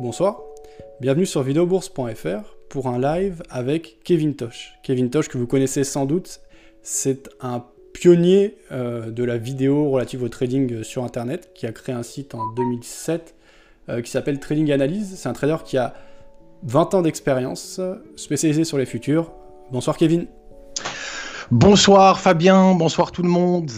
Bonsoir, bienvenue sur videobourse.fr pour un live avec Kevin Tosh. Kevin Tosh que vous connaissez sans doute, c'est un pionnier euh, de la vidéo relative au trading sur Internet qui a créé un site en 2007 euh, qui s'appelle Trading Analyse. C'est un trader qui a 20 ans d'expérience, spécialisé sur les futurs. Bonsoir Kevin. Bonsoir Fabien, bonsoir tout le monde.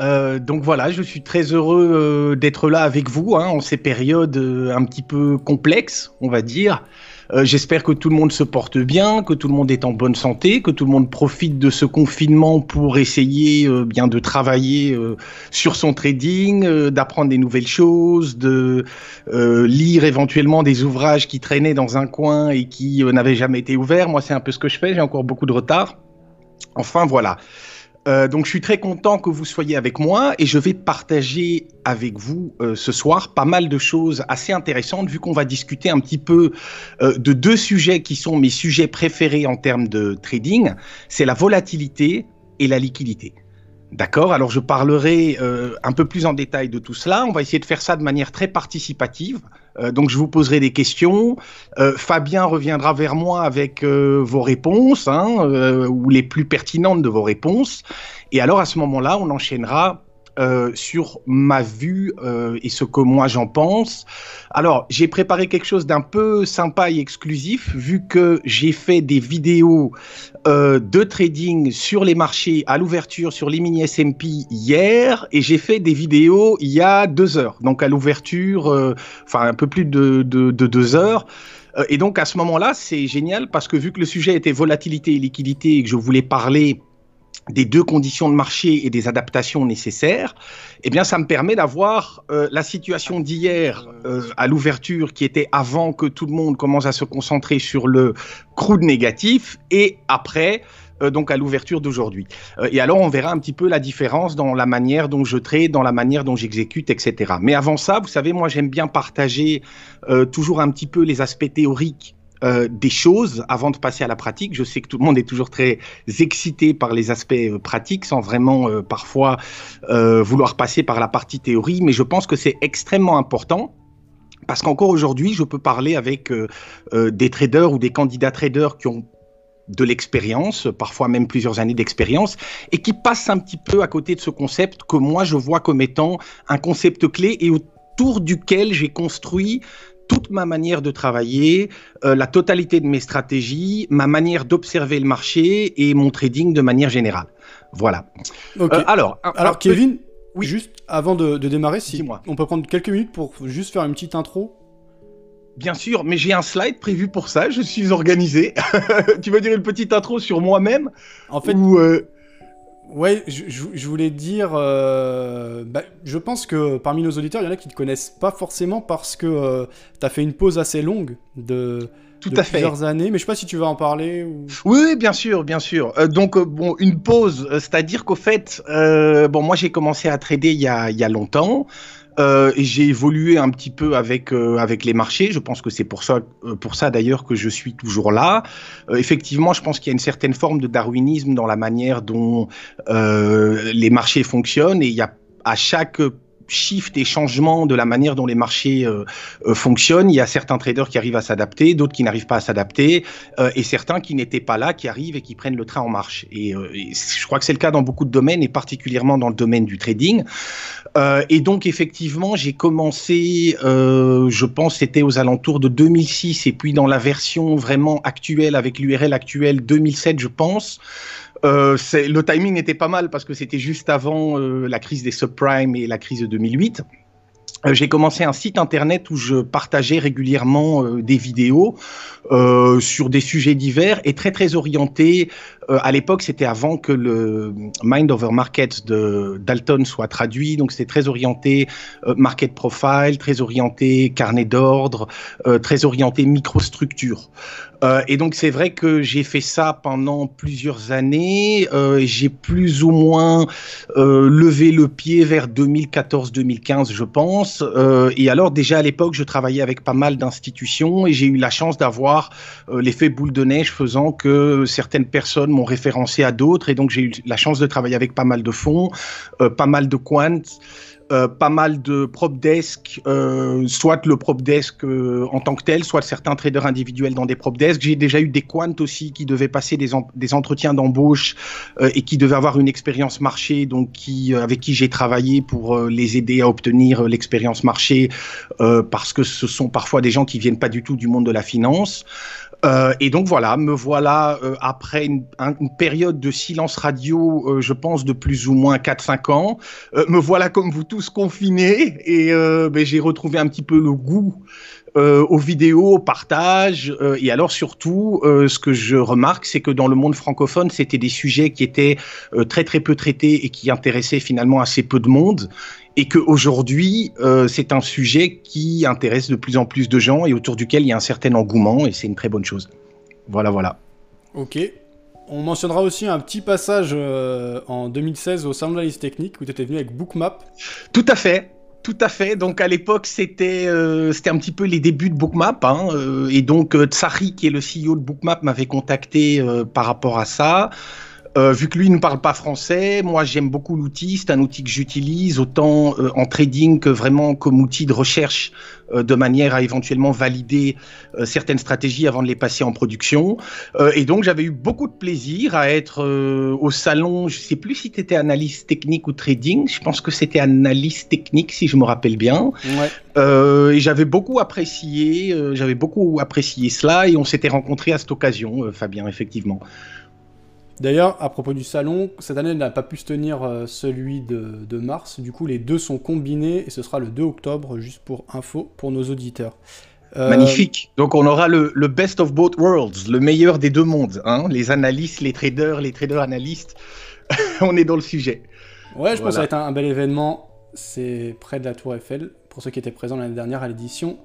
Euh, donc voilà, je suis très heureux euh, d'être là avec vous hein, en ces périodes euh, un petit peu complexes, on va dire. J'espère que tout le monde se porte bien, que tout le monde est en bonne santé, que tout le monde profite de ce confinement pour essayer bien de travailler sur son trading, d'apprendre des nouvelles choses, de lire éventuellement des ouvrages qui traînaient dans un coin et qui n'avaient jamais été ouverts. Moi, c'est un peu ce que je fais. J'ai encore beaucoup de retard. Enfin voilà. Euh, donc je suis très content que vous soyez avec moi et je vais partager avec vous euh, ce soir pas mal de choses assez intéressantes vu qu'on va discuter un petit peu euh, de deux sujets qui sont mes sujets préférés en termes de trading, c'est la volatilité et la liquidité. D'accord, alors je parlerai un peu plus en détail de tout cela. On va essayer de faire ça de manière très participative. Euh, donc je vous poserai des questions. Euh, Fabien reviendra vers moi avec euh, vos réponses, hein, ou les plus pertinentes de vos réponses. Et alors à ce moment-là, on enchaînera euh, sur ma vue euh, et ce que moi j'en pense. Alors, j'ai préparé quelque chose d'un peu sympa et exclusif, vu que j'ai fait des vidéos euh, de trading sur les marchés à l'ouverture sur les mini SMP hier, et j'ai fait des vidéos il y a deux heures, donc à l'ouverture, enfin un peu plus de, de, de deux heures. Et donc à ce moment-là, c'est génial parce que vu que le sujet était volatilité et liquidité et que je voulais parler des deux conditions de marché et des adaptations nécessaires, eh bien, ça me permet d'avoir euh, la situation d'hier euh, à l'ouverture qui était avant que tout le monde commence à se concentrer sur le crude négatif et après, euh, donc à l'ouverture d'aujourd'hui. et alors, on verra un petit peu la différence dans la manière dont je trade, dans la manière dont j'exécute, etc. Mais avant ça, vous savez, moi, j'aime bien partager toujours un petit peu les aspects théoriques euh, des choses avant de passer à la pratique. Je sais que tout le monde est toujours très excité par les aspects euh, pratiques sans vraiment euh, parfois vouloir passer par la partie théorie, mais je pense que c'est extrêmement important. Parce qu'encore aujourd'hui, je peux parler avec des traders ou des candidats traders qui ont de l'expérience, parfois même plusieurs années d'expérience, et qui passent un petit peu à côté de ce concept que moi je vois comme étant un concept clé et autour duquel j'ai construit toute ma manière de travailler, euh, la totalité de mes stratégies, ma manière d'observer le marché et mon trading de manière générale. Voilà. Euh, alors, alors Kevin, oui. juste avant de, démarrer, si on peut prendre quelques minutes pour juste faire une petite intro. Bien sûr, mais j'ai un slide prévu pour ça. Je suis organisé. tu veux dire une petite intro sur moi-même En fait, euh, Ouais, je, voulais dire, euh, bah, je pense que parmi nos auditeurs, il y en a qui ne te connaissent pas forcément parce que euh, tu as fait une pause assez longue de, Tout à plusieurs années, mais je sais pas si tu veux en parler. Oui, bien sûr, bien sûr. Euh, donc, bon, une pause, c'est-à-dire qu'au fait, bon, moi j'ai commencé à trader il y a, il y a longtemps. Euh, j'ai évolué un petit peu avec euh, avec les marchés. Je pense que c'est pour ça euh, pour ça d'ailleurs que je suis toujours là. Euh, effectivement, je pense qu'il y a une certaine forme de darwinisme dans la manière dont les marchés fonctionnent et il y a à chaque shift et changement de la manière dont les marchés euh, euh, fonctionnent. Il y a certains traders qui arrivent à s'adapter, d'autres qui n'arrivent pas à s'adapter, euh, et certains qui n'étaient pas là, qui arrivent et qui prennent le train en marche. Et, je crois que c'est le cas dans beaucoup de domaines, et particulièrement dans le domaine du trading. et donc effectivement, j'ai commencé, je pense, c'était aux alentours de 2006, et puis dans la version vraiment actuelle, avec l'URL actuelle 2007, je pense. Euh, le timing était pas mal parce que c'était juste avant euh, la crise des subprimes et la crise de 2008. Euh, j'ai commencé un site internet où je partageais régulièrement des vidéos sur des sujets divers et très très orientés. à l'époque, c'était avant que le Mind Over Market de Dalton soit traduit, donc c'était très orienté market profile, très orienté carnet d'ordre, très orienté microstructure. Euh, et donc c'est vrai que j'ai fait ça pendant plusieurs années. Euh, j'ai plus ou moins euh, levé le pied vers 2014-2015, je pense. Et alors déjà à l'époque, je travaillais avec pas mal d'institutions et j'ai eu la chance d'avoir l'effet boule de neige faisant que certaines personnes m'ont référencé à d'autres, et donc j'ai eu la chance de travailler avec pas mal de fonds, pas mal de quants. Euh, pas mal de prop desk, euh, soit le prop desk euh, en tant que tel, soit certains traders individuels dans des prop desks. J'ai déjà eu des quants aussi qui devaient passer des, des entretiens d'embauche et qui devaient avoir une expérience marché, donc qui, avec qui j'ai travaillé pour les aider à obtenir l'expérience marché, parce que ce sont parfois des gens qui viennent pas du tout du monde de la finance. Euh, et donc voilà, me voilà euh, après une, période de silence radio, euh, je pense de plus ou moins 4-5 ans, me voilà comme vous tous confinés. Et ben, j'ai retrouvé un petit peu le goût aux vidéos, au partage. et alors surtout, ce que je remarque, c'est que dans le monde francophone, c'était des sujets qui étaient très très peu traités et qui intéressaient finalement assez peu de monde et qu'aujourd'hui, euh, c'est un sujet qui intéresse de plus en plus de gens et autour duquel il y a un certain engouement, et c'est une très bonne chose. Voilà, voilà. Ok. On mentionnera aussi un petit passage euh, en 2016 au la liste technique où tu étais venu avec Bookmap. Tout à fait. Tout à fait. Donc à l'époque, c'était euh, un petit peu les débuts de Bookmap. Hein, euh, et donc Tsari, qui est le CEO de Bookmap, m'avait contacté par rapport à ça. Euh, vu que lui ne parle pas français, moi j'aime beaucoup l'outil, c'est un outil que j'utilise autant euh, en trading que vraiment comme outil de recherche euh, de manière à éventuellement valider certaines stratégies avant de les passer en production. et donc j'avais eu beaucoup de plaisir à être au salon, je sais plus si tu étais analyste technique ou trading, je pense que c'était analyste technique si je me rappelle bien. et j'avais beaucoup apprécié, j'avais beaucoup apprécié cela et on s'était rencontrés à cette occasion, Fabien, effectivement. D'ailleurs, à propos du salon, cette année n'a pas pu se tenir euh, celui de, mars. Du coup, les deux sont combinés et ce sera le 2 octobre, juste pour info pour nos auditeurs. Euh, Magnifique. Donc on aura le, best of both worlds, le meilleur des deux mondes. Hein les analystes, les traders, les traders analystes. on est dans le sujet. Ouais, je pense que ça va être un bel événement. C'est près de la Tour Eiffel, pour ceux qui étaient présents l'année dernière à l'édition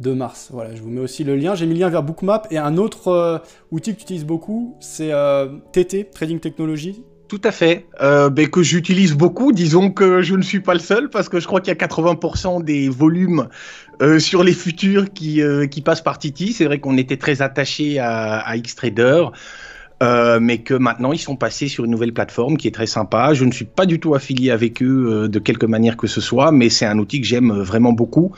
de mars. Voilà, je vous mets aussi le lien. J'ai mis le lien vers Bookmap et un autre euh, outil que tu utilises beaucoup, c'est TT, euh, Trading Technology. Tout à fait, euh, ben, que j'utilise beaucoup. Disons que je ne suis pas le seul parce que je crois qu'il y a 80% des volumes sur les futurs qui, qui passent par Titi. C'est vrai qu'on était très attaché à, à Xtrader. Mais que maintenant ils sont passés sur une nouvelle plateforme qui est très sympa. Je ne suis pas du tout affilié avec eux de quelque manière que ce soit, mais c'est un outil que j'aime vraiment beaucoup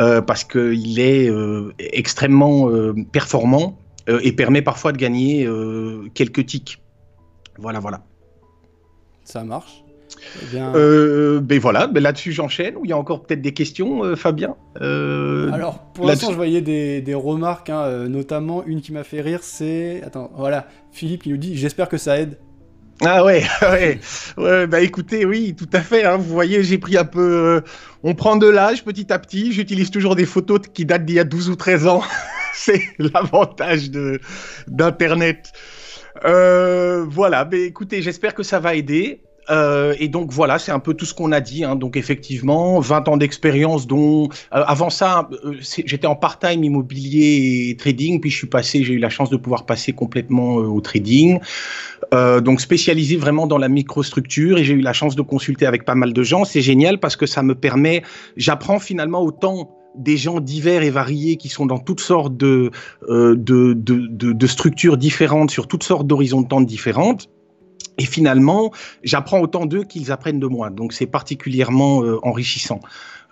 euh, parce qu'il est euh, extrêmement euh, performant et permet parfois de gagner quelques tics. Voilà, voilà. Ça marche. Eh ben voilà, ben là-dessus j'enchaîne. Ou il y a encore peut-être des questions, Fabien? Alors pour l'instant je voyais des, remarques, hein, notamment une qui m'a fait rire, c'est attends voilà Philippe qui nous dit j'espère que ça aide. Ah ouais, ouais, ouais, bah écoutez, oui, tout à fait. Hein, vous voyez, j'ai pris un peu. Euh, on prend de l'âge petit à petit. J'utilise toujours des photos qui datent d'il y a 12 ou 13 ans. C'est l'avantage de d'internet. Euh, voilà, mais écoutez, j'espère que ça va aider. Euh, et donc voilà, c'est un peu tout ce qu'on a dit. Hein. Donc effectivement, 20 ans d'expérience, dont euh, avant ça, euh, j'étais en part-time immobilier et trading, puis je suis passé, j'ai eu la chance de pouvoir passer complètement au trading. donc spécialisé vraiment dans la microstructure et j'ai eu la chance de consulter avec pas mal de gens. C'est génial parce que ça me permet, j'apprends finalement autant des gens divers et variés qui sont dans toutes sortes de, de, de, de, de structures différentes, sur toutes sortes d'horizons de temps différentes et finalement, j'apprends autant d'eux qu'ils apprennent de moi. Donc c'est particulièrement euh, enrichissant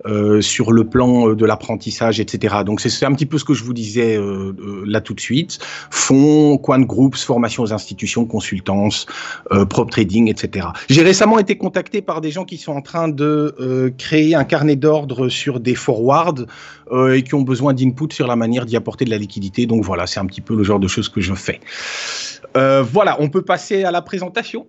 euh, sur le plan euh, de l'apprentissage, etc. Donc c'est un petit peu ce que je vous disais là tout de suite. Fonds, coin de groups, formation aux institutions, consultance, prop trading, etc. J'ai récemment été contacté par des gens qui sont en train de créer un carnet d'ordre sur des forwards et qui ont besoin d'input sur la manière d'y apporter de la liquidité. Donc voilà, c'est un petit peu le genre de choses que je fais. Euh, voilà, on peut passer à la présentation.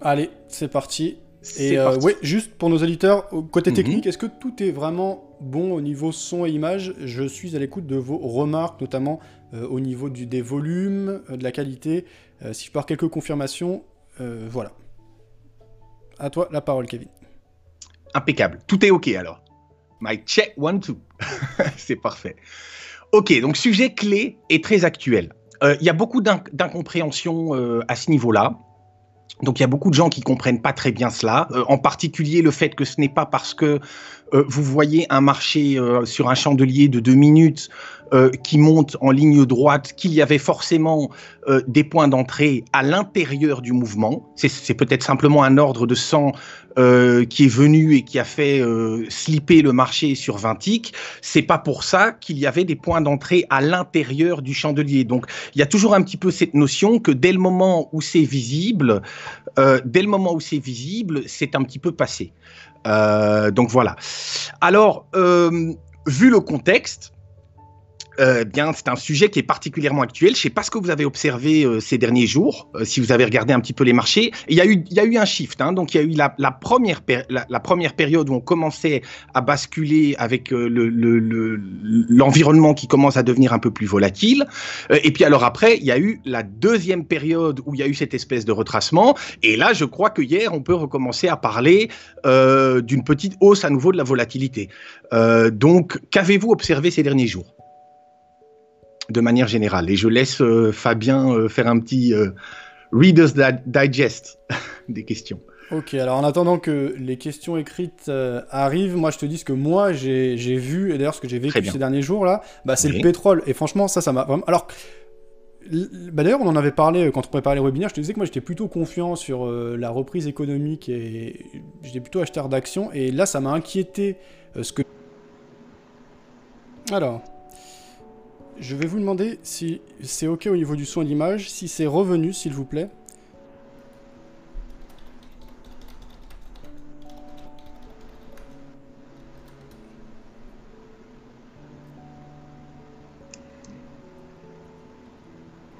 Allez, c'est parti. Et euh, juste pour nos auditeurs, côté mhm. technique, est-ce que tout est vraiment bon au niveau son et image Je suis à l'écoute de vos remarques, notamment euh, au niveau du, des volumes, de la qualité. si je peux avoir quelques confirmations, voilà. À toi la parole, Kevin. Impeccable. Tout est OK alors. My check one, two. c'est parfait. Ok, donc sujet clé et très actuel. Euh, il y a beaucoup d'incompréhension euh, à ce niveau-là. Donc il y a beaucoup de gens qui comprennent pas très bien cela, euh, en particulier le fait que ce n'est pas parce que vous voyez un marché sur un chandelier de deux minutes qui monte en ligne droite, qu'il y avait forcément des points d'entrée à l'intérieur du mouvement. C'est peut-être simplement un ordre de sang qui est venu et qui a fait slipper le marché sur 20 ticks. C'est pas pour ça qu'il y avait des points d'entrée à l'intérieur du chandelier. Donc il y a toujours un petit peu cette notion que dès le moment où c'est visible, dès le moment où c'est visible, c'est un petit peu passé. Euh, donc voilà. Alors, euh, vu le contexte, euh, c'est un sujet qui est particulièrement actuel. Je ne sais pas ce que vous avez observé euh, ces derniers jours, euh, si vous avez regardé un petit peu les marchés. Il y a eu, un shift. Hein, donc, il y a eu la, première, période où on commençait à basculer avec l'environnement le, le, qui commence à devenir un peu plus volatile. et puis, alors après, il y a eu la deuxième période où il y a eu cette espèce de retracement. Et là, je crois que hier, on peut recommencer à parler d'une petite hausse à nouveau de la volatilité. donc, qu'avez-vous observé ces derniers jours? De manière générale. Et je laisse euh, Fabien euh, faire un petit euh, Reader's Digest des questions. Ok, alors en attendant que les questions écrites arrivent, moi je te dis ce que moi j'ai vu, et d'ailleurs ce que j'ai vécu ces derniers jours là, bah, c'est le pétrole. Et franchement, ça, ça m'a vraiment. Alors, bah, d'ailleurs, on en avait parlé quand on préparait les webinaires. Je te disais que moi j'étais plutôt confiant sur la reprise économique et j'étais plutôt acheteur d'actions. Et là, ça m'a inquiété ce que. Alors, je vais vous demander si c'est OK au niveau du son et de l'image, si c'est revenu, s'il vous plaît.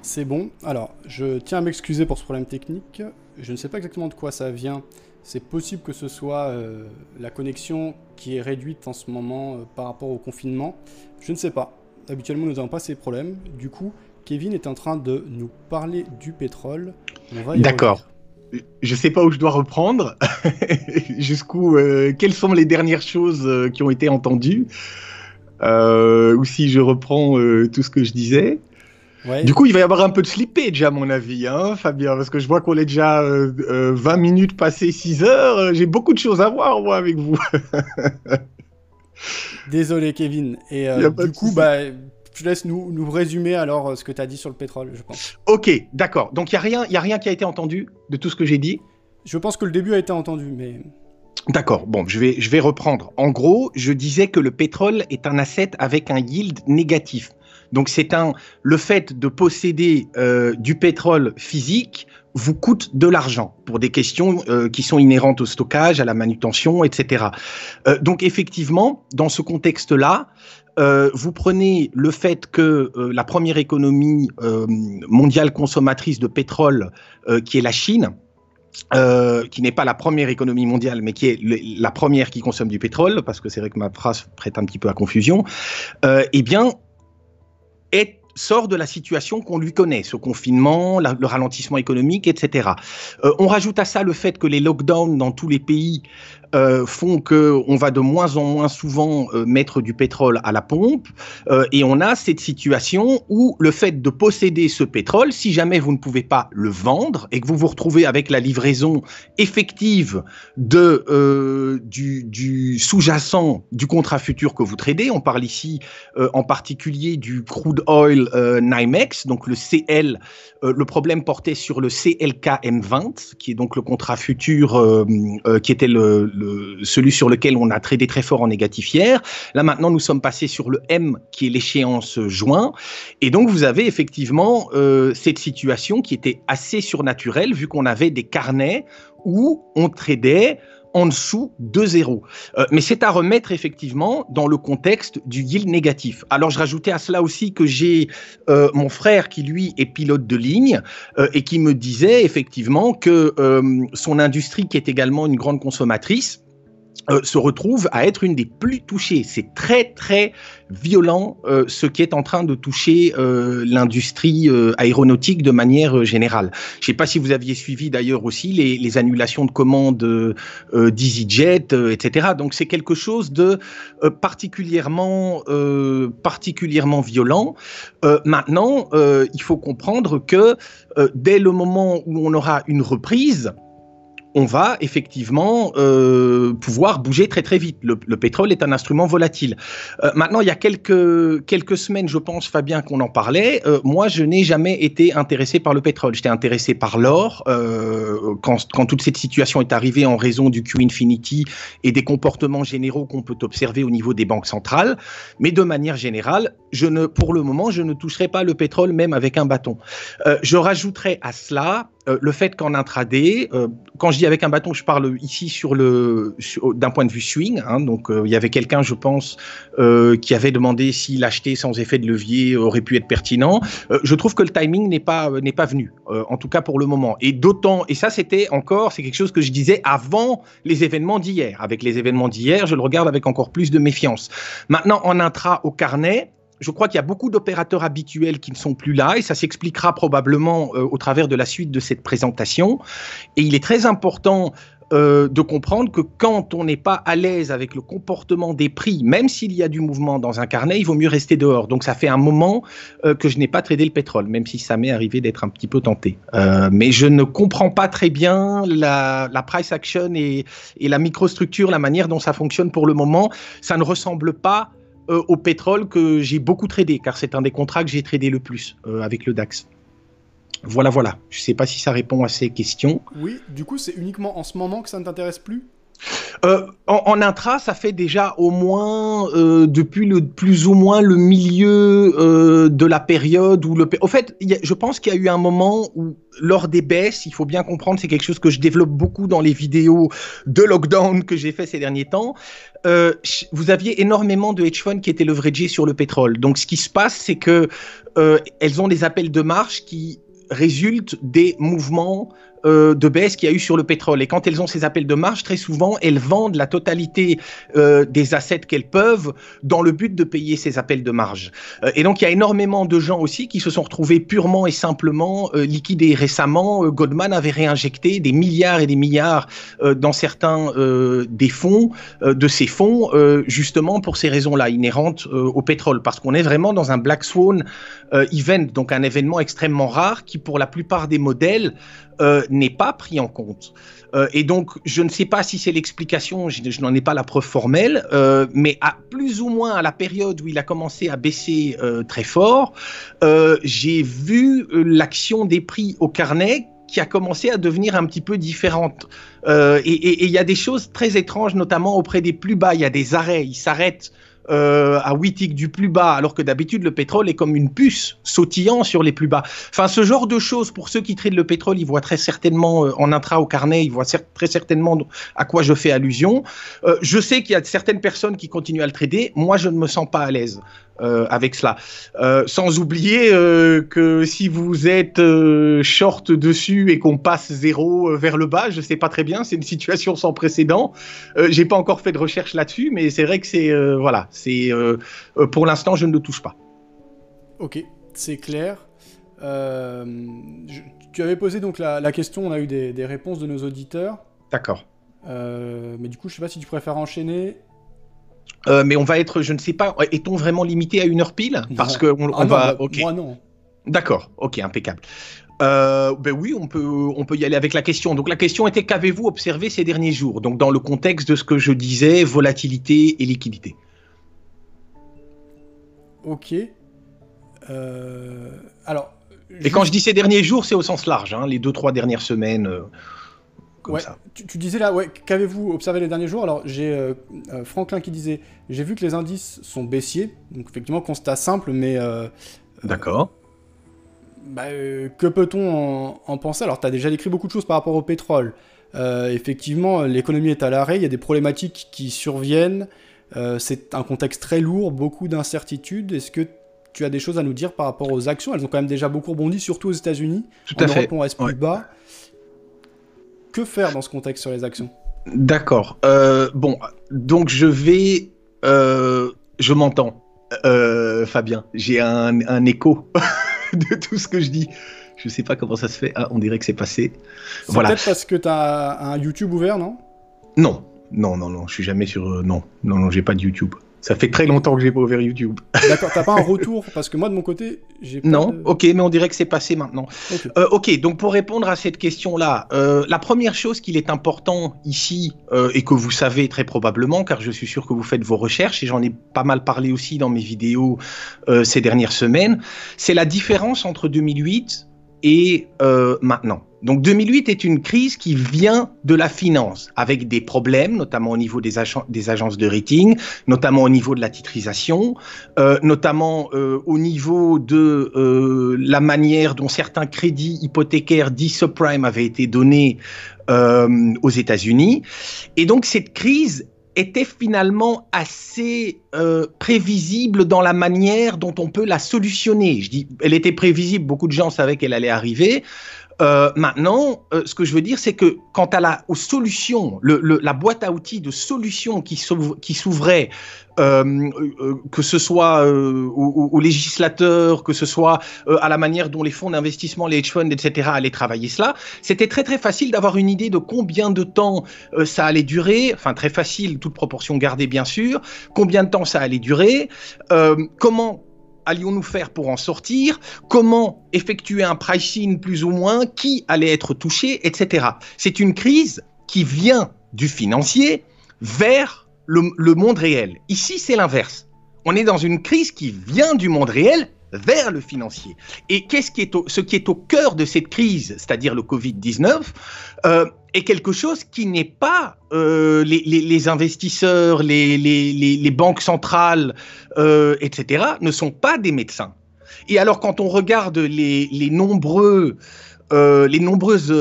C'est bon. Alors, je tiens à m'excuser pour ce problème technique. Je ne sais pas exactement de quoi ça vient. C'est possible que ce soit euh, la connexion qui est réduite en ce moment euh, par rapport au confinement. Je ne sais pas habituellement nous n'avons pas ces problèmes. Du coup, Kevin est en train de nous parler du pétrole. D'accord. Je ne sais pas où je dois reprendre. Jusqu'où euh, Quelles sont les dernières choses euh, qui ont été entendues? Euh, Ou si je reprends tout ce que je disais? Du coup, il va y avoir un peu de slippage, à mon avis, hein, Fabien, parce que je vois qu'on est déjà 20 minutes passées 6 heures. J'ai beaucoup de choses à voir, moi, avec vous. Désolé, Kevin. Et euh, du coup, bah, je laisse nous, nous résumer alors euh, ce que tu as dit sur le pétrole, je pense. Ok, d'accord. Donc il n'y a, rien, y a rien qui a été entendu de tout ce que j'ai dit? Je pense que le début a été entendu, mais... D'accord, bon, je vais, je vais reprendre. En gros, je disais que le pétrole est un asset avec un yield négatif. Donc c'est un le fait de posséder euh, du pétrole physique vous coûte de l'argent pour des questions euh, qui sont inhérentes au stockage, à la manutention, etc. Euh, donc effectivement, dans ce contexte-là, euh, vous prenez le fait que la première économie mondiale consommatrice de pétrole, qui est la Chine, qui n'est pas la première économie mondiale, mais qui est la première qui consomme du pétrole, parce que c'est vrai que ma phrase prête un petit peu à confusion, eh bien, est sort de la situation qu'on lui connaît, ce confinement, le ralentissement économique, etc. Euh, on rajoute à ça le fait que les lockdowns dans tous les pays euh, font que on va de moins en moins souvent euh, mettre du pétrole à la pompe euh, et on a cette situation où le fait de posséder ce pétrole, si jamais vous ne pouvez pas le vendre et que vous vous retrouvez avec la livraison effective euh, du, du sous-jacent du contrat futur que vous tradez, on parle ici en particulier du crude oil NYMEX, donc le CL, le problème portait sur le CLK M20 qui est donc le contrat futur qui était le celui sur lequel on a tradé très fort en négatif hier. Là maintenant, nous sommes passés sur le M qui est l'échéance juin. Et donc, vous avez effectivement euh, cette situation qui était assez surnaturelle vu qu'on avait des carnets où on tradait en dessous de zéro. Euh, mais c'est à remettre effectivement dans le contexte du yield négatif. Alors je rajoutais à cela aussi que j'ai euh, mon frère qui lui est pilote de ligne euh, et qui me disait effectivement que son industrie qui est également une grande consommatrice euh, se retrouve à être une des plus touchées. C'est très très violent euh, ce qui est en train de toucher euh, l'industrie aéronautique de manière générale. Je ne sais pas si vous aviez suivi d'ailleurs aussi les, annulations de commandes d'EasyJet, etc. Donc c'est quelque chose de particulièrement particulièrement violent. maintenant, il faut comprendre que dès le moment où on aura une reprise, on va effectivement euh, pouvoir bouger très très vite. Le, pétrole est un instrument volatile. Euh, maintenant, il y a quelques, quelques semaines, je pense, Fabien, qu'on en parlait. Euh, moi, je n'ai jamais été intéressé par le pétrole. J'étais intéressé par l'or quand, quand, toute cette situation est arrivée en raison du Q-Infinity et des comportements généraux qu'on peut observer au niveau des banques centrales. Mais de manière générale, je ne, pour le moment, je ne toucherai pas le pétrole même avec un bâton. je rajouterai à cela euh, le fait qu'en intraday, euh, quand je dis avec un bâton, je parle ici sur le d'un point de vue swing. Hein, donc euh, il y avait quelqu'un, je pense, qui avait demandé si l'acheter sans effet de levier aurait pu être pertinent. je trouve que le timing n'est pas n'est pas venu, en tout cas pour le moment. Et d'autant, et ça c'était encore, c'est quelque chose que je disais avant les événements d'hier. Avec les événements d'hier, je le regarde avec encore plus de méfiance. Maintenant en intra au carnet je crois qu'il y a beaucoup d'opérateurs habituels qui ne sont plus là et ça s'expliquera probablement euh, au travers de la suite de cette présentation. Et il est très important euh, de comprendre que quand on n'est pas à l'aise avec le comportement des prix, même s'il y a du mouvement dans un carnet, il vaut mieux rester dehors. Donc ça fait un moment euh, que je n'ai pas tradé le pétrole, même si ça m'est arrivé d'être un petit peu tenté. mais je ne comprends pas très bien la, price action et, et la microstructure, la manière dont ça fonctionne pour le moment. Ça ne ressemble pas euh, au pétrole que j'ai beaucoup tradé, car c'est un des contrats que j'ai tradé le plus euh, avec le DAX. Voilà, voilà. Je ne sais pas si ça répond à ces questions. Oui, du coup, c'est uniquement en ce moment que ça ne t'intéresse plus? Euh, en, intra, ça fait déjà au moins depuis le plus ou moins le milieu de la période où le. Au fait, je pense qu'il y a eu un moment où lors des baisses, il faut bien comprendre, c'est quelque chose que je développe beaucoup dans les vidéos de lockdown que j'ai fait ces derniers temps. Euh, vous aviez énormément de hedge funds qui étaient leveragés sur le pétrole. Donc, ce qui se passe, c'est que euh, elles ont des appels de marge qui résultent des mouvements euh, de baisse qu'il y a eu sur le pétrole. Et quand elles ont ces appels de marge, très souvent, elles vendent la totalité euh, des assets qu'elles peuvent dans le but de payer ces appels de marge. Euh, et donc, il y a énormément de gens aussi qui se sont retrouvés purement et simplement liquidés. Récemment, Goldman avait réinjecté des milliards et des milliards dans certains des fonds, de ces fonds, justement pour ces raisons-là, inhérentes au pétrole. Parce qu'on est vraiment dans un Black Swan event, donc un événement extrêmement rare qui, pour la plupart des modèles, euh, n'est pas pris en compte. Euh, et donc, je ne sais pas si c'est l'explication, je, n'en ai pas la preuve formelle, euh, mais à plus ou moins à la période où il a commencé à baisser très fort, j'ai vu l'action des prix au carnet qui a commencé à devenir un petit peu différente. et il y a des choses très étranges, notamment auprès des plus bas. Il y a des arrêts, ils s'arrêtent euh, à 8 ticks du plus bas, alors que d'habitude le pétrole est comme une puce sautillant sur les plus bas. Enfin, ce genre de choses, pour ceux qui traitent le pétrole, ils voient très certainement euh, en intra au carnet, ils voient très certainement à quoi je fais allusion. Euh, je sais qu'il y a certaines personnes qui continuent à le trader. Moi, je ne me sens pas à l'aise. Euh, avec cela. Euh, sans oublier euh, que si vous êtes short dessus et qu'on passe zéro vers le bas, je sais pas très bien, c'est une situation sans précédent. J'ai pas encore fait de recherche là-dessus, mais c'est vrai que c'est voilà, c'est pour l'instant je ne le touche pas. Ok, c'est clair. tu avais posé donc la, question, on a eu des, des réponses de nos auditeurs. D'accord. mais du coup, je sais pas si tu préfères enchaîner euh, mais on va être, je ne sais pas, est-on vraiment limité à une heure pile? Parce que on, ah va. Bah, moi non. D'accord, ok, impeccable. Euh, ben oui, on peut, on peut y aller avec la question. Donc la question était qu'avez-vous observé ces derniers jours? Donc dans le contexte de ce que je disais, volatilité et liquidité. Ok. Euh, alors. Et quand je dis ces derniers jours, c'est au sens large, hein, les deux trois dernières semaines ouais, Tu, disais là, ouais, qu'avez-vous observé les derniers jours? Alors j'ai euh, euh, Franklin qui disait, j'ai vu que les indices sont baissiers, donc effectivement constat simple, mais... Euh, D'accord. Bah, que peut-on en, penser? Alors tu as déjà décrit beaucoup de choses par rapport au pétrole. effectivement, l'économie est à l'arrêt, il y a des problématiques qui surviennent, c'est un contexte très lourd, beaucoup d'incertitudes. Est-ce que tu as des choses à nous dire par rapport aux actions? Elles ont quand même déjà beaucoup rebondi, surtout aux États-Unis. Tout à fait. on reste plus bas. Que faire dans ce contexte sur les actions? D'accord. Euh, bon, donc je vais. Euh, je m'entends, euh, Fabien. J'ai un, écho de tout ce que je dis. Je sais pas comment ça se fait. Ah, on dirait que c'est passé. C'est voilà. peut-être parce que tu as un YouTube ouvert, non? Non, non, non, non. Je suis jamais sur. non, non, non, j'ai pas de YouTube. Ça fait très longtemps que j'ai pas ouvert YouTube. D'accord, t'as pas un retour Parce que moi, de mon côté, j'ai pas. Non, de- ok, mais on dirait que c'est passé maintenant. Ok. Euh, ok, donc pour répondre à cette question-là, euh, la première chose qu'il est important ici, euh, et que vous savez très probablement, car je suis sûr que vous faites vos recherches, et j'en ai pas mal parlé aussi dans mes vidéos euh, ces dernières semaines, c'est la différence entre 2008 et euh, maintenant. Donc 2008 est une crise qui vient de la finance, avec des problèmes, notamment au niveau des, agen- des agences de rating, notamment au niveau de la titrisation, euh, notamment euh, au niveau de la manière dont certains crédits hypothécaires dits subprime avaient été donnés aux États-Unis. Et donc cette crise était finalement assez euh, prévisible dans la manière dont on peut la solutionner. Je dis, elle était prévisible, beaucoup de gens savaient qu'elle allait arriver. Euh, maintenant, euh, ce que je veux dire, c'est que quant à la, aux solutions, la boîte à outils de solutions qui s'ouvrait, euh, que ce soit aux, aux législateurs, que ce soit à la manière dont les fonds d'investissement, les hedge funds, etc., allaient travailler cela, c'était très très facile d'avoir une idée de combien de temps ça allait durer, enfin très facile, toute proportion gardée bien sûr, combien de temps ça allait durer, comment allions-nous faire pour en sortir, comment effectuer un pricing plus ou moins, qui allait être touché, etc. C'est une crise qui vient du financier vers le, monde réel. Ici, c'est l'inverse. On est dans une crise qui vient du monde réel vers le financier. Et qu'est-ce qui est au, ce qui est au cœur de cette crise, c'est-à-dire le Covid-19, euh, est quelque chose qui n'est pas euh, les, les, les, investisseurs, les, les, banques centrales, euh, etc., ne sont pas des médecins. Et alors, quand on regarde les, nombreux, euh, les nombreuses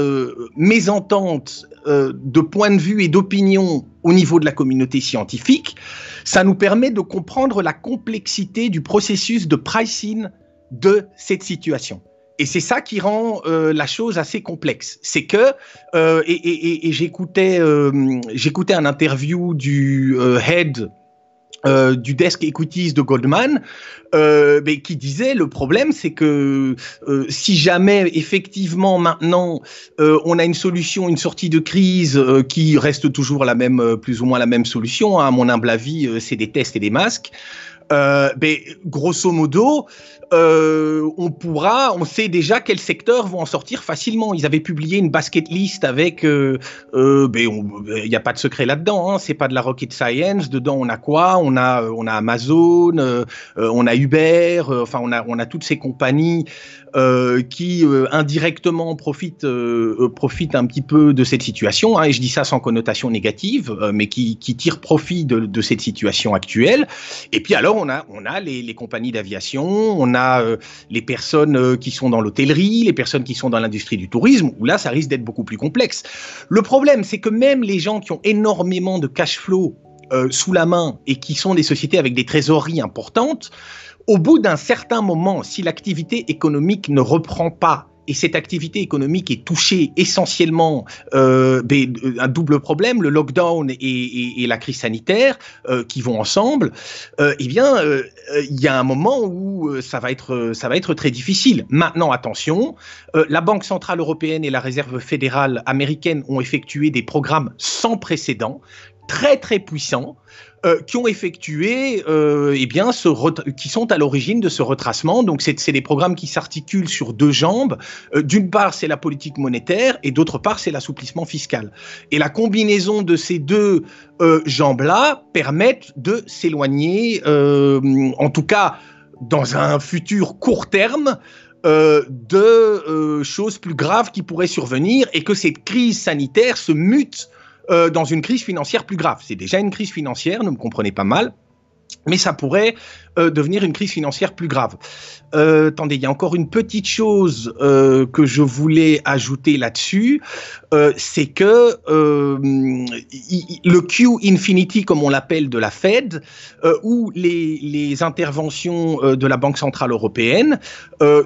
mésententes euh, de points de vue et d'opinion au niveau de la communauté scientifique, ça nous permet de comprendre la complexité du processus de pricing de cette situation. Et c'est ça qui rend euh, la chose assez complexe. C'est que, euh, et, j'écoutais, euh, j'écoutais un interview du head du desk equities de Goldman, qui disait le problème, c'est que si jamais effectivement maintenant on a une solution, une sortie de crise qui reste toujours la même, plus ou moins la même solution, hein, à mon humble avis, c'est des tests et des masques. Mais grosso modo, on pourra, on sait déjà quels secteurs vont en sortir facilement. Ils avaient publié une basket list avec, il n'y a pas de secret là-dedans, hein, c'est pas de la rocket science. Dedans, on a quoi? On a, on a Amazon, euh, on a Uber, euh, enfin, on a, on a toutes ces compagnies euh, qui indirectement profitent, profitent un petit peu de cette situation. Hein, et je dis ça sans connotation négative, mais qui, qui tirent profit de, de, cette situation actuelle. Et puis alors, on a, on a les, les compagnies d'aviation, on a euh, les personnes euh, qui sont dans l'hôtellerie, les personnes qui sont dans l'industrie du tourisme, où là, ça risque d'être beaucoup plus complexe. Le problème, c'est que même les gens qui ont énormément de cash flow euh, sous la main et qui sont des sociétés avec des trésoreries importantes, au bout d'un certain moment, si l'activité économique ne reprend pas et cette activité économique est touchée essentiellement euh, un double problème, le lockdown et la crise sanitaire euh, qui vont ensemble, euh, eh bien, il y a un moment où ça va être, ça va être très difficile. Maintenant, attention, la Banque centrale européenne et la Réserve fédérale américaine ont effectué des programmes sans précédent, très très puissants, euh, qui ont effectué, euh, eh bien, ce qui sont à l'origine de ce retracement. Donc, c'est des programmes qui s'articulent sur deux jambes. Euh, D'une part, c'est la politique monétaire, et d'autre part, c'est l'assouplissement fiscal. Et la combinaison de ces deux jambes-là permettent de s'éloigner, en tout cas, dans un futur court terme. De choses plus graves qui pourraient survenir et que cette crise sanitaire se mute euh, dans une crise financière plus grave. C'est déjà une crise financière, ne me comprenez pas mal, mais ça pourrait euh, devenir une crise financière plus grave. Euh, attendez, il y a encore une petite chose que je voulais ajouter là-dessus, c'est que le Q Infinity, comme on l'appelle de la Fed, où les, interventions de la Banque centrale européenne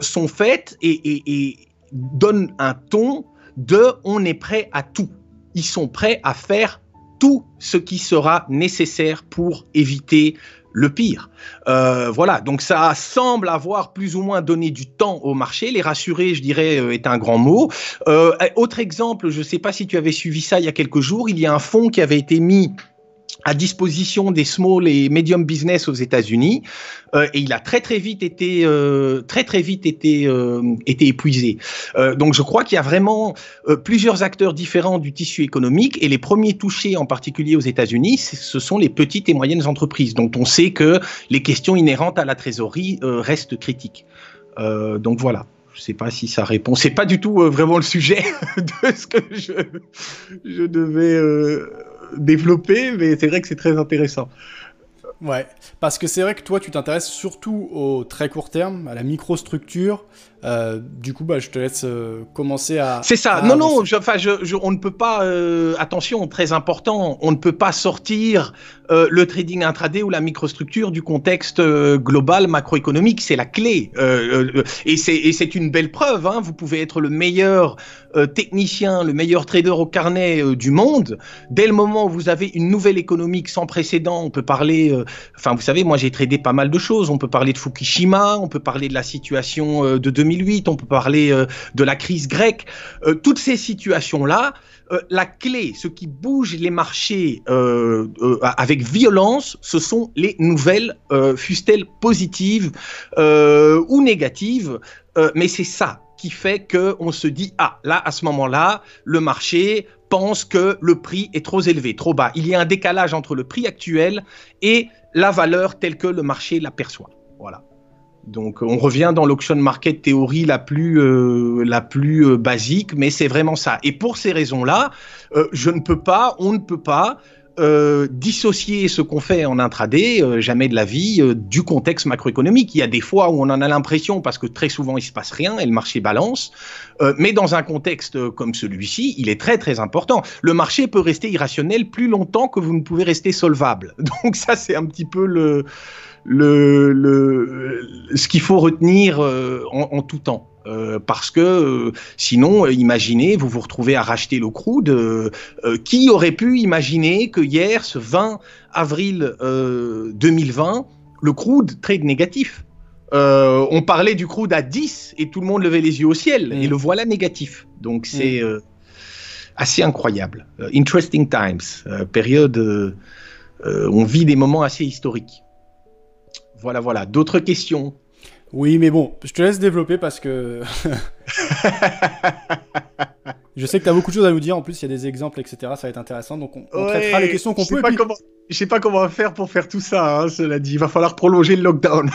sont faites et donnent un ton de on est prêt à tout ils sont prêts à faire tout ce qui sera nécessaire pour éviter le pire. Euh, voilà, donc ça semble avoir plus ou moins donné du temps au marché. Les rassurer, je dirais, euh, est un grand mot. Euh, autre exemple, je ne sais pas si tu avais suivi ça il y a quelques jours, il y a un fonds qui avait été mis à disposition des small et medium business aux États-Unis euh, et il a très très vite été euh, très très vite été euh, été épuisé. donc je crois qu'il y a vraiment plusieurs acteurs différents du tissu économique et les premiers touchés en particulier aux États-Unis, ce sont les petites et moyennes entreprises dont on sait que les questions inhérentes à la trésorerie restent critiques. donc voilà. Je ne sais pas si ça répond. C'est pas du tout vraiment le sujet de ce que je, je devais développer, mais c'est vrai que c'est très intéressant. Ouais, parce que c'est vrai que toi, tu t'intéresses surtout au très court terme, à la microstructure, euh, du coup, bah, je te laisse euh, commencer à. C'est ça. non, non. enfin, je, on ne peut pas. Euh, attention, très important. On ne peut pas sortir le trading intraday ou la microstructure du contexte global macroéconomique. C'est la clé. et c'est une belle preuve. Hein. Vous pouvez être le meilleur technicien, le meilleur trader au carnet du monde. Dès le moment où vous avez une nouvelle économique sans précédent, on peut parler. Enfin, vous savez, moi, j'ai tradé pas mal de choses. On peut parler de Fukushima. On peut parler de la situation de 2000 on peut parler euh, de la crise grecque. Euh, toutes ces situations-là, euh, la clé, ce qui bouge les marchés avec violence, ce sont les nouvelles, fussent-elles positives ou négatives, mais c'est ça qui fait qu'on se dit ah là à ce moment-là le marché pense que le prix est trop élevé, trop bas. Il y a un décalage entre le prix actuel et la valeur telle que le marché l'aperçoit. Voilà. Donc on revient dans l'auction market théorie la plus euh, la plus euh, basique, mais c'est vraiment ça. Et pour ces raisons-là, euh, je ne peux pas, on ne peut pas dissocier ce qu'on fait en intraday, jamais de la vie, du contexte macroéconomique. Il y a des fois où on en a l'impression parce que très souvent il se passe rien et le marché balance, mais dans un contexte comme celui-ci, il est très très important. Le marché peut rester irrationnel plus longtemps que vous ne pouvez rester solvable. Donc ça c'est un petit peu le le, le, ce qu'il faut retenir euh, en, tout temps. Euh, parce que euh, sinon, imaginez, vous vous retrouvez à racheter le crude. qui aurait pu imaginer que hier, ce 20 avril 2020, le crude trade négatif On parlait du crude à 10 et tout le monde levait les yeux au ciel et mm. le voilà négatif. Donc c'est mm. assez incroyable. interesting times, période. on vit des moments assez historiques. Voilà, voilà. D'autres questions? Oui, mais bon, je te laisse développer parce que. je sais que tu as beaucoup de choses à nous dire. En plus, il y a des exemples, etc. Ça va être intéressant. Donc, on, traitera les questions qu'on peut. Pas comment... Je sais pas comment on va faire pour faire tout ça, hein, cela dit. Il va falloir prolonger le lockdown.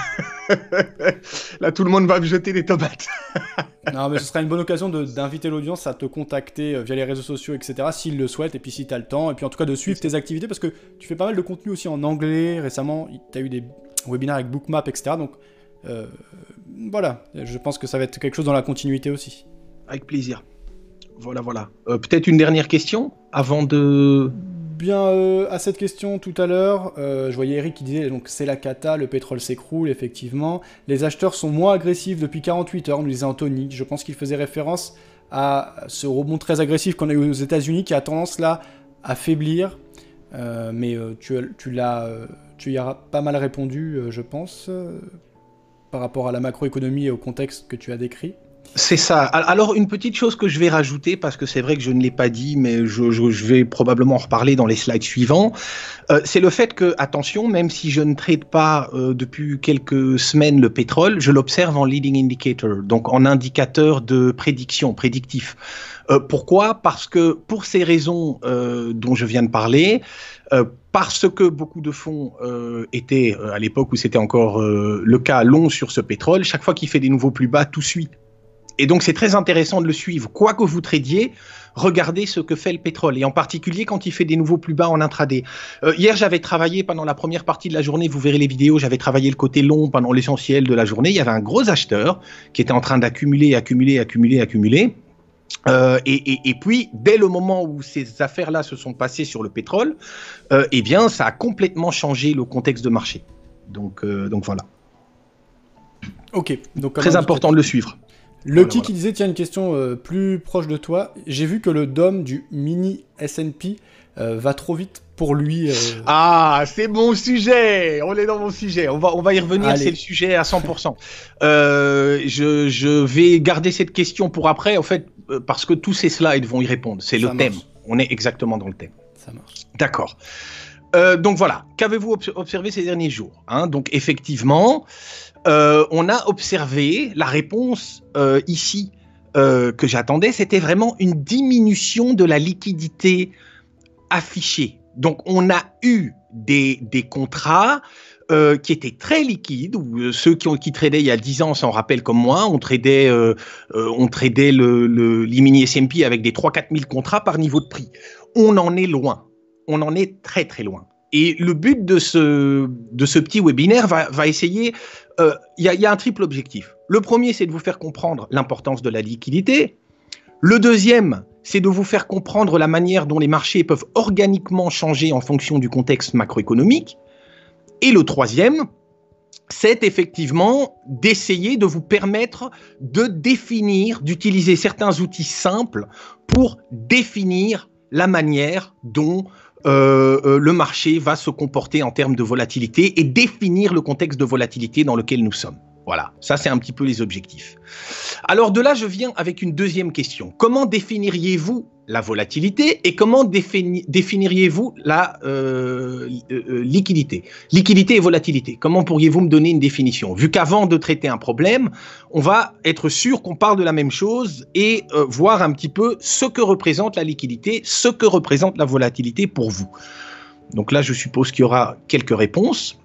Là, tout le monde va me jeter des tomates. non, mais ce sera une bonne occasion d'inviter l'audience à te contacter euh, via les réseaux sociaux, etc. s'ils le souhaitent, et puis si tu as le temps. Et puis en tout cas, de suivre tes activités parce que tu fais pas mal de contenu aussi en anglais. Récemment, tu as eu des webinaire avec Bookmap, etc. Donc euh, voilà, je pense que ça va être quelque chose dans la continuité aussi. Avec plaisir. Voilà, voilà. Euh, peut-être une dernière question avant de. Bien, euh, à cette question tout à l'heure, je voyais Eric qui disait donc c'est la cata, le pétrole s'écroule, effectivement. Les acheteurs sont moins agressifs depuis 48 heures, nous disait Anthony. Je pense qu'il faisait référence à ce rebond très agressif qu'on a eu aux États-Unis qui a tendance là à faiblir. mais tu, tu l'as tu y as pas mal répondu, euh, je pense, euh, par rapport à la macroéconomie et au contexte que tu as décrit. C'est ça. Alors une petite chose que je vais rajouter parce que c'est vrai que je ne l'ai pas dit, mais je, vais probablement en reparler dans les slides suivants. Euh, c'est le fait que attention, même si je ne traite pas depuis quelques semaines le pétrole, je l'observe en leading indicator, donc en indicateur de prédiction, prédictif. pourquoi? Parce que pour ces raisons dont je viens de parler, parce que beaucoup de fonds euh, étaient, euh, à l'époque où c'était encore le cas, long sur ce pétrole, chaque fois qu'il fait des nouveaux plus bas, tout suit. Et donc c'est très intéressant de le suivre. Quoi que vous tradiez, regardez ce que fait le pétrole, et en particulier quand il fait des nouveaux plus bas en intraday. hier, j'avais travaillé pendant la première partie de la journée, vous verrez les vidéos, j'avais travaillé le côté long pendant l'essentiel de la journée. Il y avait un gros acheteur qui était en train d'accumuler, accumuler, accumuler, accumuler. Euh, et, puis, dès le moment où ces affaires-là se sont passées sur le pétrole, euh, eh bien, ça a complètement changé le contexte de marché. Donc, euh, donc voilà. Ok. Donc, Très important de le suivre. Le qui disait, tiens, une question plus proche de toi. J'ai vu que le DOM du mini S&P va trop vite pour lui. Ah, c'est mon sujet. On est dans mon sujet. On va, on va y revenir. C'est le sujet à 100%. je, je vais garder cette question pour après. En fait, euh, parce que tous ces slides vont y répondre. C'est le thème. On est exactement dans le thème. Ça marche. D'accord. Euh, donc voilà, qu'avez-vous observé ces derniers jours hein? Donc effectivement, euh, on a observé la réponse euh, ici que j'attendais, c'était vraiment une diminution de la liquidité affichée. Donc on a eu des, contrats qui étaient très liquides, ou ceux qui, ont, qui tradaient il y a 10 ans s'en rappellent comme moi, on tradait, on tradait le, le, l'E-mini S&P avec des 3-4 000 contrats par niveau de prix. On en est loin on en est très très loin. Et le but de ce, de ce petit webinaire va, va essayer, euh, il y, a un triple objectif. Le premier, c'est de vous faire comprendre l'importance de la liquidité. Le deuxième, c'est de vous faire comprendre la manière dont les marchés peuvent organiquement changer en fonction du contexte macroéconomique. Et le troisième, c'est effectivement d'essayer de vous permettre de définir, d'utiliser certains outils simples pour définir la manière dont euh, euh, le marché va se comporter en termes de volatilité et définir le contexte de volatilité dans lequel nous sommes. Voilà, ça c'est un petit peu les objectifs. Alors de là, je viens avec une deuxième question. Comment définiriez-vous la volatilité et comment définiriez-vous la euh, euh, euh, liquidité? Liquidité et volatilité, comment pourriez-vous me donner une définition? Vu qu'avant de traiter un problème, on va être sûr qu'on parle de la même chose et voir un petit peu ce que représente la liquidité, ce que représente la volatilité pour vous. Donc là, je suppose qu'il y aura quelques réponses.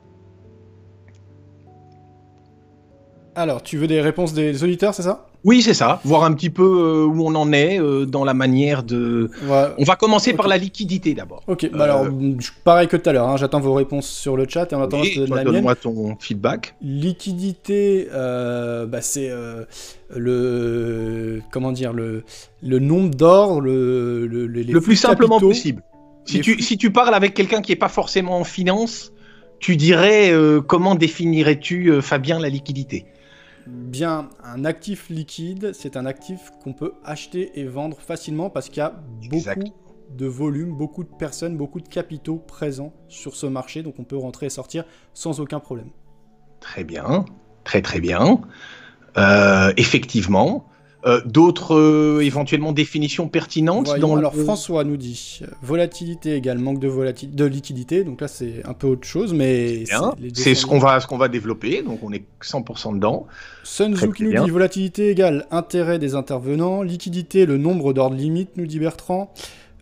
Alors, tu veux des réponses des auditeurs, c'est ça? Oui, c'est ça. Voir un petit peu euh, où on en est euh, dans la manière de. On va commencer par la liquidité d'abord. Ok. Bah alors, euh, pareil que tout à l'heure. Hein, j'attends vos réponses sur le chat et en attendant, je te donne la Donne-moi ton feedback. Liquidité, bah, c'est le comment dire le le nombre d'or, le le, le plus simplement possible. Si tu, si tu parles avec quelqu'un qui n'est pas forcément en finance, tu dirais comment définirais-tu Fabien la liquidité? Bien, un actif liquide, c'est un actif qu'on peut acheter et vendre facilement parce qu'il y a beaucoup de volume, beaucoup de personnes, beaucoup de capitaux présents sur ce marché, donc on peut rentrer et sortir sans aucun problème. Très bien, très très bien. Euh, effectivement, euh, d'autres euh, éventuellement définitions pertinentes Alors François nous dit volatilité égale manque de, volatilité, de liquidité, donc là c'est un peu autre chose, mais c'est ce qu'on va, ce qu'on va développer, donc on est 100% dedans. Sun Tzu qui nous dit volatilité égale intérêt des intervenants, liquidité le nombre d'ordres limite, nous dit Bertrand.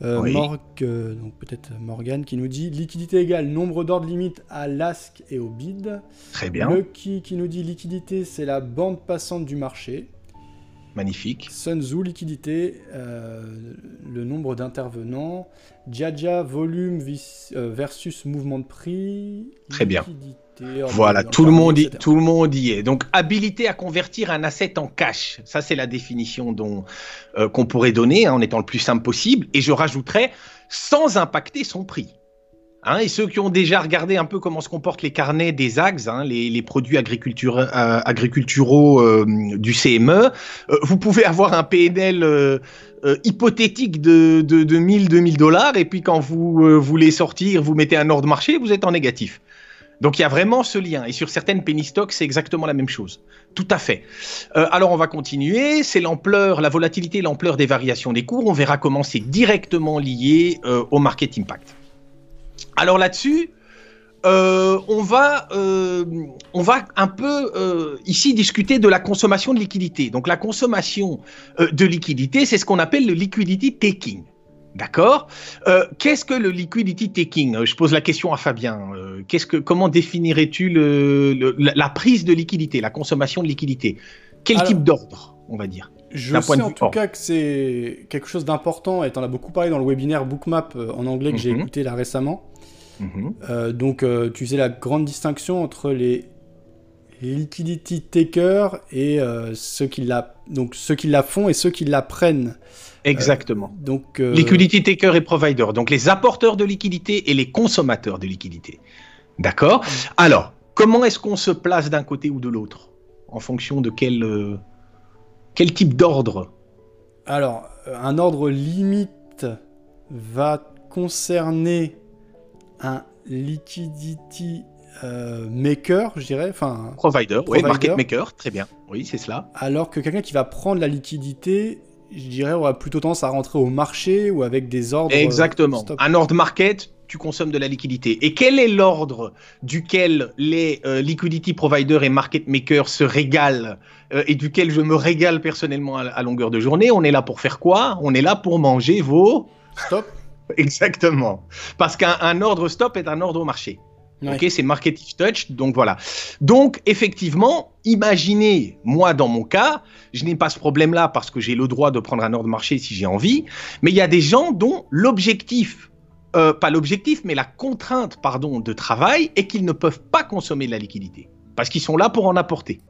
Euh, donc peut-être Morgan qui nous dit liquidité égale nombre d'ordres limite à l'ASC et au bid. Très bien. Lucky qui nous dit liquidité c'est la bande passante du marché. Magnifique. Sun Tzu, liquidité, euh, le nombre d'intervenants. Jaja, volume euh, versus mouvement de prix. Très bien. Voilà, tout le, monde y, tout le monde y est. Donc, habilité à convertir un asset en cash. Ça, c'est la définition dont euh, qu'on pourrait donner hein, en étant le plus simple possible. Et je rajouterais sans impacter son prix. Hein, et ceux qui ont déjà regardé un peu comment se comportent les carnets des AGS, hein, les, produits euh, agriculturaux euh, du CME, euh, vous pouvez avoir un PNL hypothétique de, de, de 1000, 2000 dollars, et puis quand vous voulez sortir, vous mettez un ordre marché, vous êtes en négatif. Donc il y a vraiment ce lien. Et sur certaines penny stocks, c'est exactement la même chose. Tout à fait. alors on va continuer. C'est l'ampleur, la volatilité, l'ampleur des variations des cours. On verra comment c'est directement lié au market impact. Alors là-dessus, euh, on, va, euh, on va un peu euh, ici discuter de la consommation de liquidité. Donc la consommation de liquidité, c'est ce qu'on appelle le liquidity taking. D'accord? Qu'est-ce que le liquidity taking? Je pose la question à Fabien. qu'est-ce que, comment définirais-tu la prise de liquidité, la consommation de liquidité? Quel type d'ordre, on va dire je sais en tout cas que c'est quelque chose d'important, et tu en as beaucoup parlé dans le webinaire Bookmap en anglais que j'ai mhm. écouté là récemment. Mhm. Euh, donc, euh, tu sais la grande distinction entre les liquidity takers et euh, ceux qui la donc ceux qui la font et ceux qui la prennent. Exactement. donc liquidity taker et provider, donc les apporteurs de liquidité et les consommateurs de liquidité. D'accord. Mm. Alors, comment est-ce qu'on se place d'un côté ou de l'autre en fonction de quel quel type d'ordre? Alors, un ordre limite va concerner un liquidity euh, maker, je dirais. Enfin, provider, oui, market maker, très bien. Oui, c'est cela. Alors que quelqu'un qui va prendre la liquidité, je dirais, aura plutôt tendance à rentrer au marché ou avec des ordres. Exactement. Un ordre market, tu consommes de la liquidité. Et quel est l'ordre duquel les euh, liquidity providers et market makers se régalent euh, et duquel je me régale personnellement à, longueur de journée? On est là pour faire quoi? On est là pour manger vos... Stop Exactement. Parce qu'un ordre stop est un ordre au marché. Ok, c'est marketing touch, donc voilà. Donc effectivement, imaginez, moi dans mon cas, je n'ai pas ce problème-là parce que j'ai le droit de prendre un ordre marché si j'ai envie, mais il y a des gens dont l'objectif, euh, pas l'objectif, mais la contrainte, pardon, de travail est qu'ils ne peuvent pas consommer de la liquidité parce qu'ils sont là pour en apporter.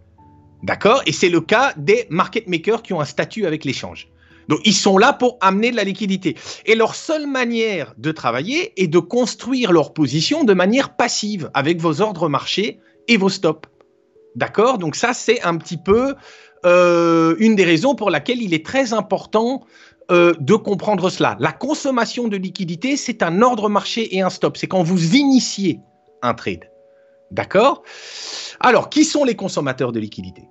D'accord? Et c'est le cas des market makers qui ont un statut avec l'échange. Donc ils sont là pour amener de la liquidité. Et leur seule manière de travailler est de construire leur position de manière passive avec vos ordres marchés et vos stops. D'accord? Donc ça, c'est un petit peu euh, une des raisons pour laquelle il est très important euh, de comprendre cela. La consommation de liquidité, c'est un ordre marché et un stop. C'est quand vous initiez un trade. D'accord? Alors, qui sont les consommateurs de liquidité?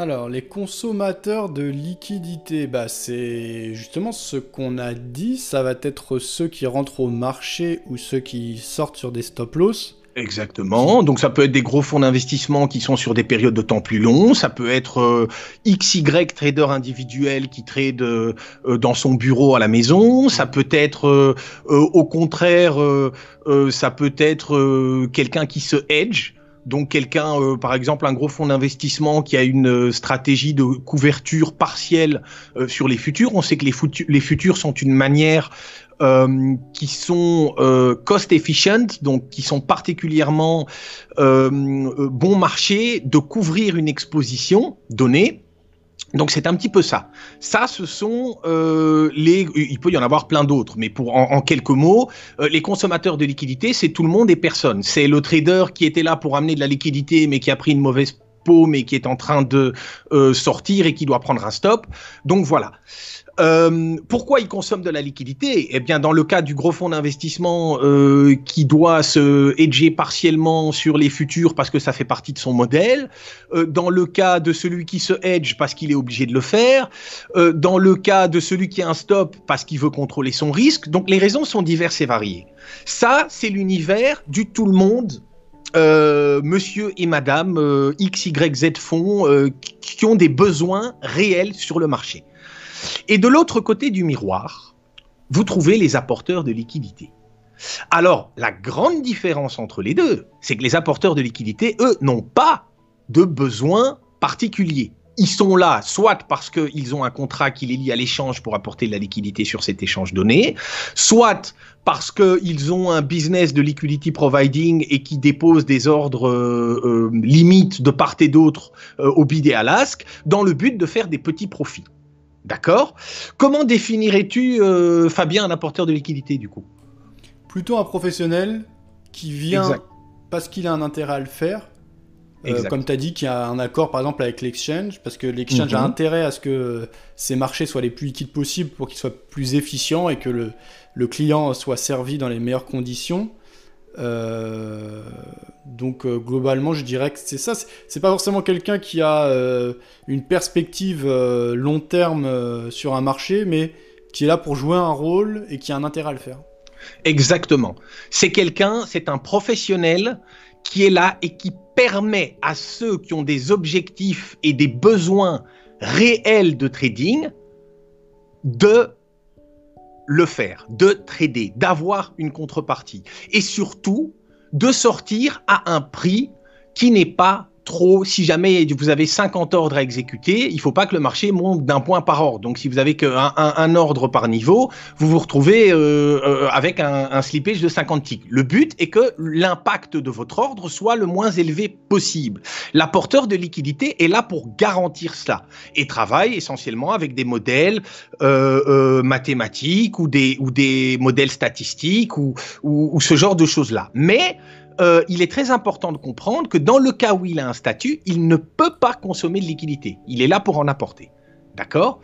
Alors, les consommateurs de liquidité, bah, c'est justement ce qu'on a dit. Ça va être ceux qui rentrent au marché ou ceux qui sortent sur des stop-loss. Exactement. Donc ça peut être des gros fonds d'investissement qui sont sur des périodes de temps plus longs. Ça peut être euh, XY trader individuel qui trade euh, dans son bureau à la maison. Ça peut être euh, au contraire, ça peut être quelqu'un qui se hedge. Donc quelqu'un, euh, par exemple, un gros fonds d'investissement qui a une euh, stratégie de couverture partielle euh, sur les futurs. On sait que les, les futurs sont une manière qui sont cost efficient, donc qui sont particulièrement bon marché de couvrir une exposition donnée donc c'est un petit peu ça. Ça, ce sont euh, les. Il peut y en avoir plein d'autres, mais pour en, quelques mots, euh, les consommateurs de liquidité, c'est tout le monde et personne. C'est le trader qui était là pour amener de la liquidité, mais qui a pris une mauvaise mais qui est en train de euh, sortir et qui doit prendre un stop. Donc voilà. Euh, pourquoi il consomme de la liquidité? Eh bien, dans le cas du gros fonds d'investissement euh, qui doit se hedger partiellement sur les futurs parce que ça fait partie de son modèle, dans le cas de celui qui se hedge parce qu'il est obligé de le faire, dans le cas de celui qui a un stop parce qu'il veut contrôler son risque. Donc, les raisons sont diverses et variées. Ça, c'est l'univers du tout le monde monsieur et madame XYZ fonds qui ont des besoins réels sur le marché. Et de l'autre côté du miroir, vous trouvez les apporteurs de liquidité. Alors, la grande différence entre les deux, c'est que les apporteurs de liquidité, eux, n'ont pas de besoin particulier. Ils sont là soit parce qu'ils ont un contrat qui les lie à l'échange pour apporter de la liquidité sur cet échange donné, soit parce qu'ils ont un business de liquidity providing et qui déposent des ordres euh, euh, limites de part et d'autre euh, au bid et à l'asque, dans le but de faire des petits profits. D'accord? Comment définirais-tu, Fabien, un apporteur de liquidité du coup? Plutôt un professionnel qui vient parce qu'il a un intérêt à le faire. Euh, comme tu as dit, qui a un accord par exemple avec l'exchange, parce que l'exchange a mhm. intérêt à ce que ces marchés soient les plus liquides possibles pour qu'ils soient plus efficients et que le, le client soit servi dans les meilleures conditions. Euh, donc euh, globalement, je dirais que c'est ça. C'est pas forcément quelqu'un qui a une perspective long terme sur un marché, mais qui est là pour jouer un rôle et qui a un intérêt à le faire. Exactement. C'est quelqu'un, c'est un professionnel qui est là et qui permet à ceux qui ont des objectifs et des besoins réels de trading de le faire, de trader, d'avoir une contrepartie et surtout de sortir à un prix qui n'est pas si jamais vous avez 50 ordres à exécuter, il ne faut pas que le marché monte d'un point par ordre. Donc si vous avez qu'un un, ordre par niveau, vous vous retrouvez euh, euh, avec un, slippage de 50 ticks. Le but est que l'impact de votre ordre soit le moins élevé possible. L'apporteur de liquidité est là pour garantir cela et travaille essentiellement avec des modèles euh, mathématiques ou des, modèles statistiques ou, ou ce genre de choses-là. Mais euh, il est très important de comprendre que dans le cas où il a un statut, il ne peut pas consommer de liquidité. Il est là pour en apporter. D'accord?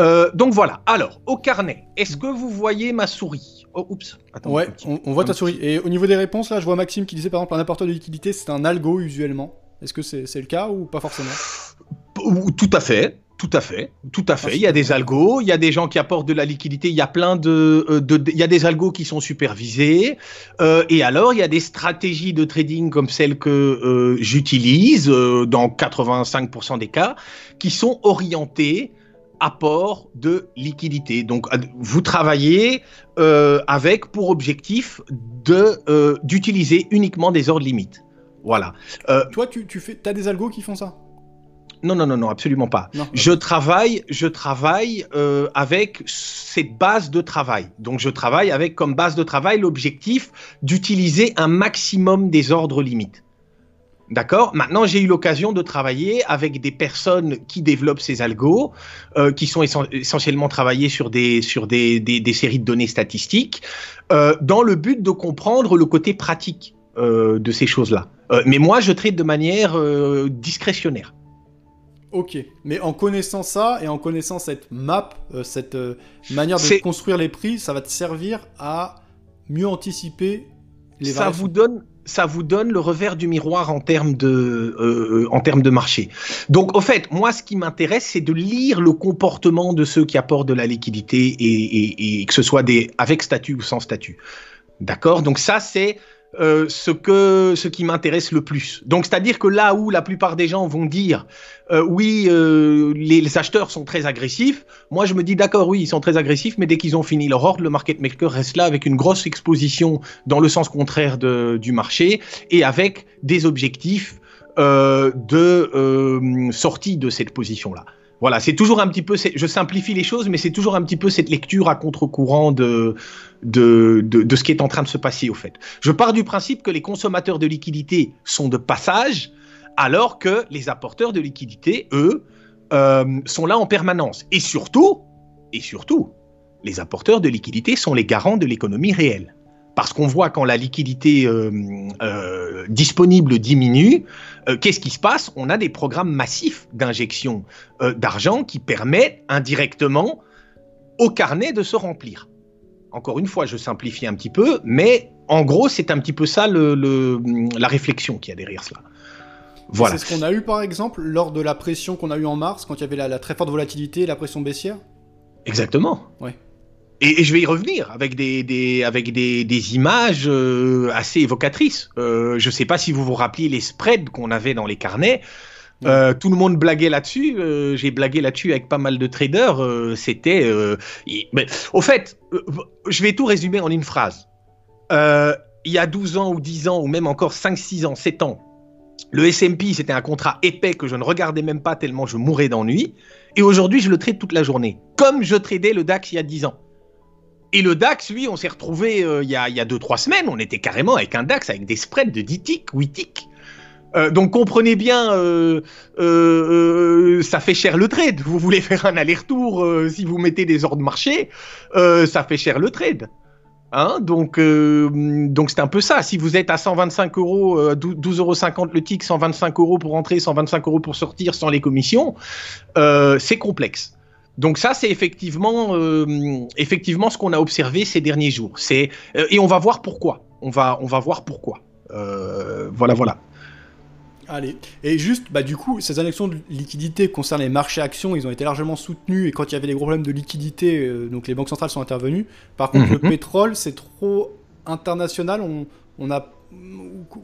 Euh, donc voilà. Alors, au carnet, est-ce que vous voyez ma souris? Oh, oups. Attends, ouais, on, voit ta souris. Et au niveau des réponses, là, je vois Maxime qui disait par exemple un apporteur de liquidité, c'est un algo usuellement. Est-ce que c'est le cas ou pas forcément? Tout à fait. Tout à fait, tout à fait. Il y a des algos, il y a des gens qui apportent de la liquidité, il y a plein de, euh, de, il y a des algos qui sont supervisés. Euh, et alors, il y a des stratégies de trading comme celles que euh, j'utilise euh, dans 85% des cas, qui sont orientées apport de liquidité. Donc, vous travaillez avec pour objectif de d'utiliser uniquement des ordres limites. Voilà. Toi, tu, tu fais, as des algos qui font ça? Non, non, non, non, absolument pas. Non. Je travaille, je travaille euh, avec cette base de travail. Donc, je travaille avec comme base de travail l'objectif d'utiliser un maximum des ordres limites. D'accord? Maintenant, j'ai eu l'occasion de travailler avec des personnes qui développent ces algos, euh, qui sont essen- essentiellement travaillés sur des, sur des, des, des séries de données statistiques, euh, dans le but de comprendre le côté pratique de ces choses-là. Mais moi, je traite de manière discrétionnaire. Ok, mais en connaissant ça et en connaissant cette map, euh, cette euh, manière de construire les prix, ça va te servir à mieux anticiper les ça variations. vous donne ça vous donne le revers du miroir en termes de euh, en termes de marché. Donc au fait, moi ce qui m'intéresse c'est de lire le comportement de ceux qui apportent de la liquidité et, et- et que ce soit des avec statut ou sans statut. D'accord? Donc ça c'est euh, ce que ce qui m'intéresse le plus. Donc c'est-à-dire que là où la plupart des gens vont dire euh, oui euh, les, acheteurs sont très agressifs, moi je me dis d'accord oui ils sont très agressifs mais dès qu'ils ont fini leur ordre le market maker reste là avec une grosse exposition dans le sens contraire de, du marché et avec des objectifs euh, de euh, sortie de cette position-là. Voilà, c'est toujours un petit peu, je simplifie les choses, mais c'est toujours un petit peu cette lecture à contre-courant de, de, de, ce qui est en train de se passer au fait. Je pars du principe que les consommateurs de liquidité sont de passage, alors que les apporteurs de liquidité, eux, euh, sont là en permanence. Et surtout, et surtout, les apporteurs de liquidité sont les garants de l'économie réelle. Parce qu'on voit quand la liquidité euh, euh, disponible diminue, euh, qu'est-ce qui se passe? On a des programmes massifs d'injection d'argent qui permettent indirectement au carnet de se remplir. Encore une fois, je simplifie un petit peu, mais en gros, c'est un petit peu ça le, le- la réflexion qu'il y a derrière cela. Voilà. C'est ce qu'on a eu par exemple lors de la pression qu'on a eue en mars, quand il y avait la, la très forte volatilité et la pression baissière? Exactement. Ouais. Et, et je vais y revenir avec des, des- avec des, des images euh, assez évocatrices. Euh, je ne sais pas si vous vous rappelez les spreads qu'on avait dans les carnets. Euh, tout le monde blaguait là-dessus. euh, J'ai blagué là-dessus avec pas mal de traders. euh, C'était. mais, au fait, je vais tout résumer en une phrase. Il y a 12 ans ou 10 ans, ou même encore 5, 6 ans, 7 ans, le SMP, c'était un contrat épais que je ne regardais même pas tellement je mourais d'ennui. Et aujourd'hui, je le trade toute la journée, comme je tradais le DAX il y a 10 ans. Et le DAX, lui, on s'est retrouvé euh, il y a 2-3 semaines, on était carrément avec un DAX avec des spreads de 10 ticks, 8 ticks. Euh, donc comprenez bien, euh, ça fait cher le trade. Vous voulez faire un aller-retour, si vous mettez des ordres marché, euh, ça fait cher le trade. Hein donc, c'est un peu ça. Si vous êtes à 125 euros, euh, 12,50 euros le tick, 125 euros pour entrer, 125 euros pour sortir sans les commissions, c'est complexe. Donc ça, c'est effectivement, euh, effectivement ce qu'on a observé ces derniers jours. C'est euh, et on va voir pourquoi. On va, on va voir pourquoi. Euh, voilà, voilà. Allez. Et juste, bah du coup, ces annexions de liquidité concernant les marchés actions, ils ont été largement soutenus et quand il y avait des gros problèmes de liquidité, donc les banques centrales sont intervenues. Par contre, le Mhm. pétrole, c'est trop international. On, on a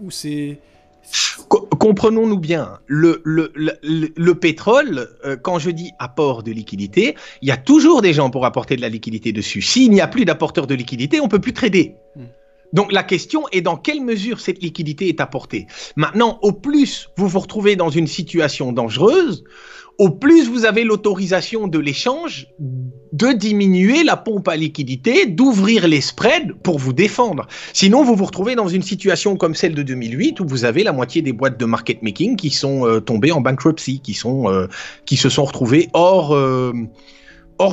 ou, c'est Comprenons-nous bien, le, le, le, le- le pétrole, euh, quand je dis apport de liquidité, il y a toujours des gens pour apporter de la liquidité dessus. S'il n'y a plus d'apporteurs de liquidité, on peut plus trader. Hmm. Donc la question est dans quelle mesure cette liquidité est apportée. Maintenant, au plus vous vous retrouvez dans une situation dangereuse, au plus vous avez l'autorisation de l'échange de diminuer la pompe à liquidité, d'ouvrir les spreads pour vous défendre. Sinon, vous vous retrouvez dans une situation comme celle de 2008 où vous avez la moitié des boîtes de market making qui sont euh, tombées en bankruptcy, qui sont euh, qui se sont retrouvées hors euh,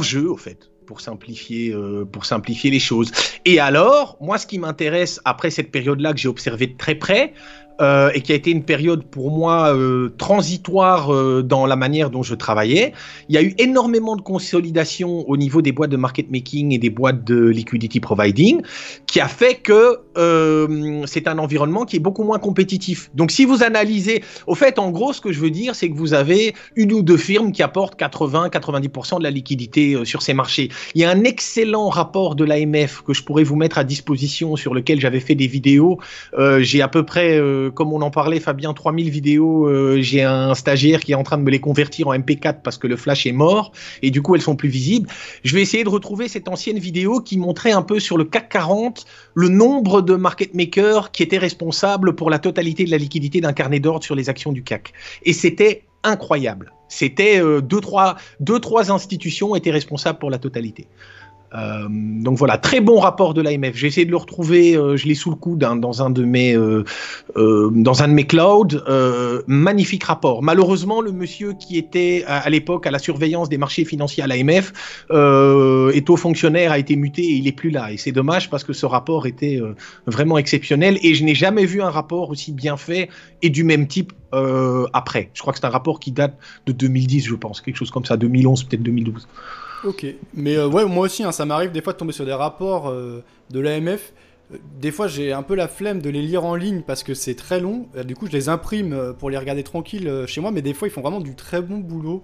jeu au fait. Pour simplifier, pour simplifier les choses. Et alors, moi, ce qui m'intéresse après cette période-là que j'ai observé de très près, euh, et qui a été une période pour moi euh, transitoire euh, dans la manière dont je travaillais. Il y a eu énormément de consolidation au niveau des boîtes de market making et des boîtes de liquidity providing, qui a fait que c'est un environnement qui est beaucoup moins compétitif. Donc si vous analysez, au fait, en gros, ce que je veux dire, c'est que vous avez une ou deux firmes qui apportent 80-90% de la liquidité sur ces marchés. Il y a un excellent rapport de l'AMF que je pourrais vous mettre à disposition sur lequel j'avais fait des vidéos. J'ai à peu près comme on en parlait, Fabien, 3000 vidéos, euh, j'ai un stagiaire qui est en train de me les convertir en MP4 parce que le flash est mort et du coup elles sont plus visibles. Je vais essayer de retrouver cette ancienne vidéo qui montrait un peu sur le CAC 40 le nombre de market makers qui étaient responsables pour la totalité de la liquidité d'un carnet d'ordre sur les actions du CAC. Et c'était incroyable. C'était euh, deux, trois, deux, trois institutions étaient responsables pour la totalité. Euh, donc voilà, très bon rapport de l'AMF. J'ai essayé de le retrouver, euh, je l'ai sous le coude hein, dans un de mes euh, dans un de mes clouds. magnifique rapport. Malheureusement, le monsieur qui était à, l'époque à la surveillance des marchés financiers à l'AMF est haut fonctionnaire, a été muté et il est plus là. Et c'est dommage parce que ce rapport était vraiment exceptionnel et je n'ai jamais vu un rapport aussi bien fait et du même type après. Je crois que c'est un rapport qui date de 2010, je pense, quelque chose comme ça, 2011 peut-être 2012. Ok, mais euh, ouais, moi aussi, hein, ça m'arrive des fois de tomber sur des rapports euh, de l'AMF. Euh, des fois, j'ai un peu la flemme de les lire en ligne parce que c'est très long. Du coup, je les imprime pour les regarder tranquille chez moi, mais des fois, ils font vraiment du très bon boulot.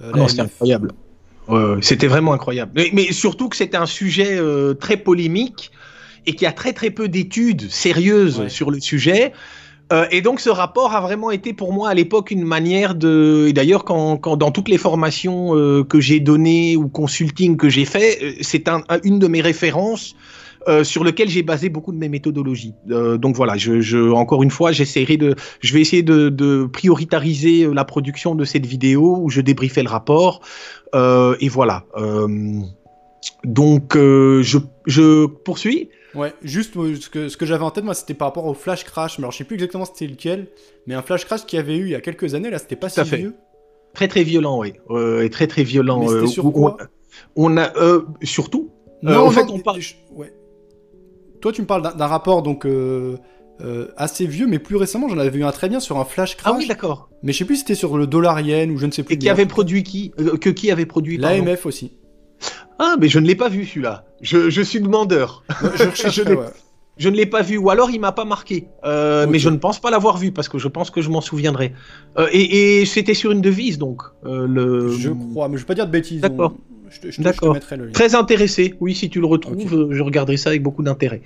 Ah non, c'est incroyable. c'était vraiment incroyable. Mais, surtout que c'était un sujet très polémique et qui a très très peu d'études sérieuses sur le sujet. Euh, et donc ce rapport a vraiment été pour moi à l'époque une manière de, et d'ailleurs quand, quand, dans toutes les formations euh, que j'ai données ou consulting que j'ai fait, euh, c'est un, une de mes références sur lequel j'ai basé beaucoup de mes méthodologies. Donc voilà, je, je, encore une fois, j'essaierai de, je vais essayer de, de, prioritariser la production de cette vidéo où je débriefais le rapport. et voilà. donc je, je poursuis. Ouais, juste ce que, ce que j'avais en tête, moi, c'était par rapport au flash crash. Mais alors, je sais plus exactement c'était lequel, mais un flash crash qu'il y avait eu il y a quelques années, là, c'était pas si vieux. Très très violent, oui. et très très violent. Mais euh, sur quoi on, a euh, surtout. Euh, non, en fait, on parle. Ouais. Toi, tu me parles d'un rapport donc assez vieux, mais plus récemment, j'en avais vu un très bien sur un flash crash. Ah oui, d'accord. Mais je sais plus si c'était sur le dollar yen ou je ne sais plus. Et qui avait produit qui Que qui avait produit L'AMF aussi. Ah, mais je ne l'ai pas vu celui-là. Je, je, suis demandeur. je, ne l'ai pas vu, ou alors il m'a pas marqué. Euh, mais je ne pense pas l'avoir vu parce que je pense que je m'en souviendrai. Euh, et, et c'était sur une devise donc. Euh, le... Je crois, mais je ne vais pas dire de bêtises. D'accord. D'accord. Très intéressé. Oui, si tu le retrouves, je regarderai ça avec beaucoup d'intérêt.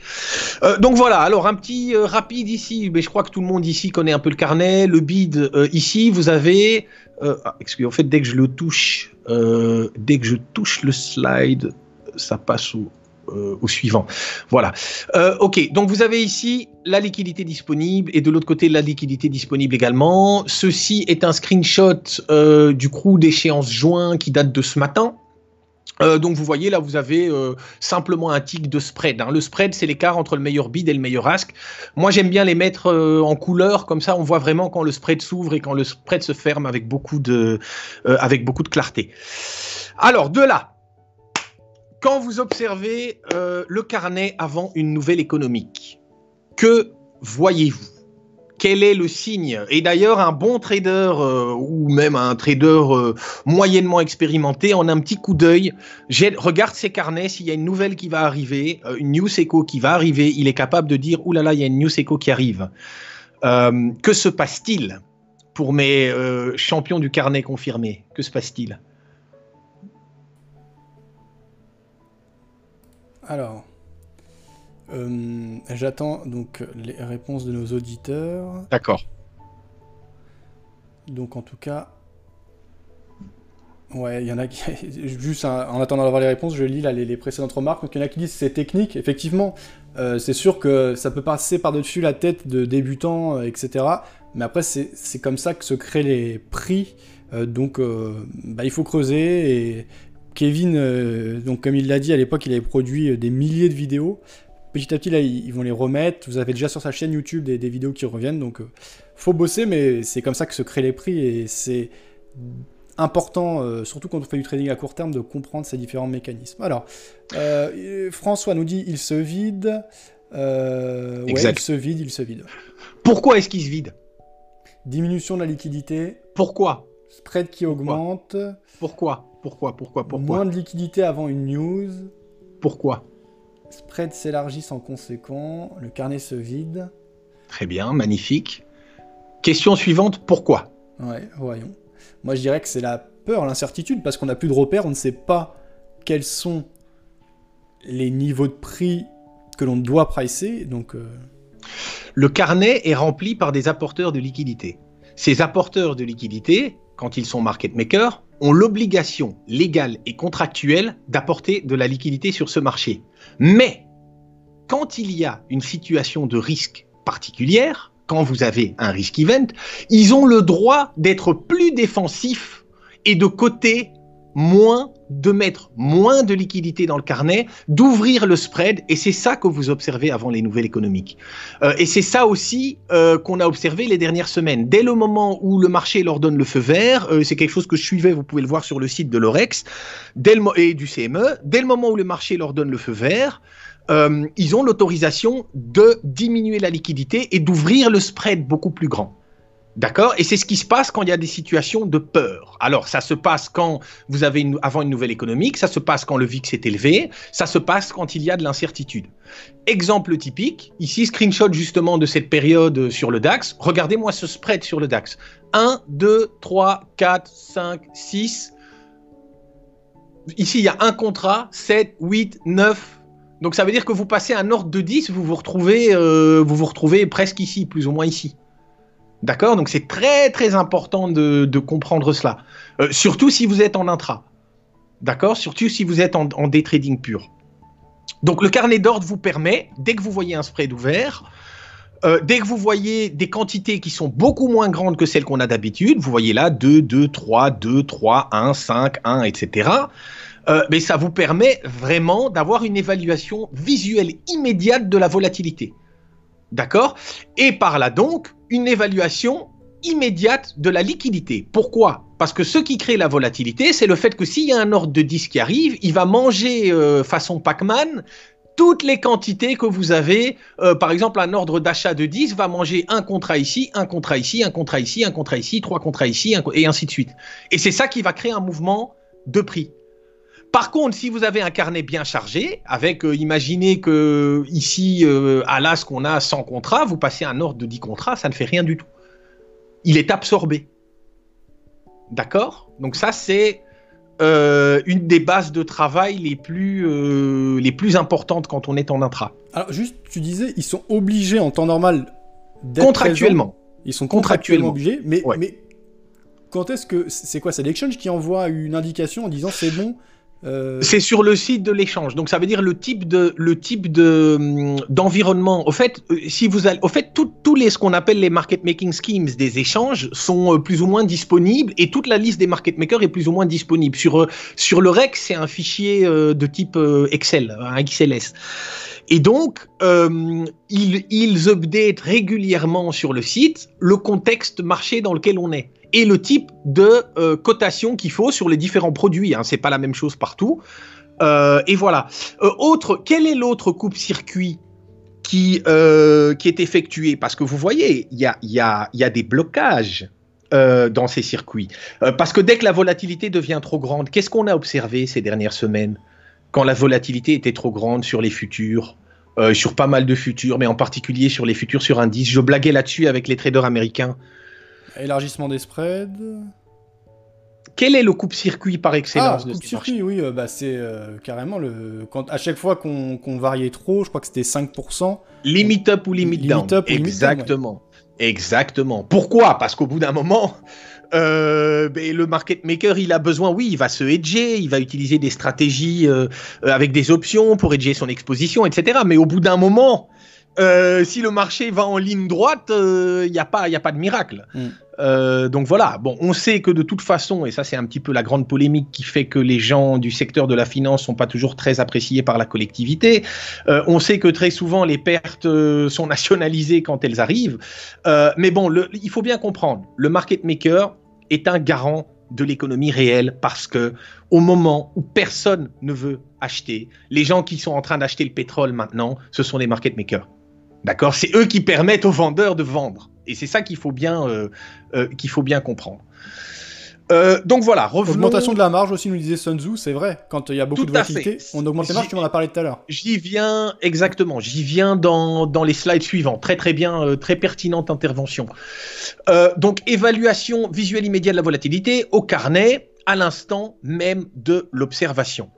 Euh, donc voilà. Alors un petit euh, rapide ici, mais je crois que tout le monde ici connaît un peu le carnet, le bid. Euh, ici, vous avez. Ah, excusez, en fait, dès que je le touche, dès que je touche le slide, ça passe au, au suivant. Voilà. ok, donc vous avez ici la liquidité disponible et de l'autre côté la liquidité disponible également. Ceci est un screenshot du crew d'échéance juin qui date de ce matin. Euh, donc vous voyez là, vous avez euh, simplement un tic de spread. Hein. Le spread, c'est l'écart entre le meilleur bid et le meilleur ask. Moi, j'aime bien les mettre euh, en couleur, comme ça, on voit vraiment quand le spread s'ouvre et quand le spread se ferme avec beaucoup de, avec beaucoup de clarté. Alors de là, quand vous observez le carnet avant une nouvelle économique, que voyez-vous? Quel est le signe. Et d'ailleurs, un bon trader euh, ou même un trader euh, moyennement expérimenté, en un petit coup d'œil, regarde ses carnets, s'il y a une nouvelle qui va arriver, euh, une news echo qui va arriver, il est capable de dire, oulala, là là, il y a une news echo qui arrive. que se passe-t-il pour mes champions du carnet confirmés Que se passe-t-il? Alors, euh, j'attends donc les réponses de nos auditeurs. D'accord. Donc en tout cas, ouais, il y en a qui juste en attendant d'avoir les réponses, je lis là, les, précédentes remarques. Donc il y en a qui disent c'est technique. Effectivement, euh, c'est sûr que ça peut passer par-dessus la tête de débutants, euh, etc. Mais après, c'est comme ça que se créent les prix. donc bah, il faut creuser et Kevin, donc comme il l'a dit à l'époque, il avait produit des milliers de vidéos petit à petit, là, ils, vont les remettre. Vous avez déjà sur sa chaîne YouTube des, vidéos qui reviennent. Donc, euh, faut bosser, mais c'est comme ça que se créent les prix. Et c'est important, euh, surtout quand on fait du trading à court terme, de comprendre ces différents mécanismes. Alors, euh, François nous dit il se vide. Euh, ouais, il se vide, il se vide. Pourquoi est-ce qu'il se vide? Diminution de la liquidité, Pourquoi? Spread qui augmente, Pourquoi? Pourquoi? Pourquoi? Pourquoi? Moins de liquidité avant une news, Pourquoi? Spread s'élargit en conséquent, le carnet se vide. Très bien, magnifique. Question suivante, pourquoi? Ouais, voyons. Moi, je dirais que c'est la peur, l'incertitude, parce qu'on n'a plus de repères, on ne sait pas quels sont les niveaux de prix que l'on doit pricer. Donc, euh, Le carnet est rempli par des apporteurs de liquidité. Ces apporteurs de liquidité, quand ils sont market makers, ont l'obligation légale et contractuelle d'apporter de la liquidité sur ce marché. Mais quand il y a une situation de risque particulière, quand vous avez un risk event, ils ont le droit d'être plus défensifs et de coter moins, de mettre moins de liquidité dans le carnet, d'ouvrir le spread, et c'est ça que vous observez avant les nouvelles économiques. Euh, et c'est ça aussi euh, qu'on a observé les dernières semaines. Dès le moment où le marché leur donne le feu vert, euh, c'est quelque chose que je suivais, vous pouvez le voir sur le site de l'Orex, et du CME, dès le moment où le marché leur donne le feu vert, ils ont l'autorisation de diminuer la liquidité et d'ouvrir le spread beaucoup plus grand. D'accord? Et c'est ce qui se passe quand il y a des situations de peur. Alors, ça se passe quand vous avez une, avant une nouvelle économique, ça se passe quand le VIX est élevé, ça se passe quand il y a de l'incertitude. Exemple typique, ici, screenshot justement de cette période sur le DAX. Regardez-moi ce spread sur le DAX. 1, 2, 3, 4, 5, 6. Ici, il y a un contrat, 7, 8, 9. Donc ça veut dire que vous passez un ordre de 10, vous vous euh, vous vous retrouvez presque ici, plus ou moins ici. D'accord? Donc c'est très très important de, comprendre cela. Euh, surtout si vous êtes en intra. D'accord? Surtout si vous êtes en, day trading pur. Donc le carnet d'ordre vous permet, dès que vous voyez un spread ouvert, euh, dès que vous voyez des quantités qui sont beaucoup moins grandes que celles qu'on a d'habitude, vous voyez là 2, 2, 3, 2, 3, 1, 5, 1, etc. Mais ça vous permet vraiment d'avoir une évaluation visuelle immédiate de la volatilité. D'accord? Et par là donc, une évaluation immédiate de la liquidité. Pourquoi? Parce que ce qui crée la volatilité, c'est le fait que s'il y a un ordre de 10 qui arrive, il va manger euh, façon Pac-Man toutes les quantités que vous avez. Euh, par exemple, un ordre d'achat de 10 va manger un contrat ici, un contrat ici, un contrat ici, un contrat ici, trois contrats ici, et ainsi de suite. Et c'est ça qui va créer un mouvement de prix. Par contre, si vous avez un carnet bien chargé, avec, euh, imaginez que ici, euh, à l'AS, qu'on a 100 contrats, vous passez un ordre de 10 contrats, ça ne fait rien du tout. Il est absorbé. D'accord? Donc ça, c'est euh, une des bases de travail les plus, euh, les plus importantes quand on est en intra. alors juste, tu disais, ils sont obligés en temps normal d'être Contractuellement. présents. Ils sont contractuellement Contractuellement. obligés, mais, Ouais. mais quand est-ce que c'est quoi? C'est l'exchange qui envoie une indication en disant c'est bon. Euh, C'est sur le site de l'échange. Donc ça veut dire le type de le type de hum, d'environnement. Au fait, euh, si vous allez, au fait, tous les ce qu'on appelle les market making schemes des échanges sont euh, plus ou moins disponibles et toute la liste des market makers est plus ou moins disponible sur sur le REX. C'est un fichier de type Excel, un XLS. Et donc, euh, ils, ils updatent régulièrement sur le site le contexte marché dans lequel on est et le type de euh, cotation qu'il faut sur les différents produits. Hein. C'est pas la même chose partout. Euh, et voilà. Euh, autre, quel est l'autre coupe-circuit qui, qui est effectué? Parce que vous voyez, il y a, y, a, y a des blocages. dans ces circuits. Parce que dès que la volatilité devient trop grande, qu'est-ce qu'on a observé ces dernières semaines? Quand la volatilité était trop grande sur les futurs, sur pas mal de futurs, mais en particulier sur les futurs sur indice. Je blaguais là-dessus avec les traders américains. Élargissement des spreads. Quel est le coupe-circuit par Ah, excellence de coupe ces marchés circuit, oui, euh, bah c'est euh, carrément le. Quand, à chaque fois qu'on variait trop, je crois que c'était 5%. Limit up ou limit, Limit down up ou limit down, Exactement. Exactement. Pourquoi? Parce qu'au bout d'un moment, euh, ben, le market maker, il a besoin, oui, il va se hedger, il va utiliser des stratégies avec des options pour hedger son exposition, etc. Mais au bout d'un moment, euh, si le marché va en ligne droite, il n'y a, pas- y a pas de miracle. Mm. Euh, donc voilà, bon, on sait que de toute façon, et ça c'est un petit peu la grande polémique qui fait que les gens du secteur de la finance sont pas toujours très appréciés par la collectivité, euh, on sait que très souvent les pertes euh, sont nationalisées quand elles arrivent, Euh, mais bon, le- il faut bien comprendre, le market maker est un garant de l'économie réelle parce que au moment où personne ne veut acheter, les gens qui sont en train d'acheter le pétrole maintenant, ce sont les market makers. D'accord? C'est eux qui permettent aux vendeurs de vendre. Et c'est ça qu'il faut bien, euh, euh, qu'il faut bien comprendre. Euh, donc voilà, revenons... Augmentation de la marge aussi, nous disait Sun Tzu, c'est vrai. Quand il y a beaucoup de volatilité, on augmente les marges, tu m'en as parlé tout à l'heure. J'y viens, exactement, j'y viens dans, dans, les slides suivants. Très très bien, très pertinente intervention. donc évaluation visuelle immédiate de la volatilité au carnet à l'instant même de l'observation.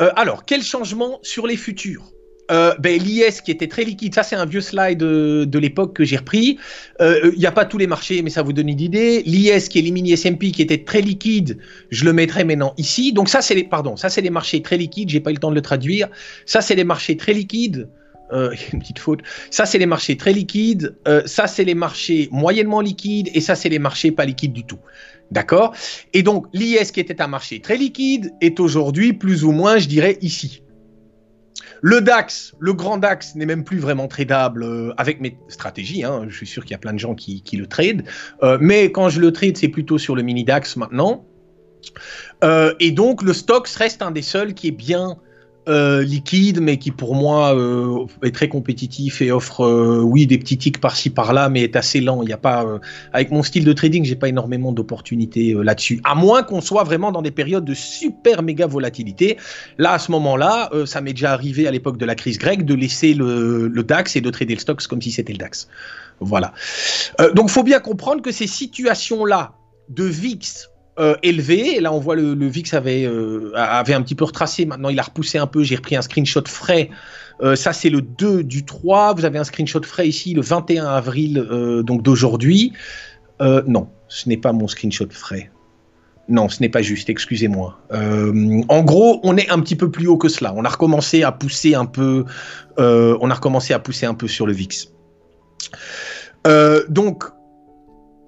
alors, quel changement sur les futurs? Euh, ben, L'IS qui était très liquide, ça c'est un vieux slide de, de l'époque que j'ai repris. Il euh, n'y a pas tous les marchés, mais ça vous donne une idée. L'IS qui est mini S&P qui était très liquide, je le mettrai maintenant ici. Donc ça c'est les, pardon, ça c'est les marchés très liquides. J'ai pas eu le temps de le traduire. Ça c'est les marchés très liquides. Euh, une petite faute. Ça, c'est les marchés très liquides. Euh, ça, c'est les marchés moyennement liquides. Et ça, c'est les marchés pas liquides du tout. D'accord? Et donc, l'IS qui était un marché très liquide est aujourd'hui plus ou moins, je dirais, ici. Le DAX, le grand DAX n'est même plus vraiment tradable euh, avec mes stratégies. Hein. Je suis sûr qu'il y a plein de gens qui, le trade. Euh, mais quand je le trade, c'est plutôt sur le mini DAX maintenant. Euh, et donc, le Stox reste un des seuls qui est bien euh, liquide, mais qui pour moi euh, est très compétitif et offre, euh, oui, des petits tics par-ci par-là, mais est assez lent. Il y a pas, avec mon style de trading, j'ai pas énormément d'opportunités là-dessus. À moins qu'on soit vraiment dans des périodes de super méga volatilité. Là, à ce moment-là, ça m'est déjà arrivé à l'époque de la crise grecque de laisser le, le, DAX et de trader le stocks comme si c'était le DAX. Voilà. donc, faut bien comprendre que ces situations-là de VIX euh, élevé. Et là, on voit le, VIX avait, euh, avait un petit peu retracé. Maintenant, il a repoussé un peu. J'ai repris un screenshot frais. Euh, ça, c'est le 2 du 3. Vous avez un screenshot frais ici, le 21 avril donc d'aujourd'hui. non, ce n'est pas mon screenshot frais. Non, ce n'est pas juste, excusez-moi. en gros, on est un petit peu plus haut que cela. On a recommencé à pousser un peu, on a recommencé à pousser un peu sur le VIX. donc,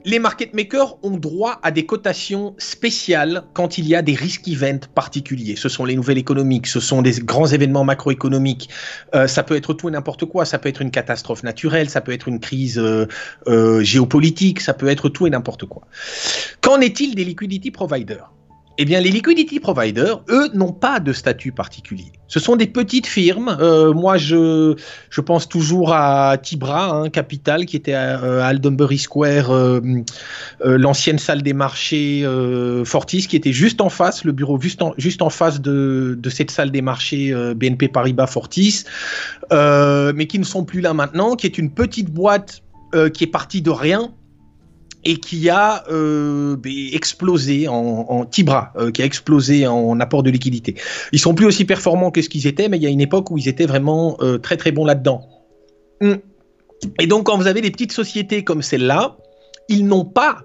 les market makers ont droit à des cotations spéciales quand il y a des risk events particuliers. Ce sont les nouvelles économiques, ce sont des grands événements macroéconomiques. Euh, ça peut être tout et n'importe quoi. Ça peut être une catastrophe naturelle, ça peut être une crise euh, euh, géopolitique, ça peut être tout et n'importe quoi. Qu'en est-il des liquidity providers? Eh bien, les liquidity providers, eux, n'ont pas de statut particulier. Ce sont des petites firmes. Euh, moi, je, je pense toujours à Tibra, hein, Capital, qui était à, euh, Aldenbury Square, euh, l'ancienne salle des marchés Fortis, qui était juste en face, le bureau juste en, juste en face de, de cette salle des marchés BNP Paribas Fortis, mais qui ne sont plus là maintenant, qui est une petite boîte qui est partie de rien et qui a euh, ben, explosé en, Tibra, euh, qui a explosé en apport de liquidité. Ils sont plus aussi performants que ce qu'ils étaient, mais il y a une époque où ils étaient vraiment euh, très très bons là-dedans. Hum. Et donc quand vous avez des petites sociétés comme celle-là, ils n'ont pas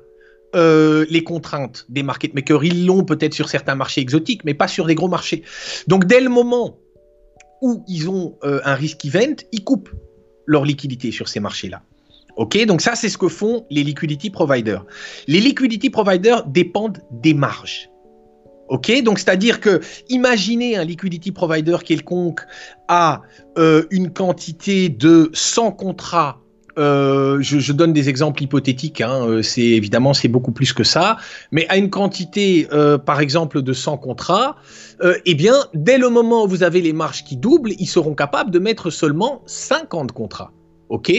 les contraintes des market makers. Ils l'ont peut-être sur certains marchés exotiques, mais pas sur des gros marchés. Donc dès le moment où ils ont un risk event, ils coupent leur liquidité sur ces marchés-là. Ok, donc ça c'est ce que font les liquidity providers. Les liquidity providers dépendent des marges. Ok, donc c'est-à-dire que imaginez un liquidity provider quelconque a euh, une quantité de 100 contrats. Euh, je, donne des exemples hypothétiques. Hein, euh, c'est évidemment c'est beaucoup plus que ça, mais à une quantité, par exemple, de 100 contrats, eh bien, dès le moment où vous avez les marges qui doublent, ils seront capables de mettre seulement 50 contrats. OK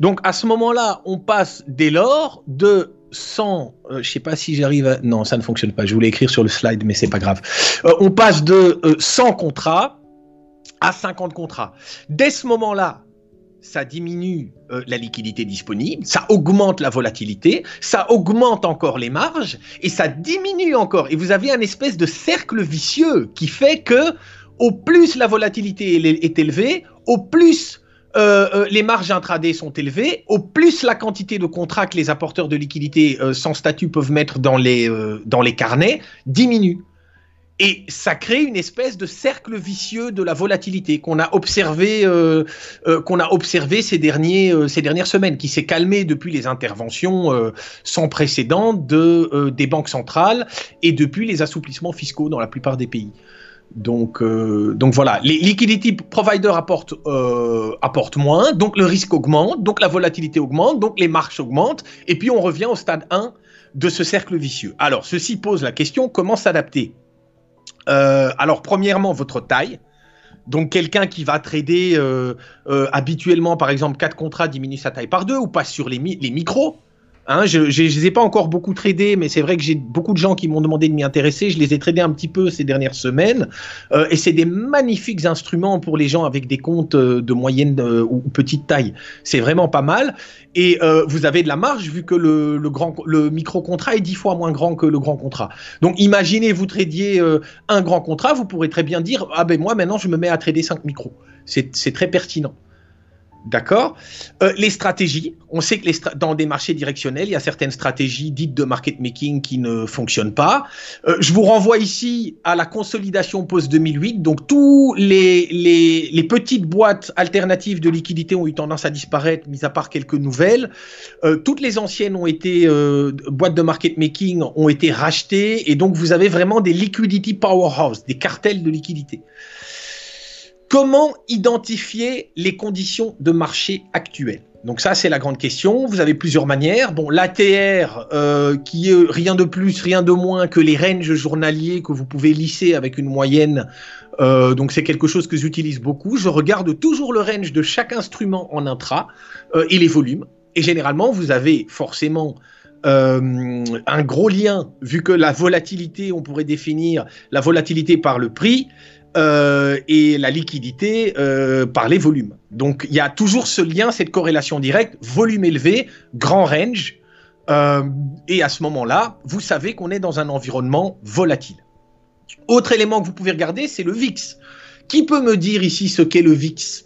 Donc à ce moment-là, on passe dès lors de 100, je euh, je sais pas si j'arrive à... Non, ça ne fonctionne pas. Je voulais écrire sur le slide, mais c'est pas grave. Euh, on passe de 100 euh, contrats à 50 contrats. Dès ce moment-là, ça diminue la liquidité disponible, ça augmente la volatilité, ça augmente encore les marges et ça diminue encore. Et vous avez un espèce de cercle vicieux qui fait que au plus la volatilité est élevée, au plus euh, euh, les marges intraday sont élevées, au plus la quantité de contrats que les apporteurs de liquidités euh, sans statut peuvent mettre dans les, dans les carnets diminue. Et ça crée une espèce de cercle vicieux de la volatilité qu'on a observé, a observé ces, derniers, ces dernières semaines, qui s'est calmé depuis les interventions sans précédent de, des banques centrales et depuis les assouplissements fiscaux dans la plupart des pays. Donc, euh, donc voilà, les liquidity providers apportent, euh, apportent moins, donc le risque augmente, donc la volatilité augmente, donc les marges augmentent, et puis on revient au stade 1 de ce cercle vicieux. Alors, ceci pose la question, comment s'adapter? Euh, Alors, premièrement, votre taille. Donc quelqu'un qui va trader habituellement, par exemple, 4 contrats diminue sa taille par deux ou passe sur les micros. Hein, je ne les ai pas encore beaucoup tradés, mais c'est vrai que j'ai beaucoup de gens qui m'ont demandé de m'y intéresser. Je les ai tradés un petit peu ces dernières semaines. Euh, et c'est des magnifiques instruments pour les gens avec des comptes euh, de moyenne euh, ou petite taille. C'est vraiment pas mal. Et vous avez de la marge vu que le, micro-contrat est dix fois moins grand que le grand contrat. Donc imaginez, vous tradiez un grand contrat, vous pourrez très bien dire Ah ben moi maintenant je me mets à trader 5 micros. C'est très pertinent. D'accord euh, Les stratégies, on sait que dans des marchés directionnels, il y a certaines stratégies dites de market making qui ne fonctionnent pas. Euh, je vous renvoie ici à la consolidation post-2008. Donc, tous les, les, petites boîtes alternatives de liquidité ont eu tendance à disparaître, mis à part quelques nouvelles. Euh, toutes les anciennes ont été, boîtes de market making ont été rachetées. Et donc, vous avez vraiment des liquidity powerhouse, des cartels de liquidité. Comment identifier les conditions de marché actuelles? Donc ça, c'est la grande question. Vous avez plusieurs manières. Bon, l'ATR, euh, qui est rien de plus, rien de moins que les ranges journaliers que vous pouvez lisser avec une moyenne. Euh, donc c'est quelque chose que j'utilise beaucoup. Je regarde toujours le range de chaque instrument en intra euh, et les volumes. Et généralement, vous avez forcément un gros lien, vu que la volatilité, on pourrait définir la volatilité par le prix, euh, et la liquidité euh, par les volumes. Donc il y a toujours ce lien, cette corrélation directe, volume élevé, grand range, euh, et à ce moment-là, vous savez qu'on est dans un environnement volatile. Autre élément que vous pouvez regarder, c'est le VIX. Qui peut me dire ici ce qu'est le VIX?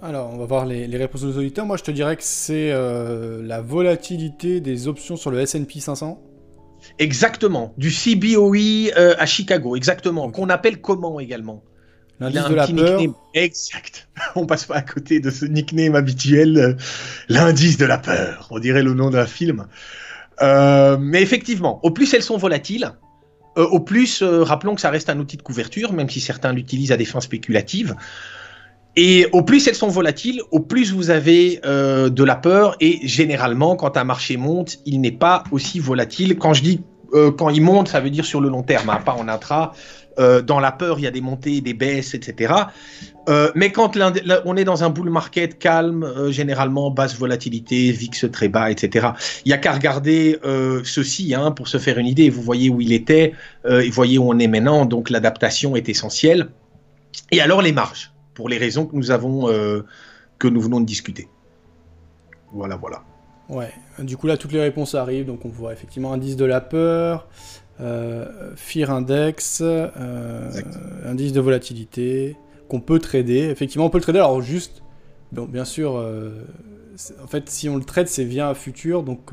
Alors, on va voir les, réponses des auditeurs. Moi, je te dirais que c'est la volatilité des options sur le S&P 500. Exactement, du CBOE euh, à Chicago, exactement, qu'on appelle comment également? L'indice de la peur. Exact. On passe pas à côté de ce nickname habituel, euh, l'indice de la peur. On dirait le nom d'un film. Euh, mais effectivement, au plus elles sont volatiles, au plus, rappelons que ça reste un outil de couverture, même si certains l'utilisent à des fins spéculatives. Et au plus elles sont volatiles, au plus vous avez euh, de la peur. Et généralement, quand un marché monte, il n'est pas aussi volatile. Quand je dis euh, quand il monte, ça veut dire sur le long terme, hein, pas en intra. Euh, dans la peur, il y a des montées, des baisses, etc. mais quand on est dans un bull market calme, généralement basse volatilité, VIX très bas, etc. Il y a qu'à regarder ceci hein, pour se faire une idée. Vous voyez où il était, vous voyez où on est maintenant. Donc l'adaptation est essentielle. Et alors les marges pour les raisons que nous avons, euh, que nous venons de discuter. Voilà, voilà. Ouais, du coup là toutes les réponses arrivent, donc on voit effectivement indice de la peur, euh, Fear Index, euh, indice de volatilité, qu'on peut trader. Effectivement, on peut le trader, alors juste, bon, bien sûr, en fait si on le trade c'est via un futur, donc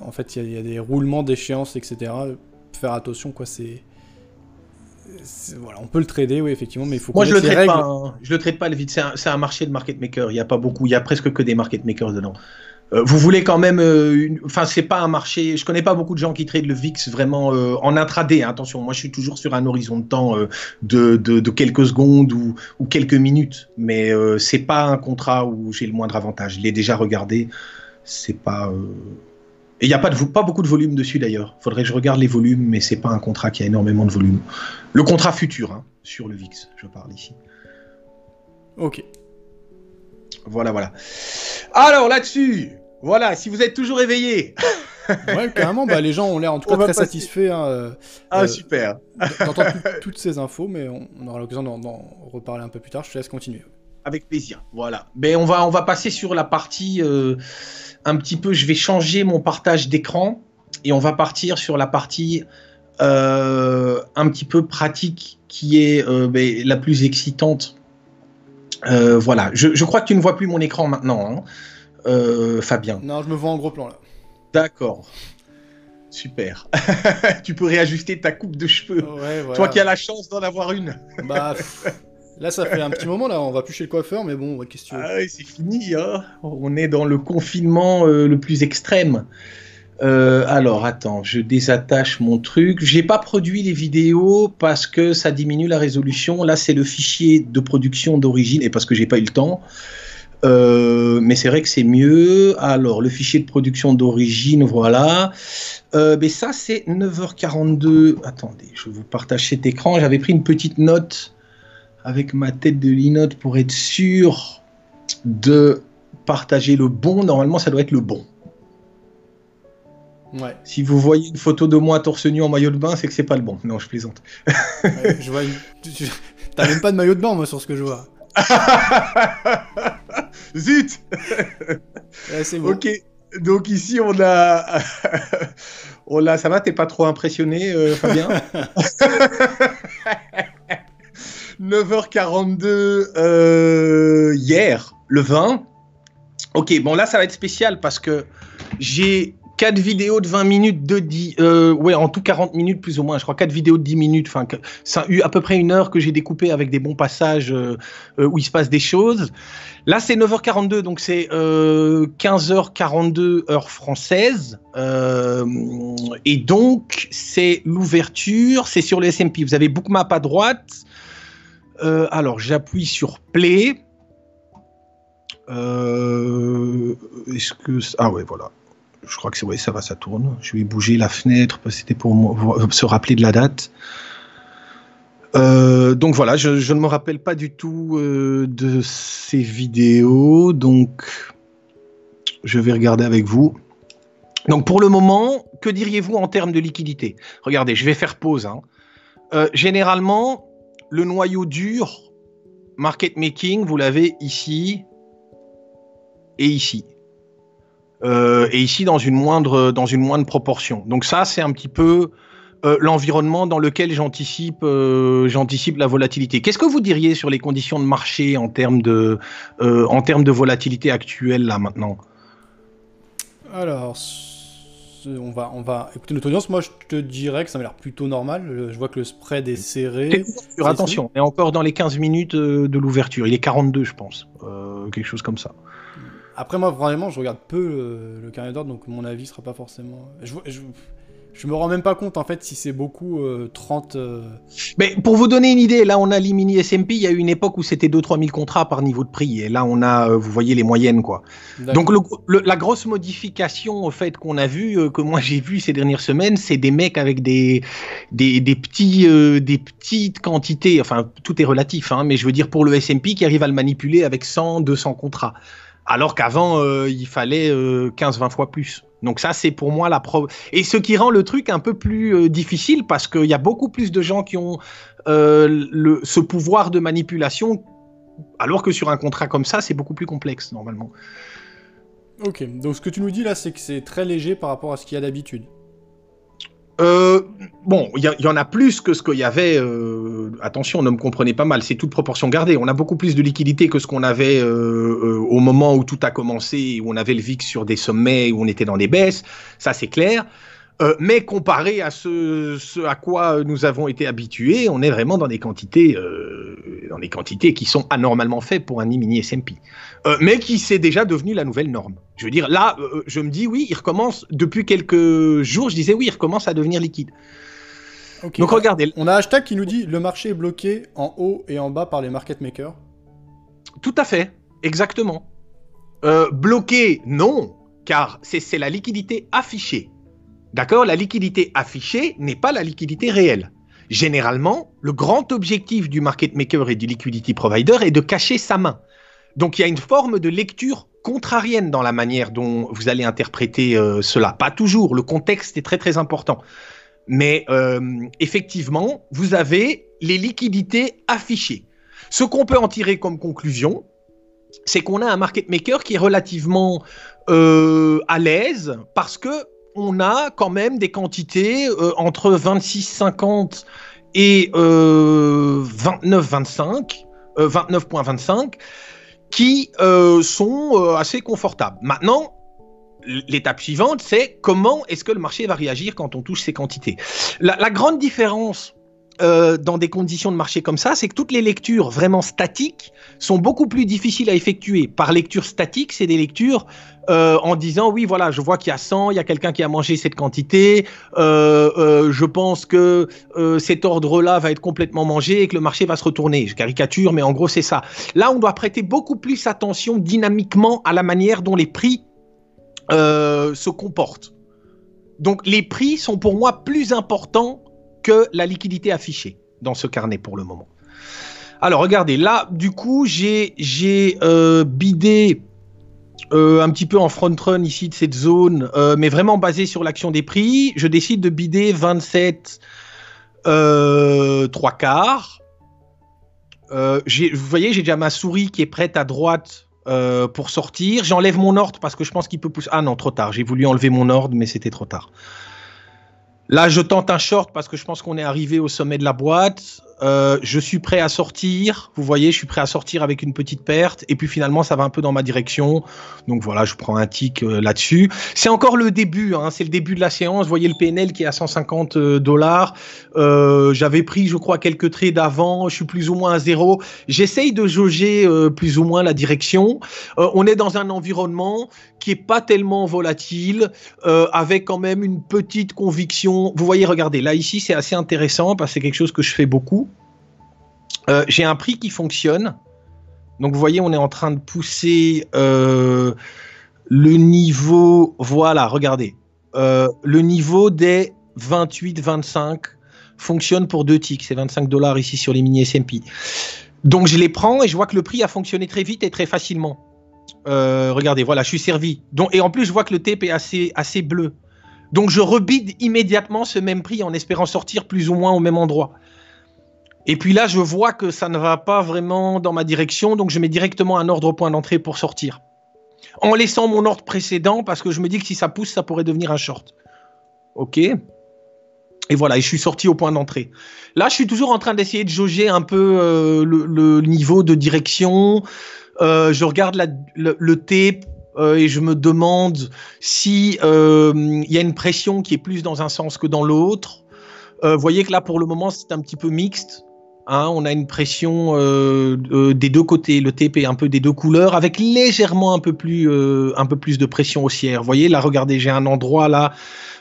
en fait il y, y, a des roulements d'échéance, etc. Faire attention, quoi, c'est voilà, on peut le trader, oui, effectivement, mais il faut. Moi, je le traite pas. Hein. Je le traite pas le vide. C'est un, marché de market maker. Il n'y a pas beaucoup. Il y a presque que des market makers dedans. Euh, vous voulez quand même, euh, enfin c'est pas un marché. Je connais pas beaucoup de gens qui tradent le VIX vraiment euh, en intraday. Hein, attention, moi je suis toujours sur un horizon de temps de, de, quelques secondes ou, ou quelques minutes, mais c'est pas un contrat où j'ai le moindre avantage. Je l'ai déjà regardé. C'est pas et il n'y a pas, de, pas beaucoup de volume dessus d'ailleurs. Il faudrait que je regarde les volumes, mais c'est pas un contrat qui a énormément de volume. Le contrat futur, hein, sur le VIX, je parle ici. Ok. Voilà, voilà. Alors là-dessus, voilà, si vous êtes toujours éveillé. ouais, carrément, bah, les gens ont l'air en tout cas très satisfaits. Hein, euh, ah, euh, super. D'entendre toutes ces infos, mais on, aura l'occasion d'en reparler un peu plus tard. Je te laisse continuer. Avec plaisir. Voilà. Mais on va, on va passer sur la partie. Euh, un petit peu, je vais changer mon partage d'écran et on va partir sur la partie euh, un petit peu pratique qui est euh, ben, la plus excitante. Euh, voilà, je, crois que tu ne vois plus mon écran maintenant, hein, Fabien. Non, je me vois en gros plan là. D'accord. Super. tu peux réajuster ta coupe de cheveux. Toi qui as la chance d'en avoir une. bah, Là, ça fait un petit moment, là, on va plus chez le coiffeur, mais bon, question. Ah c'est fini, hein On est dans le confinement euh, le plus extrême. Euh, alors, attends, je désattache mon truc. J'ai pas produit les vidéos parce que ça diminue la résolution. Là, c'est le fichier de production d'origine et parce que j'ai pas eu le temps. Euh, mais c'est vrai que c'est mieux. Alors, le fichier de production d'origine, voilà. Mais ça, c'est 9h42. Attendez, je vous partage cet écran. J'avais pris une petite note avec ma tête de linote pour être sûr de partager le bon. Normalement, ça doit être le bon. Ouais. Si vous voyez une photo de moi torse nu en maillot de bain, c'est que c'est pas le bon. Non, je plaisante. Ouais, je vois T'as même pas de maillot de bain, moi, sur ce que je vois. Zut Ouais, c'est bon. Ok, donc ici on a... on a... Ça va, t'es pas trop impressionné, euh, Fabien 9h42 euh, hier, le 20. Ok, bon là ça va être spécial parce que j'ai quatre vidéos de 20 minutes de 10... Euh, ouais, en tout 40 minutes plus ou moins, je crois. quatre vidéos de 10 minutes, enfin, ça a eu à peu près une heure que j'ai découpé avec des bons passages euh, où il se passe des choses. Là, c'est 9h42, donc c'est euh, 15h42 heure française. Et donc, c'est l'ouverture, c'est sur le SMP. Vous avez Bookmap à droite. Euh, alors, j'appuie sur Play. Euh, Est-ce que... Ah ouais, voilà. Je crois que c'est... Ouais, ça va, ça tourne. Je vais bouger la fenêtre, c'était pour moi- se rappeler de la date. Euh, donc voilà, je, ne me rappelle pas du tout euh, de ces vidéos, donc je vais regarder avec vous. Donc pour le moment, que diriez-vous en termes de liquidité? Regardez, je vais faire pause. hein. Euh, généralement, le noyau dur, market making, vous l'avez ici et ici. Euh, et ici dans une moindre dans une moindre proportion. Donc ça, c'est un petit peu euh, l'environnement dans lequel j'anticipe euh, j'anticipe la volatilité. Qu'est-ce que vous diriez sur les conditions de marché en termes de en termes de volatilité actuelle là maintenant? Alors, on va, on va écouter notre audience. Moi, je te dirais que ça m'a l'air plutôt normal. Le- Je vois que le spread est serré. Attention, on est encore dans les 15 minutes euh, de l'ouverture. Il est 42, je pense, Euh, quelque chose comme ça. Après, moi, vraiment, je regarde peu le, le carnet d'ordre, donc mon avis sera pas forcément. Je, vois- je, je me rends même pas compte en fait si c'est beaucoup euh, 30. euh, Mais pour vous donner une idée, là on a les mini SMP, il y a eu une époque où c'était 2-3 000 contrats par niveau de prix, et là on a, euh, vous voyez les moyennes quoi. Donc le- le- la grosse modification au fait qu'on a vu, euh, que moi j'ai vu ces dernières semaines, c'est des mecs avec des des, des petits des petites quantités, enfin tout est relatif, hein, mais je veux dire pour le SMP qui arrive à le manipuler avec 100, 200 contrats, alors qu'avant euh, il fallait 15-20 fois plus. Donc ça c'est pour moi la preuve. Et ce qui rend le truc un peu plus euh, difficile parce qu'il y a beaucoup plus de gens qui ont euh, ce pouvoir de manipulation, alors que sur un contrat comme ça c'est beaucoup plus complexe normalement. Ok, donc ce que tu nous dis là, c'est que c'est très léger par rapport à ce qu'il y a d'habitude. Euh, bon, il y, en a plus que ce qu'il y avait. euh, attention, ne me comprenez pas mal, c'est toute proportion gardée. On a beaucoup plus de liquidité que ce qu'on avait euh, euh, au moment où tout a commencé, où on avait le VIX sur des sommets, où on était dans des baisses. Ça, c'est clair. Euh, mais comparé à ce, ce à quoi nous avons été habitués, on est vraiment dans des quantités, euh, dans des quantités qui sont anormalement faibles pour un mini SMP, Euh, mais qui c'est déjà devenu la nouvelle norme. Je veux dire, là, je me dis oui, il recommence depuis quelques jours. Je disais oui, il recommence à devenir liquide. Donc regardez, On a un hashtag qui nous dit le marché est bloqué en haut et en bas par les market makers. tout à fait, exactement. Bloqué, non, car c'est la liquidité affichée. D'accord La liquidité affichée n'est pas la liquidité réelle. Généralement, le grand objectif du market maker et du liquidity provider est de cacher sa main. Donc il y a une forme de lecture contrarienne dans la manière dont vous allez interpréter euh, cela. Pas toujours, le contexte est très très important. Mais euh, effectivement, vous avez les liquidités affichées. Ce qu'on peut en tirer comme conclusion, c'est qu'on a un market maker qui est relativement euh, à l'aise parce que on a quand même des quantités euh, entre 26,50 et euh, 29,25, euh, 29,25 qui euh, sont euh, assez confortables. Maintenant, l'étape suivante, c'est comment est-ce que le marché va réagir quand on touche ces quantités? La grande différence euh, dans des conditions de marché comme ça, c'est que toutes les lectures vraiment statiques sont beaucoup plus difficiles à effectuer. Par lecture statique, c'est des lectures euh, en disant oui, voilà, je vois qu'il y a 100, il y a quelqu'un qui a mangé cette quantité, euh, je pense que cet ordre-là va être complètement mangé et que le marché va se retourner. Je caricature, mais en gros, c'est ça. Là, on doit prêter beaucoup plus attention dynamiquement à la manière dont les prix se comportent. Donc, les prix sont pour moi plus importants que la liquidité affichée dans ce carnet pour le moment. Alors regardez, là du coup j'ai euh, bidé euh, un petit peu en front run ici de cette zone, euh, mais vraiment basé sur l'action des prix. Je décide de bider 27 3 quarts. vous voyez, j'ai déjà ma souris qui est prête à droite pour sortir. J'enlève mon ordre parce que je pense qu'il peut pousser. Ah non, trop tard. J'ai voulu enlever mon ordre, mais c'était trop tard. Là, je tente un short parce que je pense qu'on est arrivé au sommet de la boîte. Euh, je suis prêt à sortir. Vous voyez, je suis prêt à sortir avec une petite perte. Et puis finalement, ça va un peu dans ma direction. Donc voilà, je prends un tic euh, là-dessus. C'est encore le début. Hein, c'est le début de la séance. Vous voyez le PNL qui est à 150 euh, dollars. J'avais pris, je crois, quelques trades avant. Je suis plus ou moins à zéro. J'essaye de jauger plus ou moins la direction. on est dans un environnement qui est pas tellement volatile, avec quand même une petite conviction. Vous voyez, regardez, là ici, c'est assez intéressant parce que c'est quelque chose que je fais beaucoup. Euh, j'ai un prix qui fonctionne. Donc vous voyez, on est en train de pousser euh, le niveau. Voilà, regardez. Euh, le niveau des 28-25 fonctionne pour deux ticks. C'est 25 dollars ici sur les mini SMP. Donc je les prends et je vois que le prix a fonctionné très vite et très facilement. regardez, voilà, je suis servi. Et en plus, je vois que le tape est assez, assez bleu. Donc je rebide immédiatement ce même prix en espérant sortir plus ou moins au même endroit. Et puis là, je vois que ça ne va pas vraiment dans ma direction, donc je mets directement un ordre au point d'entrée pour sortir. En laissant mon ordre précédent, parce que je me dis que si ça pousse, ça pourrait devenir un short. Ok et voilà, et je suis sorti au point d'entrée. Là, je suis toujours en train d'essayer de jauger un peu euh, le, niveau de direction. Euh, je regarde le, le tape euh, et je me demande si il y a une pression qui est plus dans un sens que dans l'autre. Vous voyez que là, pour le moment, c'est un petit peu mixte. Hein, on a une pression euh, euh, des deux côtés, le TP un peu des deux couleurs, avec légèrement un peu plus, euh, un peu plus de pression haussière. Vous voyez, là, regardez, j'ai un endroit là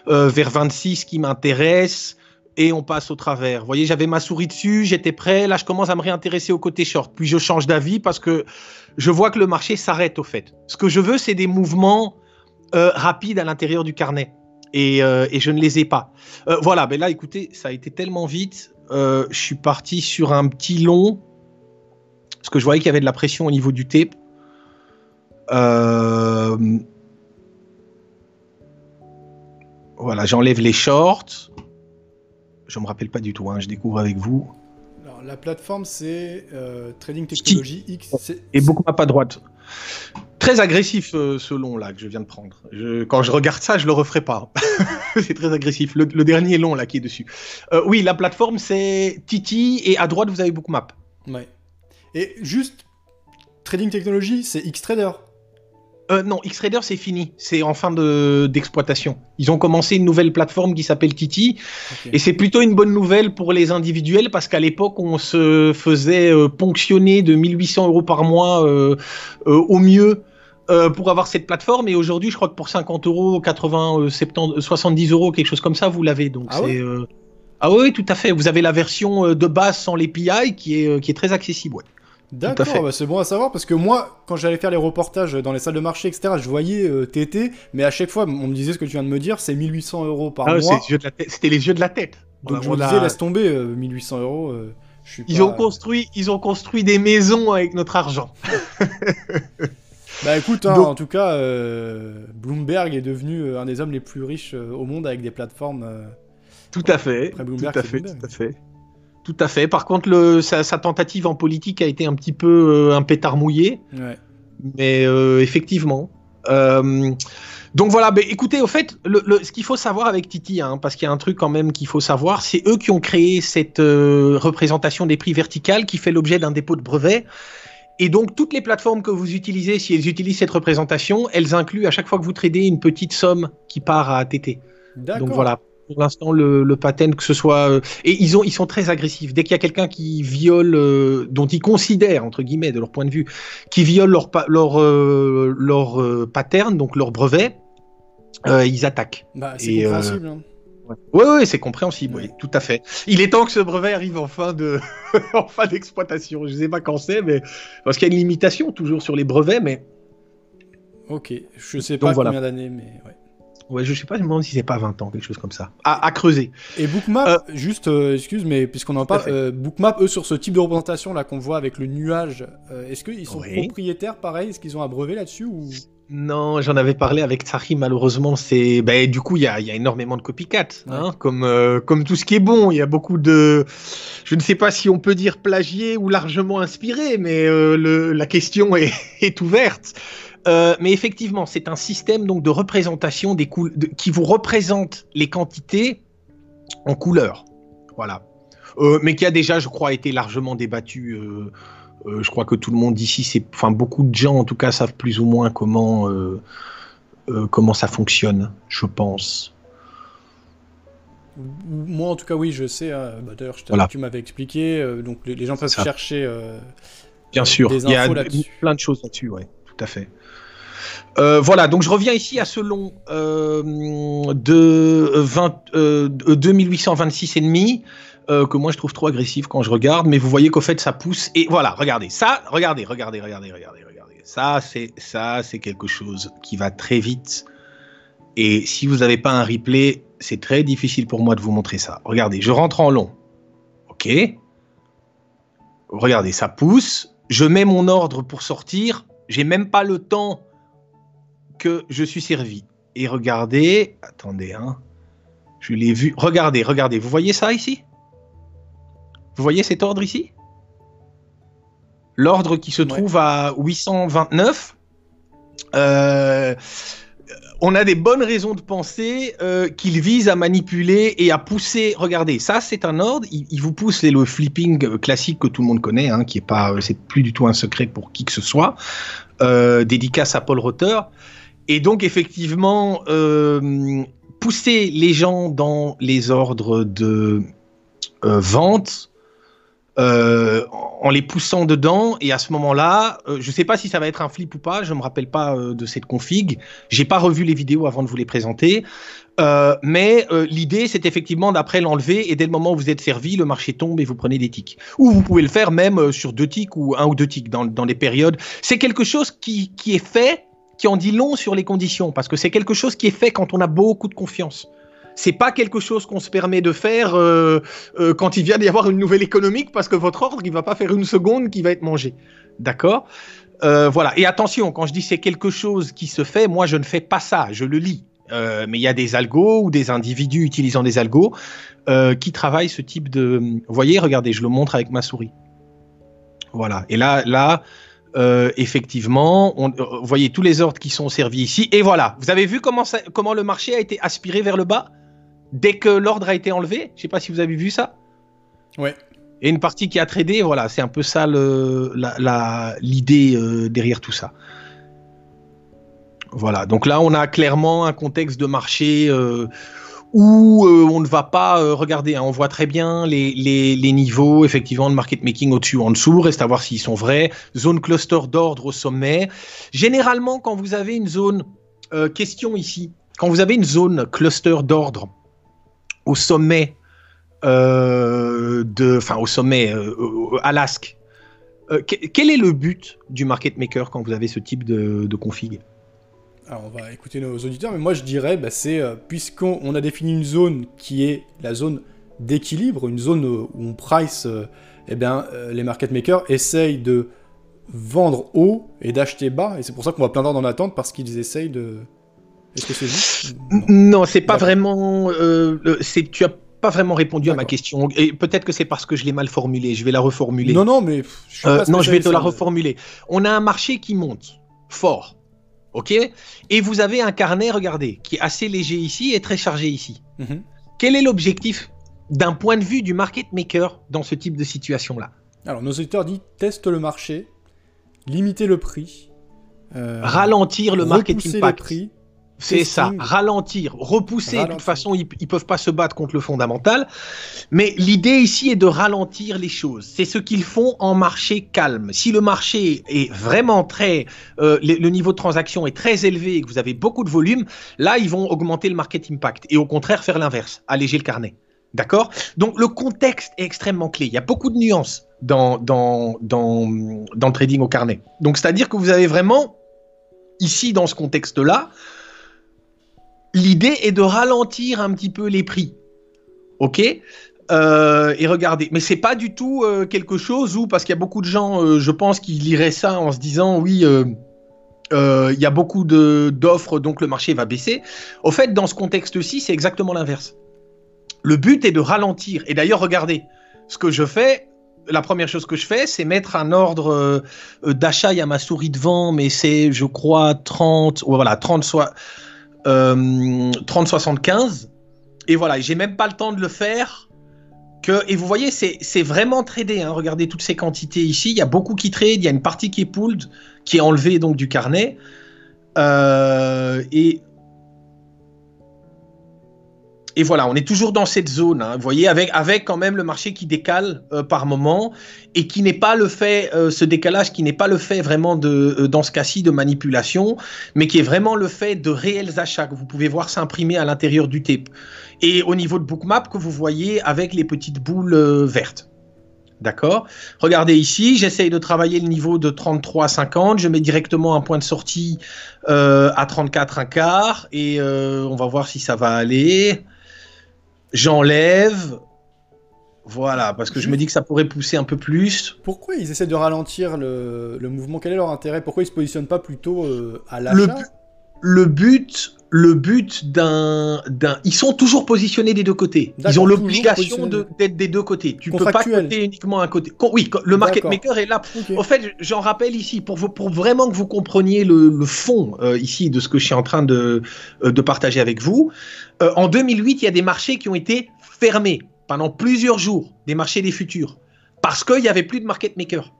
vers 26 qui m'intéresse et on passe au travers. Vous voyez, j'avais ma souris dessus, j'étais prêt. Là, je commence à me réintéresser au côté short. Puis je change d'avis parce que je vois que le marché s'arrête au fait. Ce que je veux, c'est des mouvements rapides à l'intérieur du carnet. Et, et, je ne les ai pas. voilà, mais là, écoutez, ça a été tellement vite. Euh, je suis parti sur un petit long, parce que je voyais qu'il y avait de la pression au niveau du tape. Euh, voilà, j'enlève les shorts. Je me rappelle pas du tout, hein, je découvre avec vous. Alors, la plateforme, c'est euh, Trading Technology X. Et beaucoup à pas droite. Très agressif euh, ce long là que je viens de prendre. quand je regarde ça, je le referai pas. c'est très agressif. Le, dernier long là qui est dessus. Euh, oui, la plateforme c'est Titi et à droite vous avez Bookmap. Ouais. Et juste Trading Technology, c'est Xtrader. Euh, non, Xtrader c'est fini, c'est en fin d'exploitation. Ils ont commencé une nouvelle plateforme qui s'appelle Titi, et c'est plutôt une bonne nouvelle pour les individuels parce qu'à l'époque on se faisait euh, ponctionner de 1800 euros par mois au mieux euh, pour avoir cette plateforme. Et aujourd'hui, je crois que pour 50 euros, 80, 70, 70 euros, quelque chose comme ça, vous l'avez. Donc ah c'est. Euh, ah oui, tout à fait. Vous avez la version euh, de base sans l'API qui est, qui est très accessible. Ouais. D'accord, bah c'est bon à savoir parce que moi, quand j'allais faire les reportages dans les salles de marché, etc., je voyais TT, mais à chaque fois, on me disait ce que tu viens de me dire, c'est 1800 euros par ah, mois. C'était les yeux de la tête. Donc je me disais, laisse tomber, 1800 euros. ils, ont construit, ils ont construit des maisons avec notre argent. Bah écoute, hein, en tout cas, euh, Bloomberg est devenu euh, un des hommes les plus riches euh, au monde avec des plateformes. tout à fait. tout à fait, tout à fait. Tout à fait. Par contre, le, sa, tentative en politique a été un petit peu un pétard mouillé. Ouais. Mais effectivement. donc voilà, écoutez, au fait, le, ce qu'il faut savoir avec Titi, hein, parce qu'il y a un truc quand même qu'il faut savoir, c'est eux qui ont créé cette représentation des prix verticales qui fait l'objet d'un dépôt de brevet. Et donc, toutes les plateformes que vous utilisez, si elles utilisent cette représentation, elles incluent à chaque fois que vous tradez une petite somme qui part à ATT. Donc voilà. Pour l'instant le, le patent que ce soit euh, et ils ont ils sont très agressifs dès qu'il y a quelqu'un qui viole euh, dont ils considèrent entre guillemets de leur point de vue qui viole leur leur euh, leur pattern donc leur brevet ils attaquent bah, c'est compréhensible hein. Oui, ouais, c'est compréhensible, oui, tout à fait. Il est temps que ce brevet arrive en fin de, en fin d'exploitation. Je sais pas quand c'est, mais parce qu'il y a une limitation toujours sur les brevets, mais. Ok, je sais pas combien d'années, mais ouais. Ouais, je sais pas, je me demande si c'est pas 20 ans, quelque chose comme ça. À, creuser. Et Bookmap, euh, juste, euh, excuse, mais puisqu'on en parle, euh, Bookmap, eux, sur ce type de représentation là qu'on voit avec le nuage, est-ce qu'ils sont propriétaires pareil? Est-ce qu'ils ont un brevet là-dessus ou... Non, j'en avais parlé avec Tsahi, malheureusement, c'est. Ben, du coup, il y a, y a, énormément de copycat, hein, comme, comme tout ce qui est bon. Il y a beaucoup de. Je ne sais pas si on peut dire plagié ou largement inspiré, mais le, la question est, est ouverte. Euh, mais effectivement, c'est un système donc de représentation des qui vous représente les quantités en couleurs. Voilà. Euh, mais qui a déjà, je crois, été largement débattu. Euh, je crois que tout le monde ici, c'est, enfin, beaucoup de gens en tout cas savent plus ou moins comment comment ça fonctionne. Je pense. Moi, en tout cas, oui, je sais. Bah, d'ailleurs, tu m'avais expliqué. donc, les, gens peuvent chercher. Bien sûr, il y a plein de choses là-dessus, ouais, tout à fait. Euh, voilà, donc je reviens ici à ce long euh, de 20, euh, 2826 et demi que moi je trouve trop agressif quand je regarde, mais vous voyez qu'au fait ça pousse et voilà, regardez ça, regardez, regardez, regardez, regardez, regardez, ça c'est ça c'est quelque chose qui va très vite. Et si vous n'avez pas un replay, c'est très difficile pour moi de vous montrer ça. Regardez, je rentre en long, ok, regardez, ça pousse, je mets mon ordre pour sortir, j'ai même pas le temps que je suis servi. Et regardez, attendez, hein, je l'ai vu. Regardez, regardez, vous voyez ça ici? Vous voyez cet ordre ici? L'ordre qui se trouve à 829. Euh, on a des bonnes raisons de penser euh, qu'il vise à manipuler et à pousser. Regardez, ça c'est un ordre. Il, vous pousse le flipping euh, classique que tout le monde connaît, hein, qui est pas, c'est plus du tout un secret pour qui que ce soit. dédicace à Paul Rotter. Et donc, effectivement, euh, pousser les gens dans les ordres de euh, vente euh, en les poussant dedans. Et à ce moment-là, je ne sais pas si ça va être un flip ou pas. Je ne me rappelle pas de cette config. J'ai pas revu les vidéos avant de vous les présenter. mais l'idée, c'est effectivement d'après l'enlever et dès le moment où vous êtes servi, le marché tombe et vous prenez des tics. Ou vous pouvez le faire même sur deux tics ou un ou deux tics dans, dans les périodes. C'est quelque chose qui, qui est fait qui en dit long sur les conditions, parce que c'est quelque chose qui est fait quand on a beaucoup de confiance. C'est pas quelque chose qu'on se permet de faire euh, euh, quand il vient d'y avoir une nouvelle économique, parce que votre ordre, il va pas faire une seconde qui va être mangé. D'accord? Euh, Voilà. Et attention, quand je dis c'est quelque chose qui se fait, moi je ne fais pas ça, je le lis. mais il y a des algos ou des individus utilisant des algos qui travaillent ce type de. Vous voyez, regardez, je le montre avec ma souris. Voilà. Et là, là, euh, effectivement, on, euh, vous voyez tous les ordres qui sont servis ici. Et voilà, vous avez vu comment, comment le marché a été aspiré vers le bas dès que l'ordre a été enlevé? Je ne sais pas si vous avez vu ça. Ouais. Et une partie qui a tradé, voilà, c'est un peu ça l'idée euh, derrière tout ça. Voilà, donc là on a clairement un contexte de marché où euh, on ne va pas euh, regarder, hein, on voit très bien les, niveaux effectivement de market making au-dessus ou en dessous, reste à voir s'ils sont vrais. Zone cluster d'ordre au sommet. Généralement, quand vous avez une zone, euh, question ici, quand vous avez une zone cluster d'ordre au sommet de, enfin au sommet l'asque, quel est le but du market maker quand vous avez ce type de config? Alors on va écouter nos auditeurs, mais moi je dirais, bah, c'est euh, puisqu'on a défini une zone qui est la zone d'équilibre, une zone où on price, euh, eh bien euh, les market makers essayent de vendre haut et d'acheter bas, et c'est pour ça qu'on voit plein d'ordres en attente parce qu'ils essayent de. Est-ce que c'est juste Non, c'est pas vraiment. c'est tu as pas vraiment répondu à ma question. Et peut-être que c'est parce que je l'ai mal formulé. Je vais la reformuler. Non, non, mais. Je non, je vais te la reformuler. On a un marché qui monte fort. OK Et vous avez un carnet, regardez, qui est assez léger ici et très chargé ici. Mhm. Quel est l'objectif d'un point de vue du market maker dans ce type de situation-là? Alors, nos auditeurs disent teste le marché, limiter le prix, euh, ralentir le market impact. prix, C'est ça, ralentir, repousser. De toute façon, ils, ne peuvent pas se battre contre le fondamental. Mais l'idée ici est de ralentir les choses. C'est ce qu'ils font en marché calme. Si le marché est vraiment très, euh, le, niveau de transaction est très élevé et que vous avez beaucoup de volume, là, ils vont augmenter le market impact et au contraire faire l'inverse, alléger le carnet. D'accord? Donc le contexte est extrêmement clé. Il y a beaucoup de nuances dans, dans, dans, dans le trading au carnet. Donc c'est-à-dire que vous avez vraiment, ici, dans ce contexte-là, l'idée est de ralentir un petit peu les prix. OK? Euh, et regardez, mais c'est pas du tout euh, quelque chose où, parce qu'il y a beaucoup de gens, euh, je pense, qui liraient ça en se disant, oui, il y a beaucoup d'offres, donc le marché va baisser. Au fait, dans ce contexte-ci, c'est exactement l'inverse. Le but est de ralentir. Et d'ailleurs, regardez, ce que je fais, la première chose que je fais, c'est mettre un ordre d'achat. Il y a ma souris devant, mais c'est, je crois, 30, voilà, 30 soit. 30-75. Et voilà, j'ai même pas le temps de le faire. Que, et vous voyez, c'est vraiment tradé. Hein. Regardez toutes ces quantités ici. Il y a beaucoup qui trade. Il y a une partie qui est pooled, qui est enlevée donc du carnet. Euh, et et voilà, on est toujours dans cette zone, hein, vous voyez, avec, avec quand même le marché qui décale euh, par moment et qui n'est pas le fait, euh, ce décalage qui n'est pas le fait vraiment de, euh, dans ce cas-ci, de manipulation, mais qui est vraiment le fait de réels achats que vous pouvez voir s'imprimer à l'intérieur du tape. Et au niveau de bookmap que vous voyez avec les petites boules vertes. D'accord? Regardez ici, j'essaye de travailler le niveau de 33,50. Je mets directement un point de sortie à 34 un quart et on va voir si ça va aller j'enlève. Voilà, parce que je me dis que ça pourrait pousser un peu plus. Pourquoi ils essaient de ralentir le, mouvement? Quel est leur intérêt? Pourquoi ils se positionnent pas plutôt euh, à l'achat? Le, but, le but d'un, d'un, ils sont toujours positionnés des deux côtés. Ils ont l'obligation d'être des deux côtés. Tu peux pas coter uniquement un côté. Oui, le market maker est là. Au fait, j'en rappelle ici pour, pour vraiment que vous compreniez le, fond euh, ici de ce que je suis en train de, euh, de partager avec vous. Euh, en 2008, il y a des marchés qui ont été fermés pendant plusieurs jours, des marchés des futurs, parce qu'il n'y avait plus de market maker.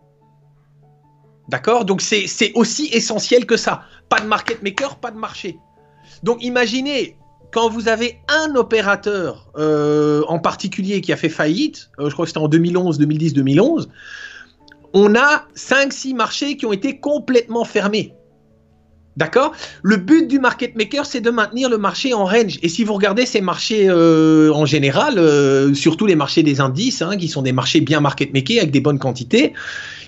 D'accord? Donc c'est aussi essentiel que ça. Pas de market maker, pas de marché. Donc imaginez, quand vous avez un opérateur euh, en particulier qui a fait faillite, euh, je crois que c'était en 2011, 2010, 2011, on a 5-6 marchés qui ont été complètement fermés. D'accord? Le but du market maker, c'est de maintenir le marché en range. Et si vous regardez ces marchés euh, en général, surtout les marchés des indices, hein, qui sont des marchés bien market makers avec des bonnes quantités,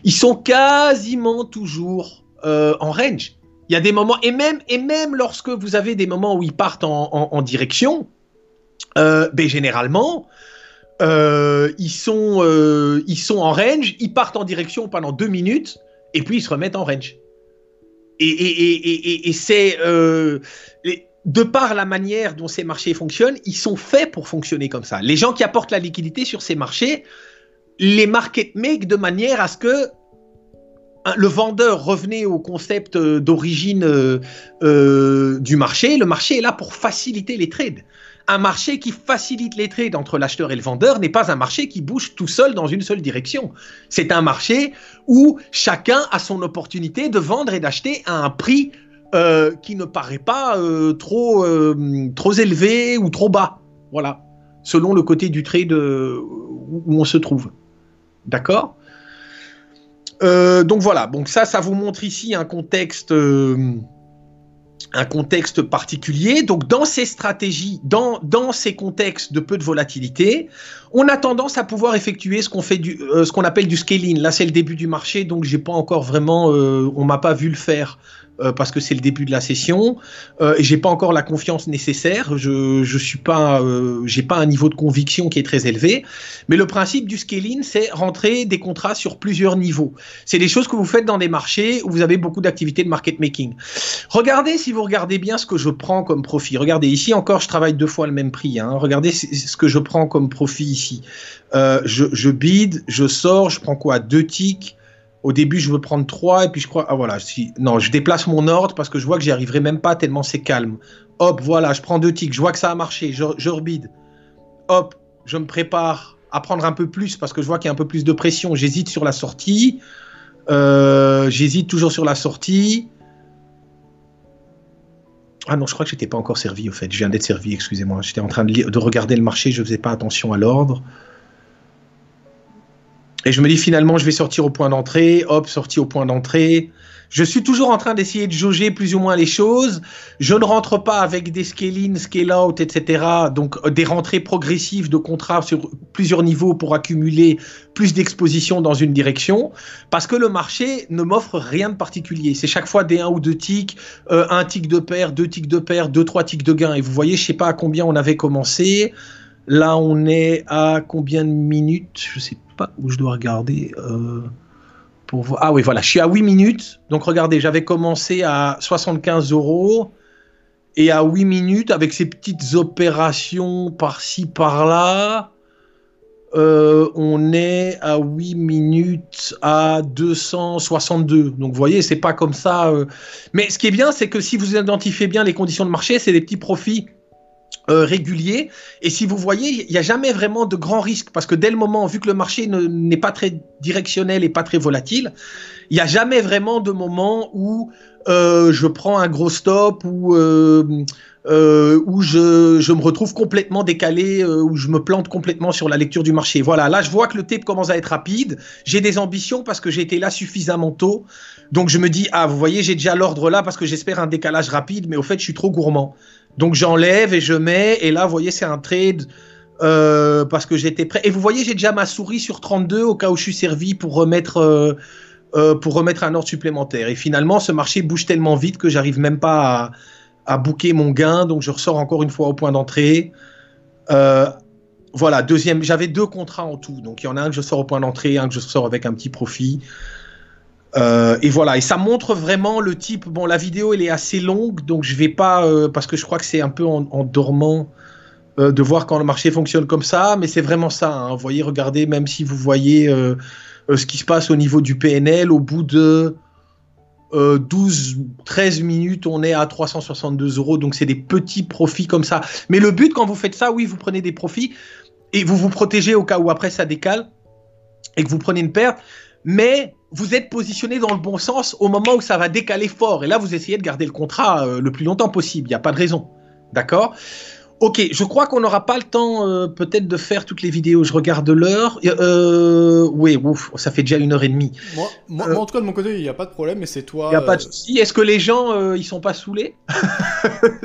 ils sont quasiment toujours en range. Il y a des moments, et même, et même lorsque vous avez des moments où ils partent en, direction, ben, généralement, ils, sont, ils sont en range, ils partent en direction pendant deux minutes, et puis ils se remettent en range. Et, c'est euh, de par la manière dont ces marchés fonctionnent, ils sont faits pour fonctionner comme ça. Les gens qui apportent la liquidité sur ces marchés, les market make de manière à ce que le vendeur revenait au concept euh, d'origine euh, du marché. Le marché est là pour faciliter les trades un marché qui facilite les trades entre l'acheteur et le vendeur n'est pas un marché qui bouge tout seul dans une seule direction. C'est un marché où chacun a son opportunité de vendre et d'acheter à un prix euh, qui ne paraît pas euh, trop, euh, trop élevé ou trop bas. Voilà, selon le côté du trade où on se trouve. D'accord? Donc voilà, ça, vous montre ici un contexte un contexte particulier. Donc dans ces stratégies, dans ces contextes de peu de volatilité, on a tendance à pouvoir effectuer ce qu'on fait du, euh, ce qu'on appelle du scaling. Là, c'est le début du marché, donc j'ai pas encore vraiment, euh, on m'a pas vu le faire euh, parce que c'est le début de la session euh, j'ai pas encore la confiance nécessaire. Je je suis pas euh, j'ai pas un niveau de conviction qui est très élevé. Mais le principe du scaling, c'est rentrer des contrats sur plusieurs niveaux. C'est des choses que vous faites dans des marchés où vous avez beaucoup d'activités de market making. Regardez si vous regardez bien ce que je prends comme profit. Regardez ici encore, je travaille deux fois le même prix. Hein. Regardez ce que je prends comme profit Euh, je, je bide, je sors, je prends quoi? Deux ticks au début, je veux prendre 3 et puis je crois. Ah voilà, si, non, je déplace mon ordre parce que je vois que j'y arriverai même pas tellement c'est calme. Hop, voilà, je prends deux ticks, je vois que ça a marché, je, je rebide. Hop, je me prépare à prendre un peu plus parce que je vois qu'il y a un peu plus de pression. J'hésite sur la sortie. Euh, j'hésite toujours sur la sortie. Ah non, je crois que j'étais pas encore servi au fait. Je viens d'être servi, excusez-moi. J'étais en train de, de, regarder le marché, je faisais pas attention à l'ordre. Et je me dis finalement, je vais sortir au point d'entrée. Hop, sorti au point d'entrée. Je suis toujours en train d'essayer de jauger plus ou moins les choses. Je ne rentre pas avec des scale-in, scale-out, etc. Donc euh, des rentrées progressives de contrats sur plusieurs niveaux pour accumuler plus d'exposition dans une direction. Parce que le marché ne m'offre rien de particulier. C'est chaque fois des 1 ou deux ticks, euh, un tick de paire, deux ticks de paire, deux, trois ticks de gain. Et vous voyez, je sais pas à combien on avait commencé. Là, on est à combien de minutes? Je sais pas où je dois regarder. Euh... Ah oui, voilà, je suis à 8 minutes. Donc regardez, j'avais commencé à 75 euros. Et à 8 minutes, avec ces petites opérations par-ci, par-là, euh, on est à 8 minutes à 262. Donc vous voyez, c'est pas comme ça. Euh. Mais ce qui est bien, c'est que si vous identifiez bien les conditions de marché, c'est des petits profits euh, régulier. Et si vous voyez, il n'y a jamais vraiment de grands risques parce que dès le moment, vu que le marché n'est pas très directionnel et pas très volatile, il n'y a jamais vraiment de moment où euh, je prends un gros stop ou euh, où je, je, me retrouve complètement décalé, où je me plante complètement sur la lecture du marché. Voilà, là je vois que le tape commence à être rapide. J'ai des ambitions parce que j'ai été là suffisamment tôt. Donc je me dis, ah vous voyez, j'ai déjà l'ordre là parce que j'espère un décalage rapide, mais au fait je suis trop gourmand. Donc j'enlève et je mets, et là, vous voyez, c'est un trade euh, parce que j'étais prêt. Et vous voyez, j'ai déjà ma souris sur 32 au cas où je suis servi pour remettre, euh, euh, pour remettre un ordre supplémentaire. Et finalement, ce marché bouge tellement vite que j'arrive même pas à, à booker mon gain, donc je ressors encore une fois au point d'entrée. voilà, deuxième, j'avais deux contrats en tout, donc il y en a un que je sors au point d'entrée, un que je sors avec un petit profit. Euh, et voilà, et ça montre vraiment le type. Bon, la vidéo elle est assez longue, donc je vais pas euh, parce que je crois que c'est un peu en, dormant euh, de voir quand le marché fonctionne comme ça, mais c'est vraiment ça. Hein. Vous voyez, regardez, même si vous voyez ce qui se passe au niveau du PNL, au bout de 12, 13 minutes, on est à 362 euros, donc c'est des petits profits comme ça. Mais le but quand vous faites ça, oui, vous prenez des profits et vous vous protégez au cas où après ça décale et que vous prenez une perte mais vous êtes positionné dans le bon sens au moment où ça va décaler fort. Et là, vous essayez de garder le contrat euh, le plus longtemps possible. Il n'y a pas de raison. D'accord? Ok, je crois qu'on n'aura pas le temps euh, peut-être de faire toutes les vidéos. Je regarde l'heure. Euh, oui, ouf, ça fait déjà une heure et demie. Moi, moi, en tout cas, de mon côté, il n'y a pas de problème, mais c'est toi. Il n'y a pas de souci. Est-ce que les gens, ils sont pas saulés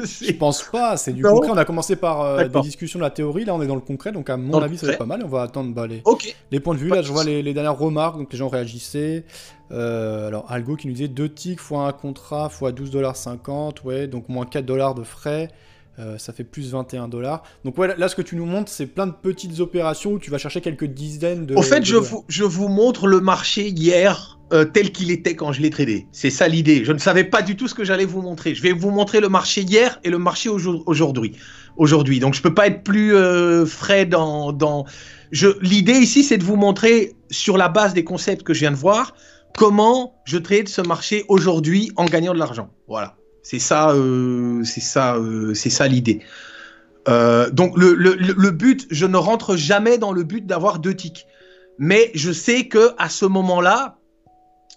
Je pense pas. C'est du concret. On a commencé par des discussions de la théorie. Là, on est dans le concret. Donc, à mon avis, ça va être pas mal. On va attendre bah, les... les, points de vue. là, je vois les, dernières remarques. Donc, les gens réagissaient. alors, Algo qui nous disait 2 ticks fois un contrat fois 12,50$. Ouais, donc moins 4$ de frais. Euh, ça fait plus 21 dollars. Donc ouais, là, ce que tu nous montres, c'est plein de petites opérations où tu vas chercher quelques dizaines de... En fait, je, vous, je vous montre le marché hier euh, tel qu'il était quand je l'ai tradé. C'est ça l'idée. Je ne savais pas du tout ce que j'allais vous montrer. Je vais vous montrer le marché hier et le marché aujourd'hui. Aujourd'hui. Donc je peux pas être plus euh, frais dans... dans... L'idée ici, c'est de vous montrer, sur la base des concepts que je viens de voir, comment je trade ce marché aujourd'hui en gagnant de l'argent. Voilà. C'est ça, euh, c'est ça, euh, c'est ça l'idée. Euh, donc le, le, but, je ne rentre jamais dans le but d'avoir deux ticks, mais je sais que à ce moment-là,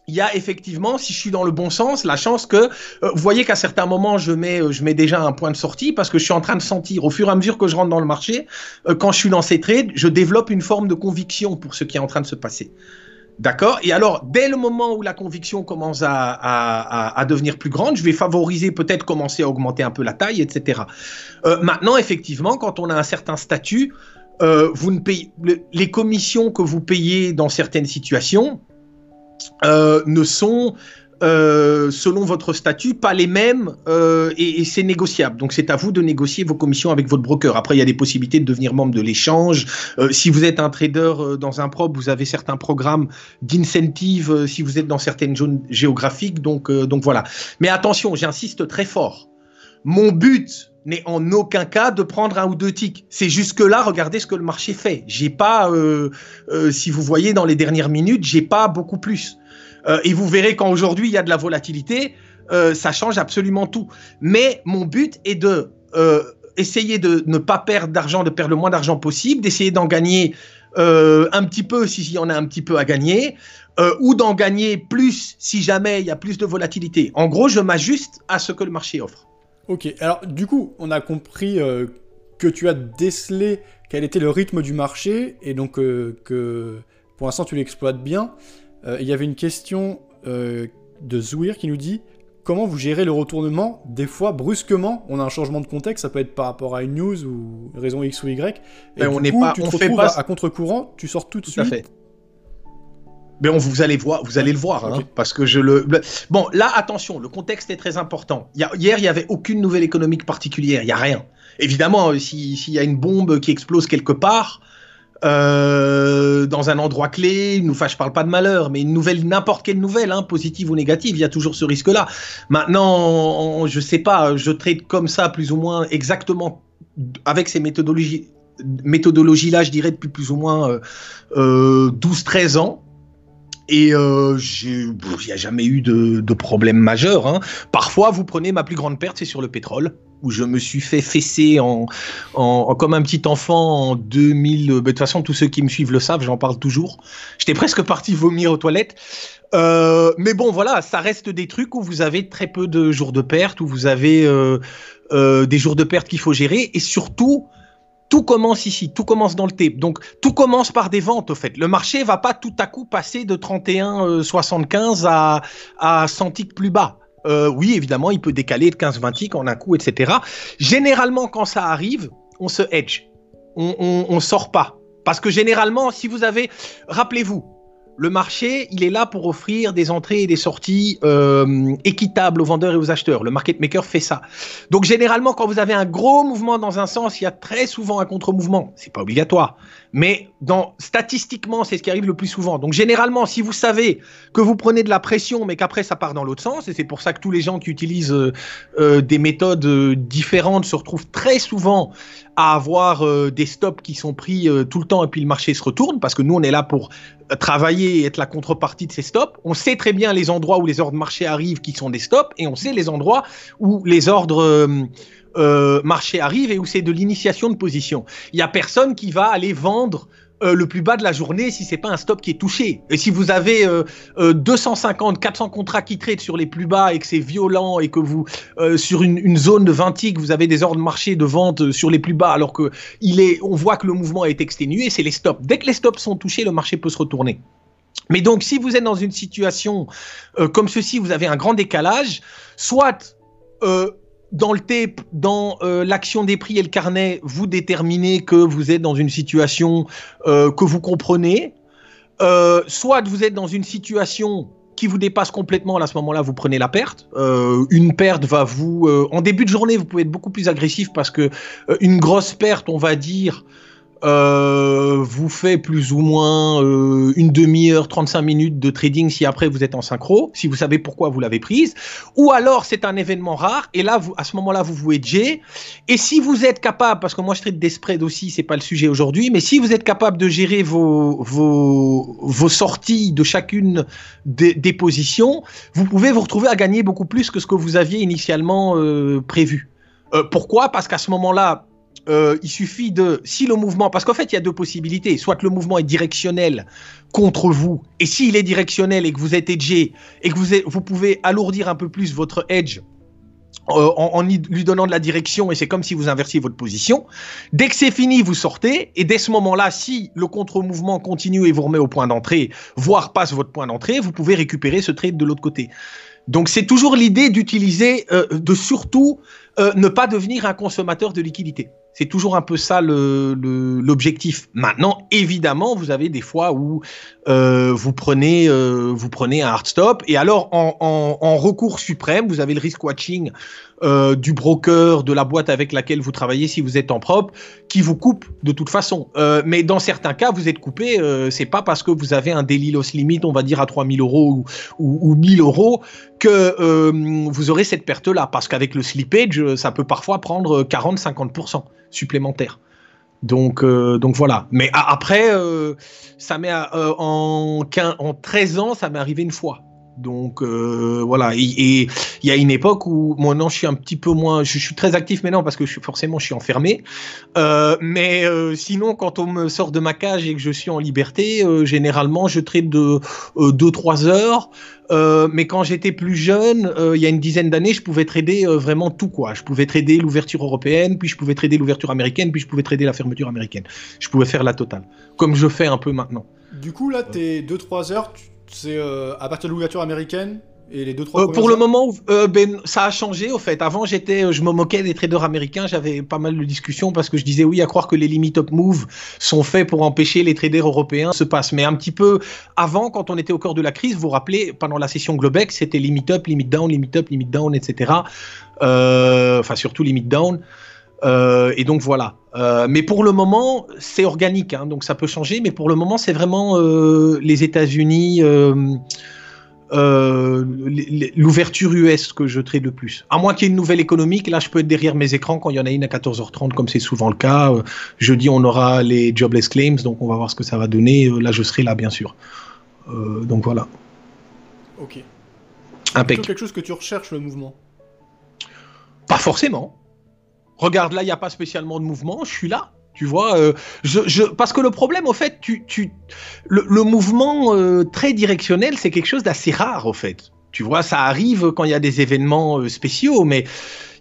il y a effectivement, si je suis dans le bon sens, la chance que vous voyez qu'à certains moments, je mets, je mets déjà un point de sortie parce que je suis en train de sentir, au fur et à mesure que je rentre dans le marché, quand je suis dans ces trades, je développe une forme de conviction pour ce qui est en train de se passer. D'accord Et alors, dès le moment où la conviction commence à, devenir plus grande, je vais favoriser peut-être commencer à augmenter un peu la taille, etc. Euh, maintenant, effectivement, quand on a un certain statut, euh, les commissions que vous payez dans certaines situations euh, ne sont euh, selon votre statut, pas les mêmes euh, et, c'est négociable. Donc c'est à vous de négocier vos commissions avec votre broker. Après, il y a des possibilités de devenir membre de l'échange. Euh, si vous êtes un trader dans un prop, vous avez certains programmes d'incentive si vous êtes dans certaines zones géographiques. Donc, voilà. Mais attention, j'insiste très fort. Mon but n'est en aucun cas de prendre un ou deux ticks. C'est jusque-là, regardez ce que le marché fait. J'ai pas, si vous voyez dans les dernières minutes, j'ai pas beaucoup plus. Euh, et vous verrez quand aujourd'hui il y a de la volatilité, euh, ça change absolument tout. Mais mon but est de euh, essayer de ne pas perdre d'argent, de perdre le moins d'argent possible, d'essayer d'en gagner un petit peu s'il y en a un petit peu à gagner, ou d'en gagner plus si jamais il y a plus de volatilité. En gros, je m'ajuste à ce que le marché offre. Ok, alors du coup, on a compris que tu as décelé quel était le rythme du marché et donc que pour l'instant tu l'exploites bien. Il y avait une question de Zouir qui nous dit comment vous gérez le retournement? Des fois, brusquement, on a un changement de contexte, ça peut être par rapport à une news ou raison X ou Y. Et on n'est pas, tu te on retrouves fait pas à, contre-courant, tu sors tout de Tout suite. à fait. Mais on, vous allez voir, vous allez le voir, hein, parce que je le. Bon, là, attention, le contexte est très important. Il y a- hier, il y avait aucune nouvelle économique particulière, il y a rien. Évidemment, euh, si- s'il y a une bombe qui explose quelque part, euh, dans un endroit clé, une, enfin, je parle pas de malheur, mais une nouvelle, n'importe quelle nouvelle, hein, positive ou négative, il y a toujours ce risque-là. Maintenant, je sais pas, je traite comme ça plus ou moins exactement avec ces méthodologies, méthodologies-là, je dirais depuis plus ou moins euh, euh, 12-13 ans. Et euh, il n'y a jamais eu de, de problème majeur. hein. Parfois, vous prenez ma plus grande perte, c'est sur le pétrole, où je me suis fait fesser en, comme un petit enfant en 2000. euh, bah, De toute façon, tous ceux qui me suivent le savent, j'en parle toujours. J'étais presque parti vomir aux toilettes. Euh, mais bon, voilà, ça reste des trucs où vous avez très peu de jours de perte, où vous avez euh, des jours de perte qu'il faut gérer, et surtout, tout commence ici, tout commence dans le tape. Donc, tout commence par des ventes, au fait. Le marché va pas tout à coup passer de 31,75 à, à 100 ticks plus bas. Euh, oui, évidemment, il peut décaler de 15-20 ticks en un coup, etc. Généralement, quand ça arrive, on se hedge. On, on sort pas. Parce que généralement, si vous avez... Rappelez-vous, le marché, il est là pour offrir des entrées et des sorties euh, équitables aux vendeurs et aux acheteurs. Le market maker fait ça. Donc généralement, quand vous avez un gros mouvement dans un sens, il y a très souvent un contre-mouvement. C'est pas obligatoire, mais statistiquement, c'est ce qui arrive le plus souvent. Donc généralement, si vous savez que vous prenez de la pression, mais qu'après ça part dans l'autre sens, et c'est pour ça que tous les gens qui utilisent euh, euh, des méthodes différentes se retrouvent très souvent à avoir euh, des stops qui sont pris euh, tout le temps et puis le marché se retourne parce que nous on est là pour euh, travailler et être la contrepartie de ces stops. On sait très bien les endroits où les ordres marché arrivent qui sont des stops et on sait les endroits où les ordres marché arrivent et où c'est de l'initiation de position. Il y a personne qui va aller vendre euh, le plus bas de la journée si c'est pas un stop qui est touché. Et si vous avez euh, euh, 250, 400 contrats qui traitent sur les plus bas et que c'est violent et que vous euh, sur une, zone de 20 ticks vous avez des ordres marché de vente euh, sur les plus bas alors que il est, on voit que le mouvement est exténué, c'est les stops. Dès que les stops sont touchés, le marché peut se retourner. Mais donc, si vous êtes dans une situation euh, comme ceci, vous avez un grand décalage, soit euh, dans le dans euh, l'action des prix et le carnet, vous déterminez que vous êtes dans une situation euh, que vous comprenez, euh, soit vous êtes dans une situation qui vous dépasse complètement, à ce moment-là, vous prenez la perte. Une perte va vous... en début de journée, vous pouvez être beaucoup plus agressif parce que une grosse perte, on va dire, euh, vous fait plus ou moins euh, une demi-heure, 35 minutes de trading si après vous êtes en synchro, si vous savez pourquoi vous l'avez prise, ou alors c'est un événement rare et là à ce moment-là vous vous hedgez. Et si vous êtes capable, parce que moi je traite des spreads aussi, c'est pas le sujet aujourd'hui, mais si vous êtes capable de gérer vos, sorties de chacune des, positions, vous pouvez vous retrouver à gagner beaucoup plus que ce que vous aviez initialement euh, prévu. Pourquoi? Parce qu'à ce moment-là, euh, il suffit de, si le mouvement, parce qu'en fait, il y a deux possibilités. Soit le mouvement est directionnel contre vous, et s'il est directionnel et que vous êtes edgé, et que vous, pouvez alourdir un peu plus votre edge euh, en, lui donnant de la direction, et c'est comme si vous inversiez votre position. Dès que c'est fini, vous sortez, et dès ce moment-là, si le contre-mouvement continue et vous remet au point d'entrée, voire passe votre point d'entrée, vous pouvez récupérer ce trade de l'autre côté. Donc c'est toujours l'idée d'utiliser, euh, de surtout ne pas devenir un consommateur de liquidité. C'est toujours un peu ça l'objectif. Maintenant, évidemment, vous avez des fois où euh, vous prenez euh, vous prenez un hard stop et alors en, recours suprême, vous avez le risk watching euh, du broker, de la boîte avec laquelle vous travaillez si vous êtes en propre, qui vous coupe de toute façon. Mais dans certains cas, vous êtes coupé. C'est pas parce que vous avez un daily loss limit, on va dire à 3000 euros ou, ou, ou 1000 euros, que vous aurez cette perte-là. Parce qu'avec le slippage, ça peut parfois prendre 40-50% supplémentaires. Donc, euh, donc voilà. Mais après, euh, ça m'est euh, en, 15 en 13 ans, ça m'est arrivé une fois. Donc euh, voilà, et il y a une époque où maintenant je suis un petit peu moins, je, suis très actif maintenant parce que je suis forcément je suis enfermé. Euh, mais euh, sinon, quand on me sort de ma cage et que je suis en liberté, généralement je trade de 2-3 heures. mais quand j'étais plus jeune, il y a une dizaine d'années, je pouvais trader vraiment tout quoi. Je pouvais trader l'ouverture européenne, puis je pouvais trader l'ouverture américaine, puis je pouvais trader la fermeture américaine. Je pouvais faire la totale, comme je fais un peu maintenant. Du coup là, tes 2-3 heures, c'est euh, à partir de l'ouverture américaine et les deux trois. Euh, pour le moment, euh, ben, ça a changé au fait. Avant, j'étais, je me moquais des traders américains. J'avais pas mal de discussions parce que je disais oui à croire que les limit up moves sont faits pour empêcher les traders européens se passent. Mais un petit peu avant, quand on était au cœur de la crise, vous vous rappelez, pendant la session Globex, c'était limit up, limit down, limit up, limit down, etc. Enfin, surtout limit down. Euh, et donc voilà. Euh, mais pour le moment, c'est organique, hein, donc ça peut changer. Mais pour le moment, c'est vraiment euh, les États-Unis, l'ouverture US que je traite le plus. À moins qu'il y ait une nouvelle économique, là, je peux être derrière mes écrans quand il y en a une à 14h30, comme c'est souvent le cas. jeudi, on aura les jobless claims, donc on va voir ce que ça va donner. là, je serai là, bien sûr. donc voilà. Ok. C'est quelque chose que tu recherches le mouvement? Pas forcément. Regarde, là, il n'y a pas spécialement de mouvement, je suis là. Tu vois, euh, je, parce que le problème, au fait, tu, tu, le, mouvement euh, très directionnel, c'est quelque chose d'assez rare, au fait. Tu vois, ça arrive quand il y a des événements euh, spéciaux, mais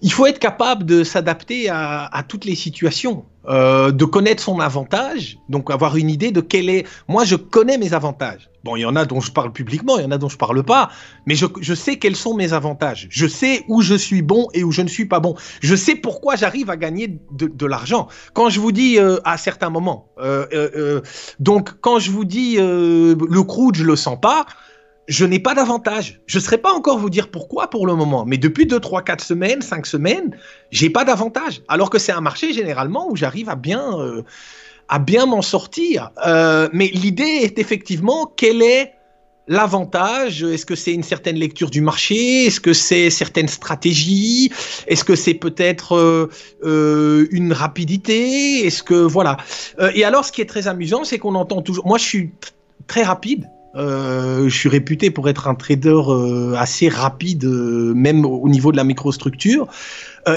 il faut être capable de s'adapter à, toutes les situations, euh, de connaître son avantage, donc avoir une idée de quel est. Moi, je connais mes avantages. Bon, il y en a dont je parle publiquement, il y en a dont je parle pas, mais je, sais quels sont mes avantages. Je sais où je suis bon et où je ne suis pas bon. Je sais pourquoi j'arrive à gagner de, l'argent. Quand je vous dis euh, à certains moments, euh, donc quand je vous dis le crude, je le sens pas je n'ai pas d'avantage. Je ne saurais pas encore vous dire pourquoi pour le moment, mais depuis 2, 3, 4 semaines, 5 semaines, j'ai pas d'avantage. Alors que c'est un marché généralement où j'arrive à bien, euh, à bien m'en sortir. Euh, mais l'idée est effectivement quel est l'avantage? Est-ce que c'est une certaine lecture du marché? Est-ce que c'est certaines stratégies? Est-ce que c'est peut-être euh, une rapidité? Est-ce que voilà Et alors, ce qui est très amusant, c'est qu'on entend toujours. Moi, je suis très rapide. Euh, je suis réputé pour être un trader euh, assez rapide, euh, même au niveau de la microstructure.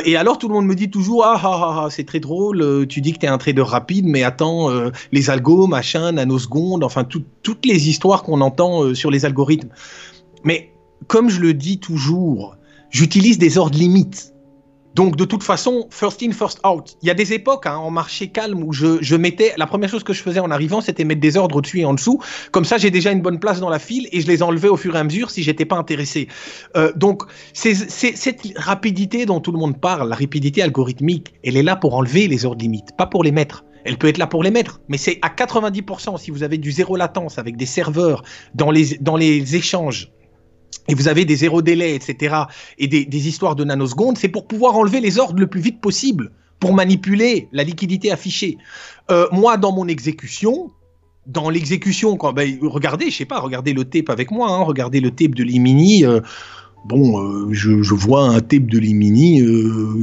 et alors tout le monde me dit toujours ah ah ah, ah c'est très drôle, tu dis que tu es un trader rapide, mais attends les algos, machin, nanosecondes, enfin toutes les histoires qu'on entend sur les algorithmes. Mais comme je le dis toujours, j'utilise des ordres limites. Donc de toute façon, first in, first out. Il y a des époques hein, en marché calme où je, mettais, la première chose que je faisais en arrivant, c'était mettre des ordres au-dessus et en dessous. Comme ça, j'ai déjà une bonne place dans la file et je les enlevais au fur et à mesure si j'étais pas intéressé. Euh, donc c'est cette rapidité dont tout le monde parle, la rapidité algorithmique, elle est là pour enlever les ordres limites, pas pour les mettre. Elle peut être là pour les mettre, mais c'est à 90% si vous avez du zéro latence avec des serveurs dans les, dans les échanges et vous avez des zéro délais, etc., et des, histoires de nanosecondes, c'est pour pouvoir enlever les ordres le plus vite possible, pour manipuler la liquidité affichée. Euh, moi, dans mon exécution, dans l'exécution, quand ben, regardez, je sais pas, regardez le tape avec moi, hein, regardez le tape de Limini. Euh, bon, euh, je, vois un tape de Limini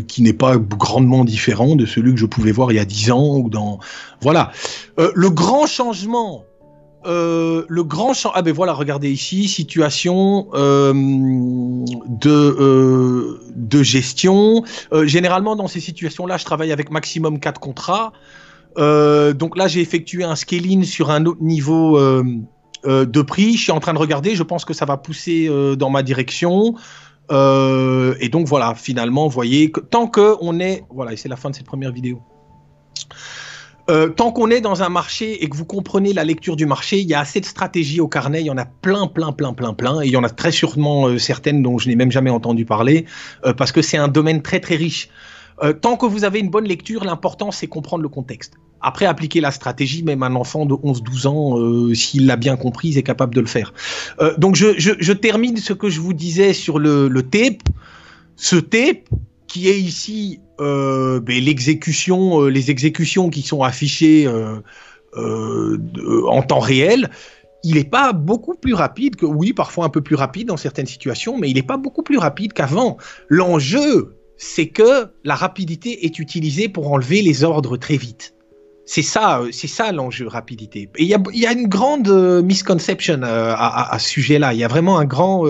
qui n'est pas grandement différent de celui que je pouvais voir il y a 10 ans ou dans. Voilà. le grand changement euh, le grand champ. Ah ben voilà, regardez ici, situation euh, de euh, de gestion. généralement dans ces situations-là, je travaille avec maximum 4 contrats. donc là, j'ai effectué un scaling sur un autre niveau de prix. Je suis en train de regarder. Je pense que ça va pousser dans ma direction. et donc voilà, finalement, vous voyez, que, tant que on est, voilà, et c'est la fin de cette première vidéo. Euh, tant qu'on est dans un marché et que vous comprenez la lecture du marché, il y a assez de stratégies au carnet, il y en a plein, plein, plein, plein, plein, et il y en a très sûrement euh, certaines dont je n'ai même jamais entendu parler, euh, parce que c'est un domaine très, très riche. tant que vous avez une bonne lecture, l'important c'est comprendre le contexte. Après, appliquer la stratégie, même un enfant de 11-12 ans, s'il l'a bien comprise, est capable de le faire. donc je, termine ce que je vous disais sur le, le tape. Ce tape, qui est ici euh, ben, l'exécution, euh, les exécutions qui sont affichées euh, en temps réel, il n'est pas beaucoup plus rapide que, oui, parfois un peu plus rapide dans certaines situations, mais il n'est pas beaucoup plus rapide qu'avant. L'enjeu, c'est que la rapidité est utilisée pour enlever les ordres très vite. C'est ça, c'est ça l'enjeu rapidité. Il y a, y a, une grande misconception à, à, ce sujet-là. Il y a vraiment un grand,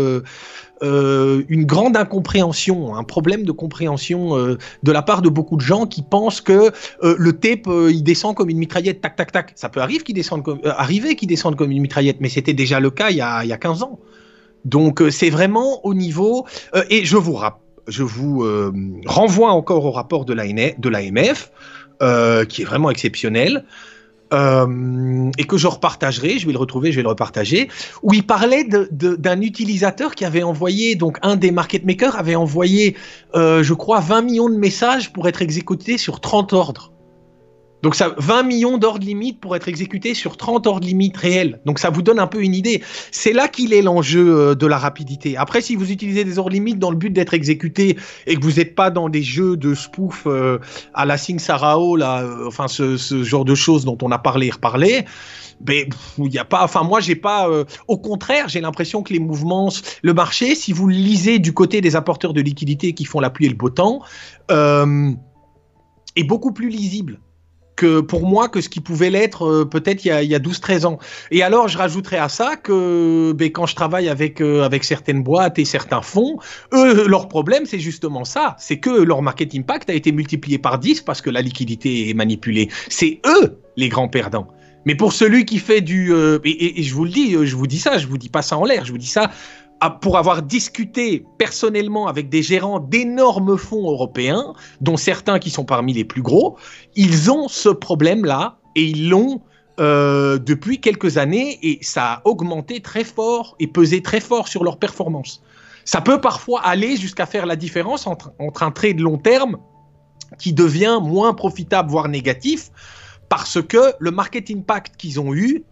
euh, une grande incompréhension, un problème de compréhension euh, de la part de beaucoup de gens qui pensent que euh, le tape il descend comme une mitraillette, tac tac tac. Ça peut arriver qu'il descende comme, arriver descende comme une mitraillette, mais c'était déjà le cas il y a, il y a 15 ans. Donc c'est vraiment au niveau et je vous je vous renvoie encore au rapport de l'AMF, qui est vraiment exceptionnel. Euh, et que je repartagerai, je vais le retrouver, je vais le repartager, où il parlait d'un utilisateur qui avait envoyé, donc un des market makers avait envoyé, euh, je crois, 20 millions de messages pour être exécutés sur 30 ordres. Donc ça, 20 millions d'ordres limites pour être exécutés sur 30 ordres limites réels. Donc ça vous donne un peu une idée. C'est là qu'il est l'enjeu euh, de la rapidité. Après, si vous utilisez des ordres limites dans le but d'être exécuté et que vous n'êtes pas dans des jeux de spoof euh, à la Sing Sarao, là, euh, enfin ce, genre de choses dont on a parlé et reparlé, ben il n'y a pas enfin moi j'ai pas au contraire j'ai l'impression que les mouvements le marché si vous lisez du côté des apporteurs de liquidités qui font la pluie et le beau temps est beaucoup plus lisible que pour moi que ce qui pouvait l'être euh, peut-être il y a, a 12-13 ans. Et alors je rajouterais à ça que ben, quand je travaille avec, euh, avec certaines boîtes et certains fonds, eux, leur problème c'est justement ça, c'est que leur market impact a été multiplié par 10 parce que la liquidité est manipulée. C'est eux les grands perdants. Mais pour celui qui fait du... Euh, et, et, je vous le dis, je vous dis ça, je vous dis pas ça en l'air, je vous dis ça pour avoir discuté personnellement avec des gérants d'énormes fonds européens, dont certains qui sont parmi les plus gros, ils ont ce problème-là et ils l'ont euh, depuis quelques années et ça a augmenté très fort et pesé très fort sur leur performance. Ça peut parfois aller jusqu'à faire la différence entre, entre un trade long terme qui devient moins profitable, voire négatif, parce que le market impact qu'ils ont eu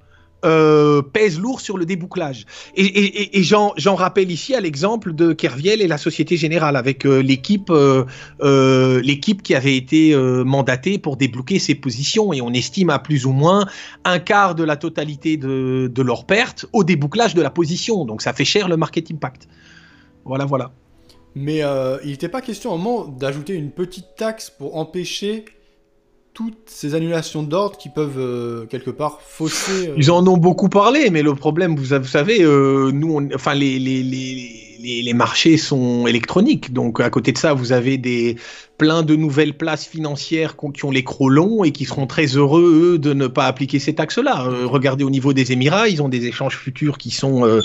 euh, pèse lourd sur le débouclage. Et, j'en rappelle ici à l'exemple de Kerviel et la Société Générale avec euh, l'équipe euh, l'équipe qui avait été mandatée pour débloquer ces positions et on estime à plus ou moins un quart de la totalité de, de leur perte au débouclage de la position. Donc ça fait cher le market impact. Voilà, voilà. Mais il n'était pas question au moment d'ajouter une petite taxe pour empêcher toutes ces annulations d'ordre qui peuvent euh, quelque part fausser. Euh, Ils en ont beaucoup parlé, mais le problème, vous, vous savez, euh, nous, on, enfin les, les, les, les, marchés sont électroniques, donc à côté de ça, vous avez des plein de nouvelles places financières qui ont les crocs longs et qui seront très heureux eux, de ne pas appliquer ces taxes-là. regardez au niveau des Émirats, ils ont des échanges futurs qui sont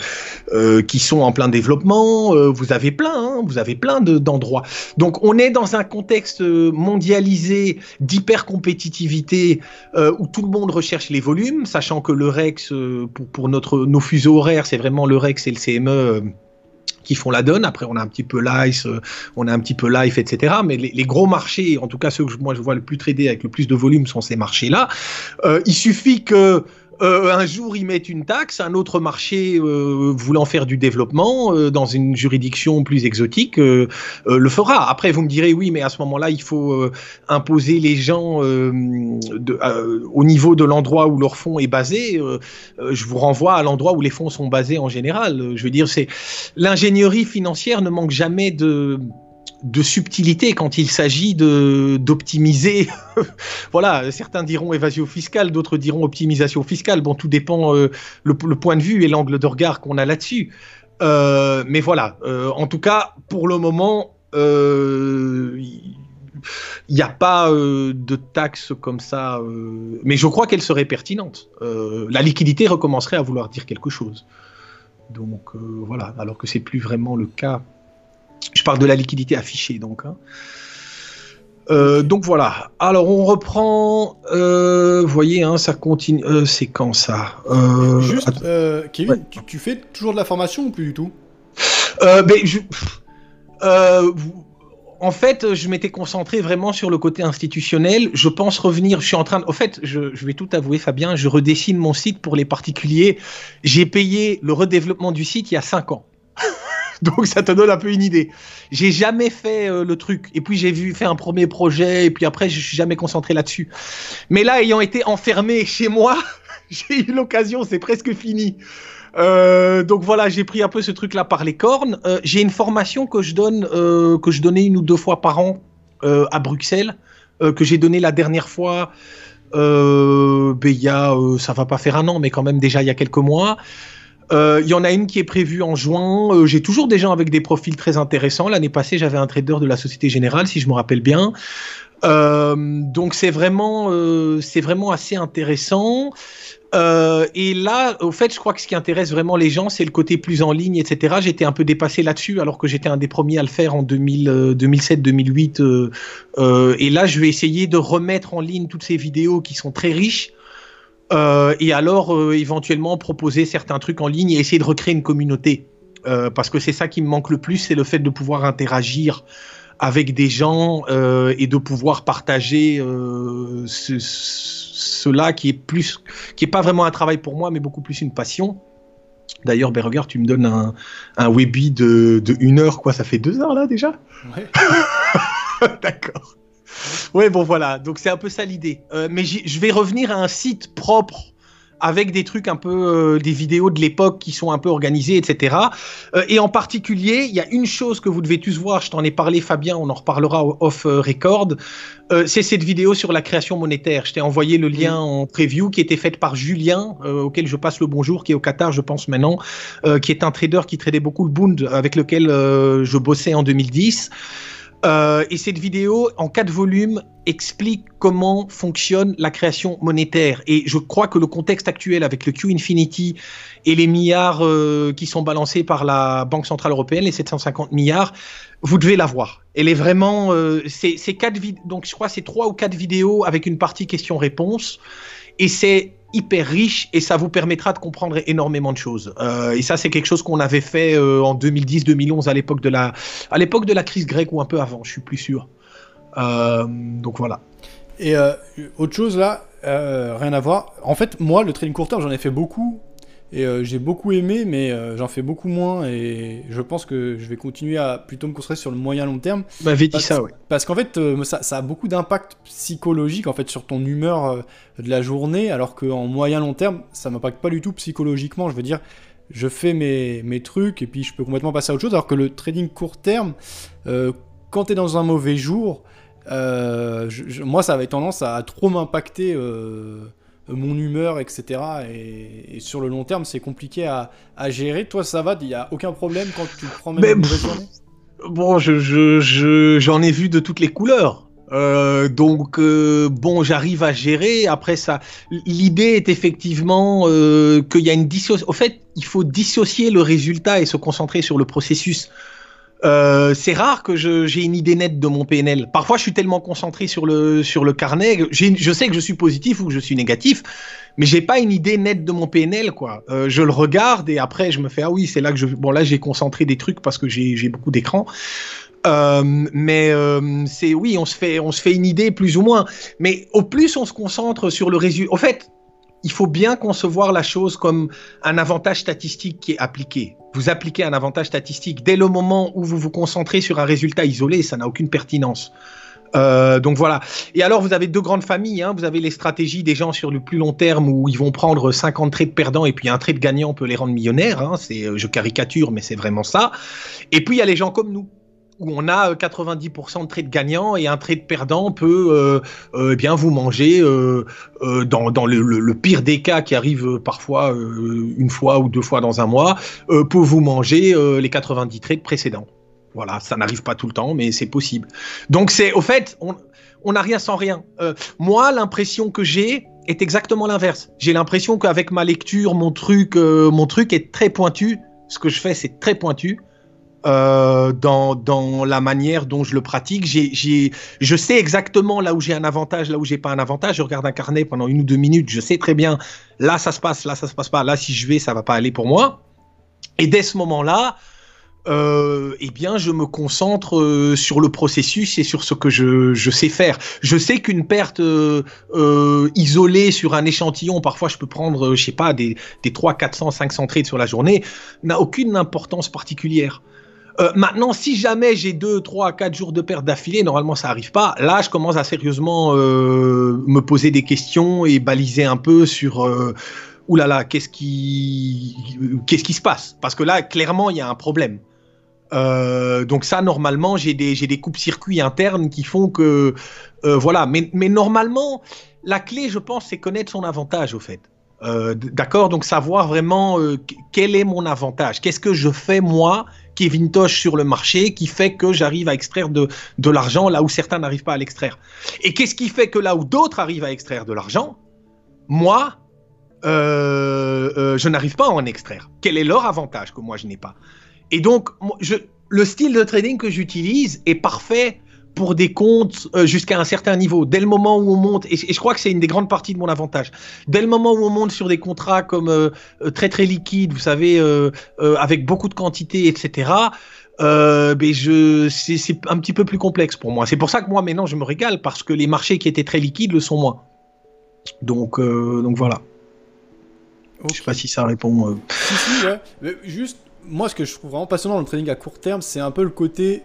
euh, qui sont en plein développement. vous avez plein, hein, vous avez plein d'endroits. donc on est dans un contexte mondialisé d'hyper compétitivité où tout le monde recherche les volumes, sachant que le Rex pour, pour notre nos fuseaux horaires, c'est vraiment le Rex et le CME qui font la donne. Après, on a un petit peu l'ICE, euh, on a un petit peu Life, etc. Mais les, gros marchés, en tout cas ceux que moi je vois le plus trader avec le plus de volume, sont ces marchés-là. Euh, il suffit que euh, un jour ils mettent une taxe, un autre marché euh, voulant faire du développement euh, dans une juridiction plus exotique le fera. Après vous me direz oui mais à ce moment-là il faut imposer les gens de, au niveau de l'endroit où leur fonds est basé. je vous renvoie à l'endroit où les fonds sont basés en général. Je veux dire c'est l'ingénierie financière ne manque jamais de de subtilité quand il s'agit de d'optimiser. voilà, certains diront évasion fiscale, d'autres diront optimisation fiscale. Bon, tout dépend euh, le, point de vue et l'angle de regard qu'on a là-dessus. Euh, mais voilà, euh, en tout cas, pour le moment, il n'y a pas de taxe comme ça. mais je crois qu'elle serait pertinente. la liquidité recommencerait à vouloir dire quelque chose. Donc voilà, alors que c'est plus vraiment le cas je parle de la liquidité affichée, donc. Hein. Euh, donc voilà. Alors on reprend. Euh, vous voyez, hein, ça continue. Euh, c'est quand ça? Juste, Kevin, tu, fais toujours de la formation ou plus du tout? Ben, je, En fait, je m'étais concentré vraiment sur le côté institutionnel. Je pense revenir. Je suis en train. De, au fait, je, je vais tout avouer, Fabien. Je redessine mon site pour les particuliers. J'ai payé le redéveloppement du site il y a 5 ans. Donc ça te donne un peu une idée. J'ai jamais fait euh, le truc. Et puis j'ai vu faire un premier projet et puis après je suis jamais concentré là-dessus. Mais là, ayant été enfermé chez moi, j'ai eu l'occasion, c'est presque fini. Euh, donc voilà, j'ai pris un peu ce truc-là par les cornes. Euh, j'ai une formation que je donne, que je donnais une ou deux fois par an à Bruxelles, que j'ai donné la dernière fois ben, il y a, ça va pas faire un an, mais quand même déjà il y a quelques mois. Il y en a une qui est prévue en juin. J'ai toujours des gens avec des profils très intéressants. L'année passée, j'avais un trader de la Société Générale, si je me rappelle bien. donc c'est vraiment, c'est vraiment assez intéressant. Euh, et là, au fait, je crois que ce qui intéresse vraiment les gens, c'est le côté plus en ligne, etc. J'étais un peu dépassé là-dessus, alors que j'étais un des premiers à le faire en 2007-2008. Euh, euh, et là, je vais essayer de remettre en ligne toutes ces vidéos qui sont très riches. Et alors, éventuellement, proposer certains trucs en ligne et essayer de recréer une communauté. parce que c'est ça qui me manque le plus, c'est le fait de pouvoir interagir avec des gens et de pouvoir partager ce cela qui est plus, qui est pas vraiment un travail pour moi, mais beaucoup plus une passion. D'ailleurs, ben regarde, tu me donnes un, un Webi de, de une heure, quoi, ça fait deux heures là déjà? Ouais. D'accord. Ouais, bon voilà, donc c'est un peu ça l'idée. Euh, mais je vais revenir à un site propre avec des trucs un peu, euh, des vidéos de l'époque qui sont un peu organisées, etc. Euh, et en particulier, il y a une chose que vous devez tous voir, je t'en ai parlé Fabien, on en reparlera off euh, record, c'est cette vidéo sur la création monétaire. Je t'ai envoyé le lien en preview qui était faite par Julien, auquel je passe le bonjour, qui est au Qatar, je pense maintenant, qui est un trader qui tradait beaucoup le Bund, avec lequel je bossais en 2010. Euh, et cette vidéo, en quatre volumes, explique comment fonctionne la création monétaire. Et je crois que le contexte actuel avec le Q Infinity et les milliards euh, qui sont balancés par la Banque Centrale Européenne, les 750 milliards, vous devez la voir. Elle est vraiment... Euh, c'est quatre donc je crois c'est trois ou quatre vidéos avec une partie question-réponse. Et c'est hyper riche et ça vous permettra de comprendre énormément de choses. Euh, et ça, c'est quelque chose qu'on avait fait euh, en 2010-2011 à l'époque de la, à l'époque de la crise grecque ou un peu avant, je suis plus sûr. Euh, donc voilà. Et autre chose là, rien à voir. En fait, moi, le trading court terme, j'en ai fait beaucoup et euh, j'ai beaucoup aimé, mais euh, j'en fais beaucoup moins. Et je pense que je vais continuer à plutôt me concentrer sur le moyen long terme. Bah, dit ça, oui. Parce qu'en fait, euh, ça, ça, a beaucoup d'impact psychologique en fait sur ton humeur de la journée, alors qu'en moyen long terme, ça m'impacte pas du tout psychologiquement. Je veux dire, je fais mes, mes, trucs et puis je peux complètement passer à autre chose. Alors que le trading court terme, quand tu es dans un mauvais jour, moi, ça avait tendance à trop m'impacter mon humeur, etc. Et, sur le long terme, c'est compliqué à, gérer. Toi, ça va Il n'y a aucun problème quand tu prends même une journée? Bon, j'en je, j'en ai vu de toutes les couleurs. Euh, donc euh, bon, j'arrive à gérer. Après ça, l'idée est effectivement euh, qu'il y a une dissociation. Au fait, il faut dissocier le résultat et se concentrer sur le processus. Euh, c'est rare que j'ai une idée nette de mon PNL. Parfois, je suis tellement concentré sur le, sur le carnet, je sais que je suis positif ou que je suis négatif, mais j'ai pas une idée nette de mon PNL, quoi. Euh, je le regarde et après, je me fais, ah oui, c'est là que je, bon, là, j'ai concentré des trucs parce que j'ai beaucoup d'écran. Euh, mais c'est oui, on se fait on se fait une idée plus ou moins. Mais au plus on se concentre sur le résultat. Au fait, il faut bien concevoir la chose comme un avantage statistique qui est appliqué. Vous appliquez un avantage statistique dès le moment où vous vous concentrez sur un résultat isolé, ça n'a aucune pertinence. Euh, donc voilà. Et alors, vous avez deux grandes familles. Hein. Vous avez les stratégies des gens sur le plus long terme où ils vont prendre 50 traits de perdants et puis un trait de gagnant peut les rendre millionnaires. Hein. C'est, je caricature, mais c'est vraiment ça. Et puis, il y a les gens comme nous où on a 90% euh, de traits de gagnant et un trait de perdant peut euh, euh, eh bien vous manger dans, le, pire des cas qui arrive parfois une fois ou deux fois dans un mois peut vous manger les 90 traits précédents. Voilà, ça n'arrive pas tout le temps, mais c'est possible. Donc c'est au fait, on n'a rien sans rien. moi, l'impression que j'ai est exactement l'inverse. J'ai l'impression qu'avec ma lecture, mon truc, mon truc est très pointu. Ce que je fais, c'est très pointu. Euh, dans, la manière dont je le pratique. Je sais exactement là où j'ai un avantage, là où j'ai pas un avantage. Je regarde un carnet pendant une ou deux minutes, je sais très bien, là ça se passe, là ça se passe pas, là si je vais, ça va pas aller pour moi. Et dès ce moment-là, euh, eh bien, je me concentre euh, sur le processus et sur ce que je, sais faire. Je sais qu'une perte isolée sur un échantillon, parfois je peux prendre, je sais pas, des, des 3, 400, 500 trades sur la journée, n'a aucune importance particulière. Euh, maintenant, si jamais j'ai 2, 3, 4 jours de perte d'affilée, normalement ça arrive pas. Là, je commence à sérieusement euh, me poser des questions et baliser un peu sur euh, oulala, qu'est-ce qui, qu'est-ce qui se passe? Parce que là, clairement, il y a un problème. Euh, donc ça, normalement, j'ai des, des coupes-circuits internes qui font que, voilà. Mais, normalement, la clé, je pense, c'est connaître son avantage, au fait. D'accord, donc savoir vraiment quel est mon avantage, qu'est-ce que je fais moi, Kevin Tosh sur le marché, qui fait que j'arrive à extraire de, l'argent là où certains n'arrivent pas à l'extraire. Et qu'est-ce qui fait que là où d'autres arrivent à extraire de l'argent, moi, euh, je n'arrive pas à en extraire. Quel est leur avantage que moi je n'ai pas? Et donc, le style de trading que j'utilise est parfait pour des comptes euh, jusqu'à un certain niveau. Dès le moment où on monte, et, je crois que c'est une des grandes parties de mon avantage, dès le moment où on monte sur des contrats comme euh, euh, très très liquides, vous savez, avec beaucoup de quantité, etc., ben je, c'est un petit peu plus complexe pour moi. C'est pour ça que moi maintenant je me régale parce que les marchés qui étaient très liquides le sont moins. Donc, donc voilà. Je Je sais pas si ça répond. Si, si, ouais. Mais juste, moi ce que je trouve vraiment passionnant dans le trading à court terme, c'est un peu le côté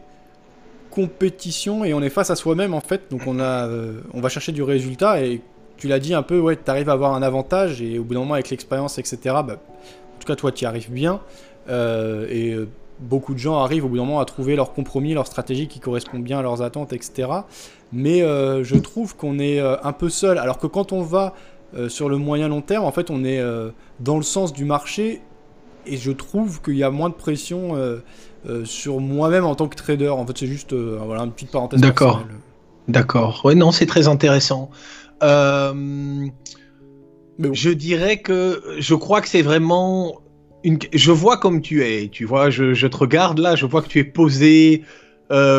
compétition et on est face à soi-même en fait. Donc on, a, euh, on va chercher du résultat et tu l'as dit un peu, ouais, tu arrives à avoir un avantage et au bout d'un moment avec l'expérience, etc. Bah, en tout cas, toi, tu y arrives bien. Euh, et euh, beaucoup de gens arrivent au bout d'un moment à trouver leur compromis, leur stratégie qui correspond bien à leurs attentes, etc. Mais je trouve qu'on est un peu seul. Alors que quand on va sur le moyen long terme, en fait, on est dans le sens du marché et je trouve qu'il y a moins de pression sur moi-même en tant que trader. En fait, c'est juste euh, voilà, une petite parenthèse. D'accord. D'accord. Ouais, non, c'est très intéressant. Euh, je dirais que je crois que c'est vraiment une. Je vois comme tu es. Tu vois, je, te regarde là, je vois que tu es posé.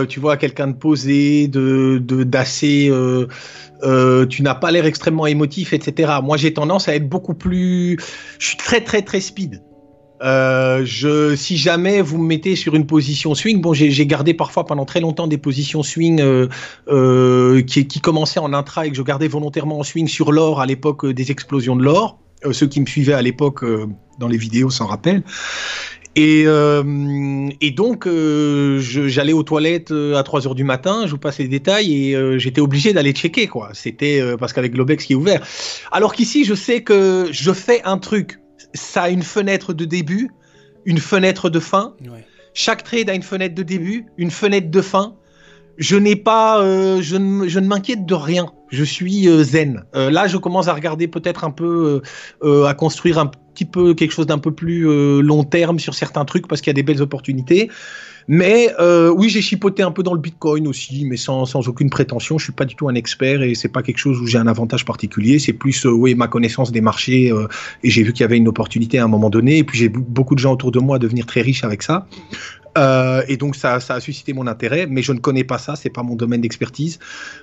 tu vois quelqu'un de posé, de d'assez. tu n'as pas l'air extrêmement émotif, etc. Moi, j'ai tendance à être beaucoup plus. Je suis très très très speed. Euh, je, si jamais vous me mettez sur une position swing, bon, j'ai gardé parfois pendant très longtemps des positions swing euh, euh, qui, qui, commençaient en intra et que je gardais volontairement en swing sur l'or à l'époque des explosions de l'or. ceux qui me suivaient à l'époque dans les vidéos s'en rappellent. Et, et donc, j'allais aux toilettes à 3 heures du matin, je vous passe les détails, et j'étais obligé d'aller checker, quoi. C'était parce qu'avec Globex qui est ouvert. Alors qu'ici, je sais que je fais un truc ça a une fenêtre de début, une fenêtre de fin. Chaque trade a une fenêtre de début, une fenêtre de fin. Je n'ai pas, euh, je ne, m'inquiète de rien. Je suis euh, zen. Euh, là, je commence à regarder peut-être un peu, à construire un petit peu quelque chose d'un peu plus long terme sur certains trucs parce qu'il y a des belles opportunités. Mais euh, oui, j'ai chipoté un peu dans le Bitcoin aussi, mais sans, aucune prétention. Je suis pas du tout un expert et c'est pas quelque chose où j'ai un avantage particulier. C'est plus, euh, oui, ma connaissance des marchés euh, et j'ai vu qu'il y avait une opportunité à un moment donné. Et puis j'ai beaucoup de gens autour de moi devenir très riches avec ça. Euh, et donc ça, ça, a suscité mon intérêt, mais je ne connais pas ça, c'est pas mon domaine d'expertise.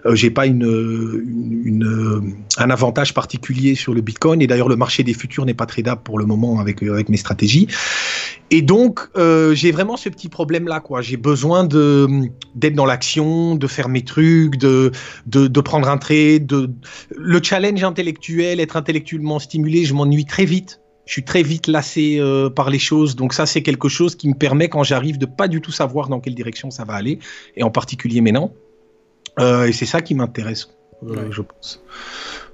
Euh, j'ai pas une, une, une, un avantage particulier sur le Bitcoin, et d'ailleurs le marché des futurs n'est pas tradable pour le moment avec avec mes stratégies. Et donc euh, j'ai vraiment ce petit problème là, quoi. J'ai besoin d'être dans l'action, de faire mes trucs, de, de de prendre un trade, de le challenge intellectuel, être intellectuellement stimulé. Je m'ennuie très vite je suis très vite lassé euh, par les choses. Donc ça, c'est quelque chose qui me permet, quand j'arrive, de pas du tout savoir dans quelle direction ça va aller, et en particulier maintenant. Euh, et c'est ça qui m'intéresse, euh, je pense.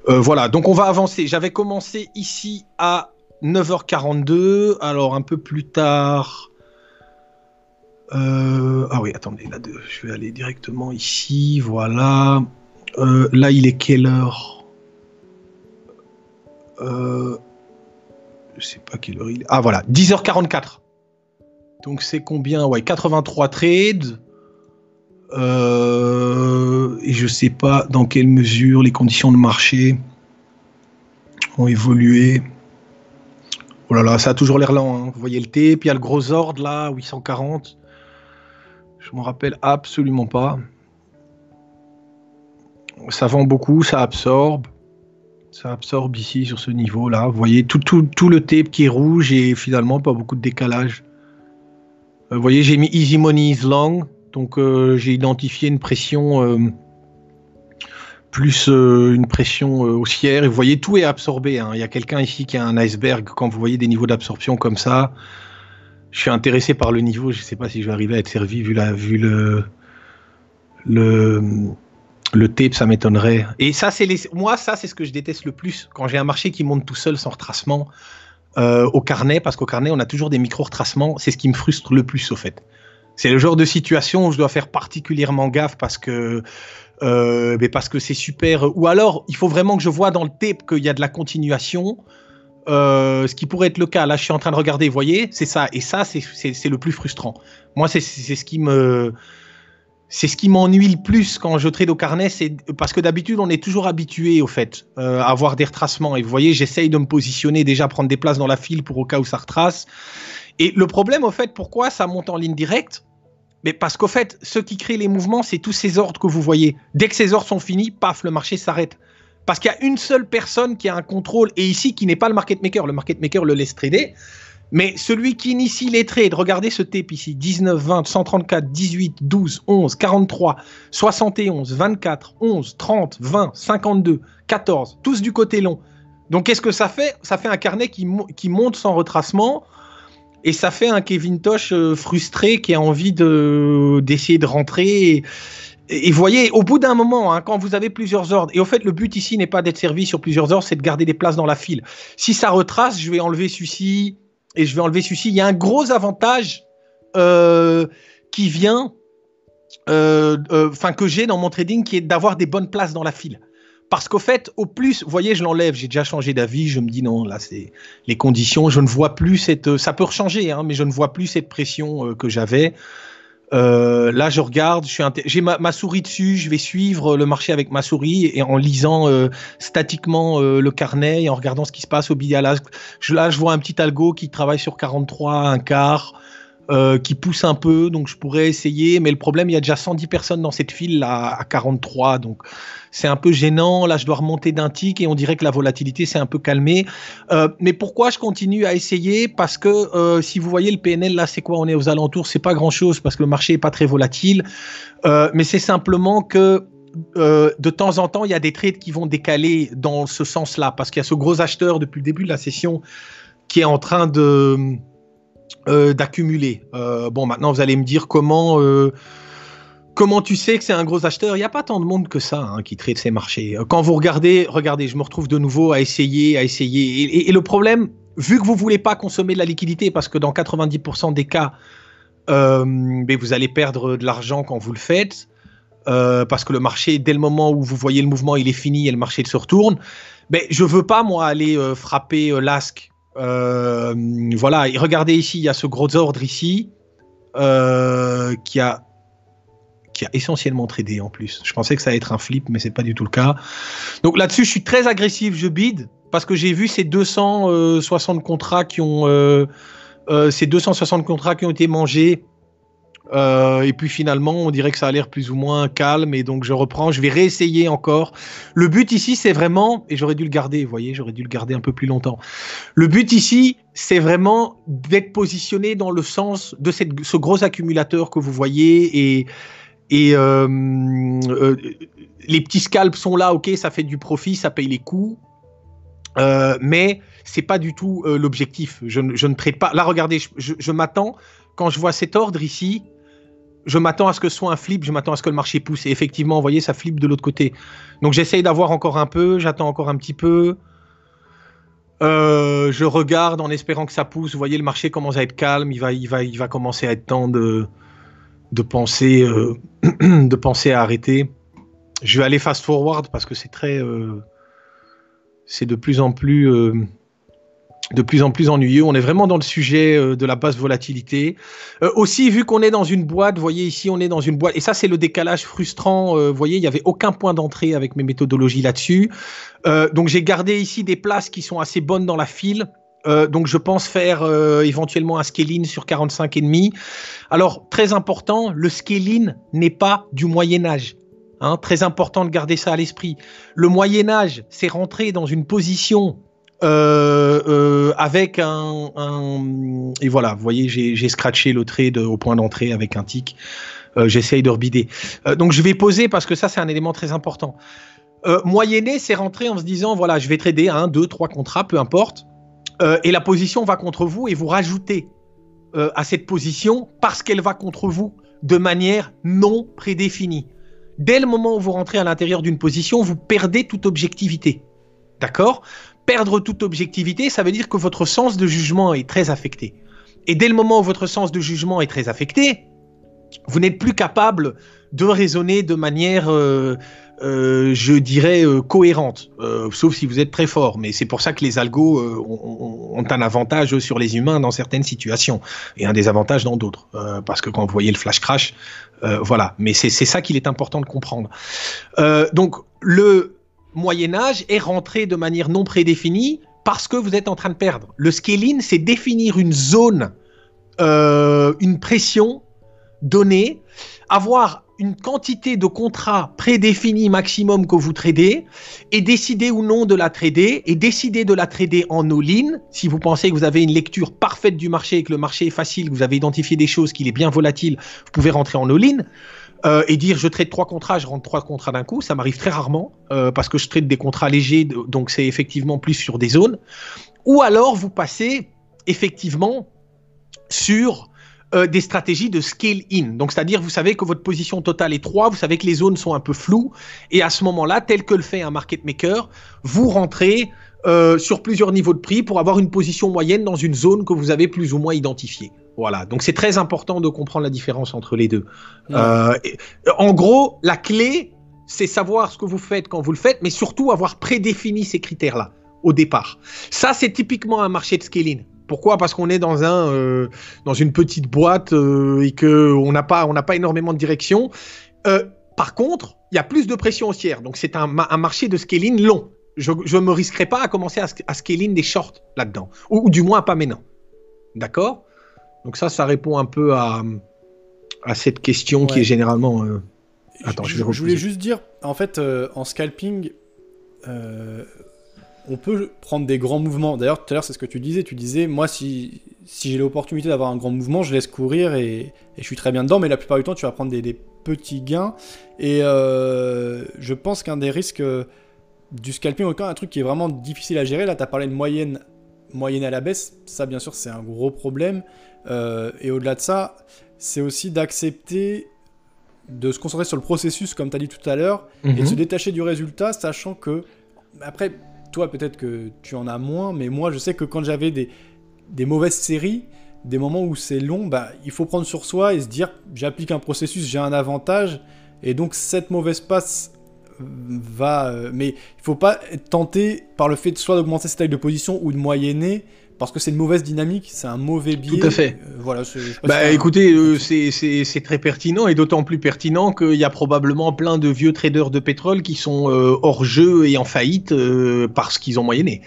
voilà, donc on va avancer. J'avais commencé ici à 9h42. Alors un peu plus tard... ah oui, attendez, là, je vais aller directement ici. Voilà. là, il est quelle heure? Euh, je sais pas quelle heure il est. Ah voilà, 10h44. Donc c'est combien? Ouais, 83 trades. Euh, et je sais pas dans quelle mesure les conditions de marché ont évolué. Oh là là, ça a toujours l'air lent. Hein. Vous voyez le T, puis il y a le gros ordre là, 840. Je m'en rappelle absolument pas. Ça vend beaucoup, ça absorbe. Ça absorbe ici sur ce niveau-là. Vous voyez tout, le tape qui est rouge et finalement pas beaucoup de décalage. Euh, vous voyez, j'ai mis Easy Money is Long. Donc euh, j'ai identifié une pression euh, plus une pression haussière. Et vous voyez, tout est absorbé. Hein. Il y a quelqu'un ici qui a un iceberg. Quand vous voyez des niveaux d'absorption comme ça, je suis intéressé par le niveau. Je ne sais pas si je vais arriver à être servi vu, la, vu le, le, le tape, ça m'étonnerait. Et ça, c'est moi, ça, c'est ce que je déteste le plus quand j'ai un marché qui monte tout seul sans retracement euh, au carnet, parce qu'au carnet, on a toujours des micro-retracements. C'est ce qui me frustre le plus, au fait. C'est le genre de situation où je dois faire particulièrement gaffe parce que euh, mais parce que c'est super. Ou alors, il faut vraiment que je vois dans le tape qu'il y a de la continuation. Euh, ce qui pourrait être le cas. Là, je suis en train de regarder, vous voyez, c'est ça. Et ça, c'est le plus frustrant. Moi, c'est ce qui me. C'est ce qui m'ennuie le plus quand je trade au carnet, c'est parce que d'habitude on est toujours habitué au fait euh, à avoir des retracements. Et vous voyez, j'essaye de me positionner déjà, prendre des places dans la file pour au cas où ça retrace. Et le problème au fait, pourquoi ça monte en ligne directe? Mais parce qu'au fait, ce qui crée les mouvements, c'est tous ces ordres que vous voyez. Dès que ces ordres sont finis, paf, le marché s'arrête. Parce qu'il y a une seule personne qui a un contrôle, et ici, qui n'est pas le market maker. Le market maker le laisse trader. Mais celui qui initie les trades, regardez ce tape ici 19, 20, 134, 18, 12, 11, 43, 71, 24, 11, 30, 20, 52, 14, tous du côté long. Donc qu'est-ce que ça fait? Ça fait un carnet qui, monte sans retracement et ça fait un Kevin Tosh euh, frustré qui a envie de d'essayer de rentrer. Et, vous voyez, au bout d'un moment, hein, quand vous avez plusieurs ordres, et au fait, le but ici n'est pas d'être servi sur plusieurs ordres, c'est de garder des places dans la file. Si ça retrace, je vais enlever celui-ci et je vais enlever celui-ci. Il y a un gros avantage euh, qui vient, euh, enfin que j'ai dans mon trading, qui est d'avoir des bonnes places dans la file. Parce qu'au fait, au plus, vous voyez, je l'enlève, j'ai déjà changé d'avis, je me dis non, là, c'est les conditions, je ne vois plus cette. Ça peut changer, hein, mais je ne vois plus cette pression euh, que j'avais. Euh, là, je regarde, j'ai ma, souris dessus, je vais suivre le marché avec ma souris et en lisant euh, statiquement le carnet et en regardant ce qui se passe au là, là, je vois un petit algo qui travaille sur 43, un quart. Euh, qui pousse un peu, donc je pourrais essayer, mais le problème, il y a déjà 110 personnes dans cette file là, à 43, donc c'est un peu gênant. Là, je dois remonter d'un tic et on dirait que la volatilité s'est un peu calmée. Euh, mais pourquoi je continue à essayer? Parce que euh, si vous voyez le PNL, là, c'est quoi? On est aux alentours, c'est pas grand chose parce que le marché est pas très volatile, mais c'est simplement que de temps en temps, il y a des trades qui vont décaler dans ce sens-là, parce qu'il y a ce gros acheteur depuis le début de la session qui est en train de d'accumuler. Euh, bon, maintenant vous allez me dire comment euh, comment tu sais que c'est un gros acheteur Il n'y a pas tant de monde que ça hein, qui traite ces marchés. Quand vous regardez, regardez, je me retrouve de nouveau à essayer, à essayer. Et, le problème, vu que vous voulez pas consommer de la liquidité, parce que dans 90% des cas, mais vous allez perdre de l'argent quand vous le faites. parce que le marché, dès le moment où vous voyez le mouvement, il est fini et le marché se retourne. Mais je veux pas moi aller frapper euh, voilà, et regardez ici, il y a ce gros ordre ici euh, qui a essentiellement tradé en plus. Je pensais que ça allait être un flip, mais c'est pas du tout le cas. Donc là-dessus, je suis très agressif, je bide parce que j'ai vu ces 260 contrats qui ont euh, ces 260 contrats qui ont été mangés euh, et puis finalement, on dirait que ça a l'air plus ou moins calme et donc je reprends, je vais réessayer encore. Le but ici, c'est vraiment, et j'aurais dû le garder, vous voyez, j'aurais dû le garder un peu plus longtemps. Le but ici, c'est vraiment d'être positionné dans le sens de ce gros accumulateur que vous voyez et, euh, euh, les petits scalps sont là, ok, ça fait du profit, ça paye les coûts, euh, mais c'est pas du tout l'objectif. Je, ne traite pas. Là, regardez, je m'attends quand je vois cet ordre ici je m'attends à ce que ce soit un flip, je m'attends à ce que le marché pousse. Et effectivement, vous voyez, ça flippe de l'autre côté. Donc j'essaye d'avoir encore un peu, j'attends encore un petit peu. Euh, je regarde en espérant que ça pousse. Vous voyez, le marché commence à être calme. Il va, il va, il va commencer à être temps de, de penser, euh, de penser à arrêter. Je vais aller fast forward parce que c'est très, euh, c'est de plus en plus de plus en plus ennuyeux. On est vraiment dans le sujet euh, de la basse volatilité. Euh, aussi, vu qu'on est dans une boîte, voyez ici, on est dans une boîte, et ça c'est le décalage frustrant. Euh, voyez, il n'y avait aucun point d'entrée avec mes méthodologies là-dessus. donc j'ai gardé ici des places qui sont assez bonnes dans la file. donc je pense faire éventuellement un scaling sur 45,5. Alors très important, le scaling n'est pas du Moyen Âge. Hein, très important de garder ça à l'esprit. Le Moyen Âge, c'est rentrer dans une position euh, euh, avec un, et voilà, vous voyez, j'ai scratché le trade au point d'entrée avec un tic. Euh, J'essaye de rebider. Euh, donc je vais poser parce que ça c'est un élément très important. moyenner, c'est rentrer en se disant voilà, je vais trader un, deux, trois contrats, peu importe, et la position va contre vous et vous rajoutez à cette position parce qu'elle va contre vous de manière non prédéfinie. Dès le moment où vous rentrez à l'intérieur d'une position, vous perdez toute objectivité. D'accord? Perdre toute objectivité, ça veut dire que votre sens de jugement est très affecté. Et dès le moment où votre sens de jugement est très affecté, vous n'êtes plus capable de raisonner de manière, euh, euh, je dirais, euh, cohérente, sauf si vous êtes très fort. Mais c'est pour ça que les algos ont, un avantage sur les humains dans certaines situations et un désavantage dans d'autres. parce que quand vous voyez le flash crash, voilà. Mais c'est ça qu'il est important de comprendre. donc le Moyen Âge est rentré de manière non prédéfinie parce que vous êtes en train de perdre. Le scaling, c'est définir une zone, une pression donnée, avoir une quantité de contrats prédéfinis maximum que vous tradez et décider ou non de la trader et décider de la trader en all-in. Si vous pensez que vous avez une lecture parfaite du marché et que le marché est facile, que vous avez identifié des choses, qu'il est bien volatile, vous pouvez rentrer en all-in. Euh, et dire je trade trois contrats, je rentre trois contrats d'un coup, ça m'arrive très rarement euh, parce que je trade des contrats légers, donc c'est effectivement plus sur des zones. Ou alors vous passez effectivement sur euh, des stratégies de scale in. Donc, c'est-à-dire, vous savez que votre position totale est 3, vous savez que les zones sont un peu floues, et à ce moment-là, tel que le fait un market maker, vous rentrez sur plusieurs niveaux de prix pour avoir une position moyenne dans une zone que vous avez plus ou moins identifiée. Voilà, donc c'est très important de comprendre la différence entre les deux. Euh, en gros, la clé, c'est savoir ce que vous faites quand vous le faites, mais surtout avoir prédéfini ces critères-là au départ. Ça, c'est typiquement un marché de scaling. Pourquoi? Parce qu'on est dans un euh, dans une petite boîte euh, et que on n'a pas on n'a pas énormément de direction. Euh, par contre, il y a plus de pression haussière, donc c'est un, un, marché de scaling long. Je ne me risquerai pas à commencer à, à scaling des shorts là-dedans, ou, du moins pas maintenant. D'accord? Donc ça, ça répond un peu à, à cette question qui est généralement. Attends, je, je, je voulais juste dire, en fait, en scalping, on peut prendre des grands mouvements. D'ailleurs, tout à l'heure, c'est ce que tu disais. Tu disais, moi, si, si j'ai l'opportunité d'avoir un grand mouvement, je laisse courir et, je suis très bien dedans. Mais la plupart du temps, tu vas prendre des, petits gains. Et euh, je pense qu'un des risques euh, du scalping, un truc qui est vraiment difficile à gérer, là, tu as parlé de moyenne, moyenne à la baisse. Ça, bien sûr, c'est un gros problème. Euh, et au-delà de ça, c'est aussi d'accepter de se concentrer sur le processus, comme tu as dit tout à l'heure, et de mhm. se détacher du résultat, sachant que. Après, toi, peut-être que tu en as moins, mais moi, je sais que quand j'avais des, des mauvaises séries, des moments où c'est long, bah, il faut prendre sur soi et se dire j'applique un processus, j'ai un avantage, et donc cette mauvaise passe va. Euh, mais il faut pas être tenté par le fait de soit d'augmenter sa taille de position ou de moyenner parce que c'est une mauvaise dynamique, c'est un mauvais biais. Tout à fait. Euh, voilà. Bah, écoutez, euh, c'est très pertinent et d'autant plus pertinent qu'il y a probablement plein de vieux traders de pétrole qui sont euh, hors jeu et en faillite parce qu'ils ont moyenné.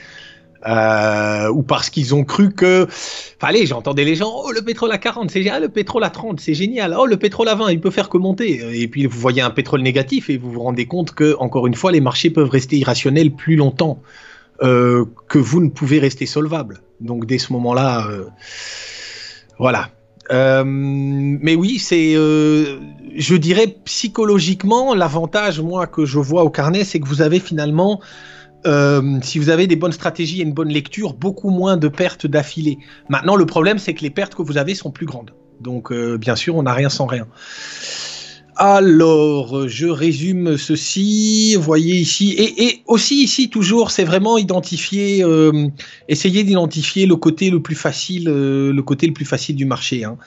ou parce qu'ils ont cru que. Enfin, allez, j'entendais les gens, oh, le pétrole à 40, c'est génial, le pétrole à 30, c'est génial, oh, le pétrole à 20, il peut faire que monter. Et puis, vous voyez un pétrole négatif et vous vous rendez compte que, encore une fois, les marchés peuvent rester irrationnels plus longtemps. Euh, que vous ne pouvez rester solvable. Donc dès ce moment-là, euh, voilà. Euh, mais oui, c'est, je dirais psychologiquement, l'avantage moi que je vois au carnet, c'est que vous avez finalement si vous avez des bonnes stratégies et une bonne lecture, beaucoup moins de pertes d'affilée. Maintenant, le problème, c'est que les pertes que vous avez sont plus grandes. Donc, bien sûr, on n'a rien sans rien. Alors, je résume ceci. Voyez ici, et, aussi ici toujours, c'est vraiment identifier, euh, essayer d'identifier le côté le plus facile, euh, le côté le plus facile du marché. Hein.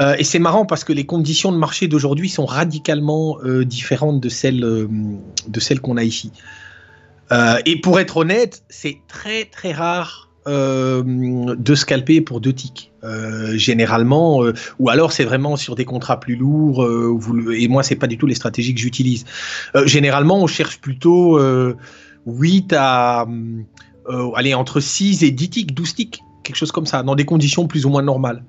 Euh, et c'est marrant parce que les conditions de marché d'aujourd'hui sont radicalement différentes de celles, de celles qu'on a ici. et pour être honnête, c'est très très rare de scalper pour deux ticks. Euh, généralement, euh, ou alors c'est vraiment sur des contrats plus lourds, et moi c'est pas du tout les stratégies que j'utilise. généralement, on cherche plutôt 8 à aller entre 6 et 10 ticks, 12 ticks, quelque chose comme ça, dans des conditions plus ou moins normales.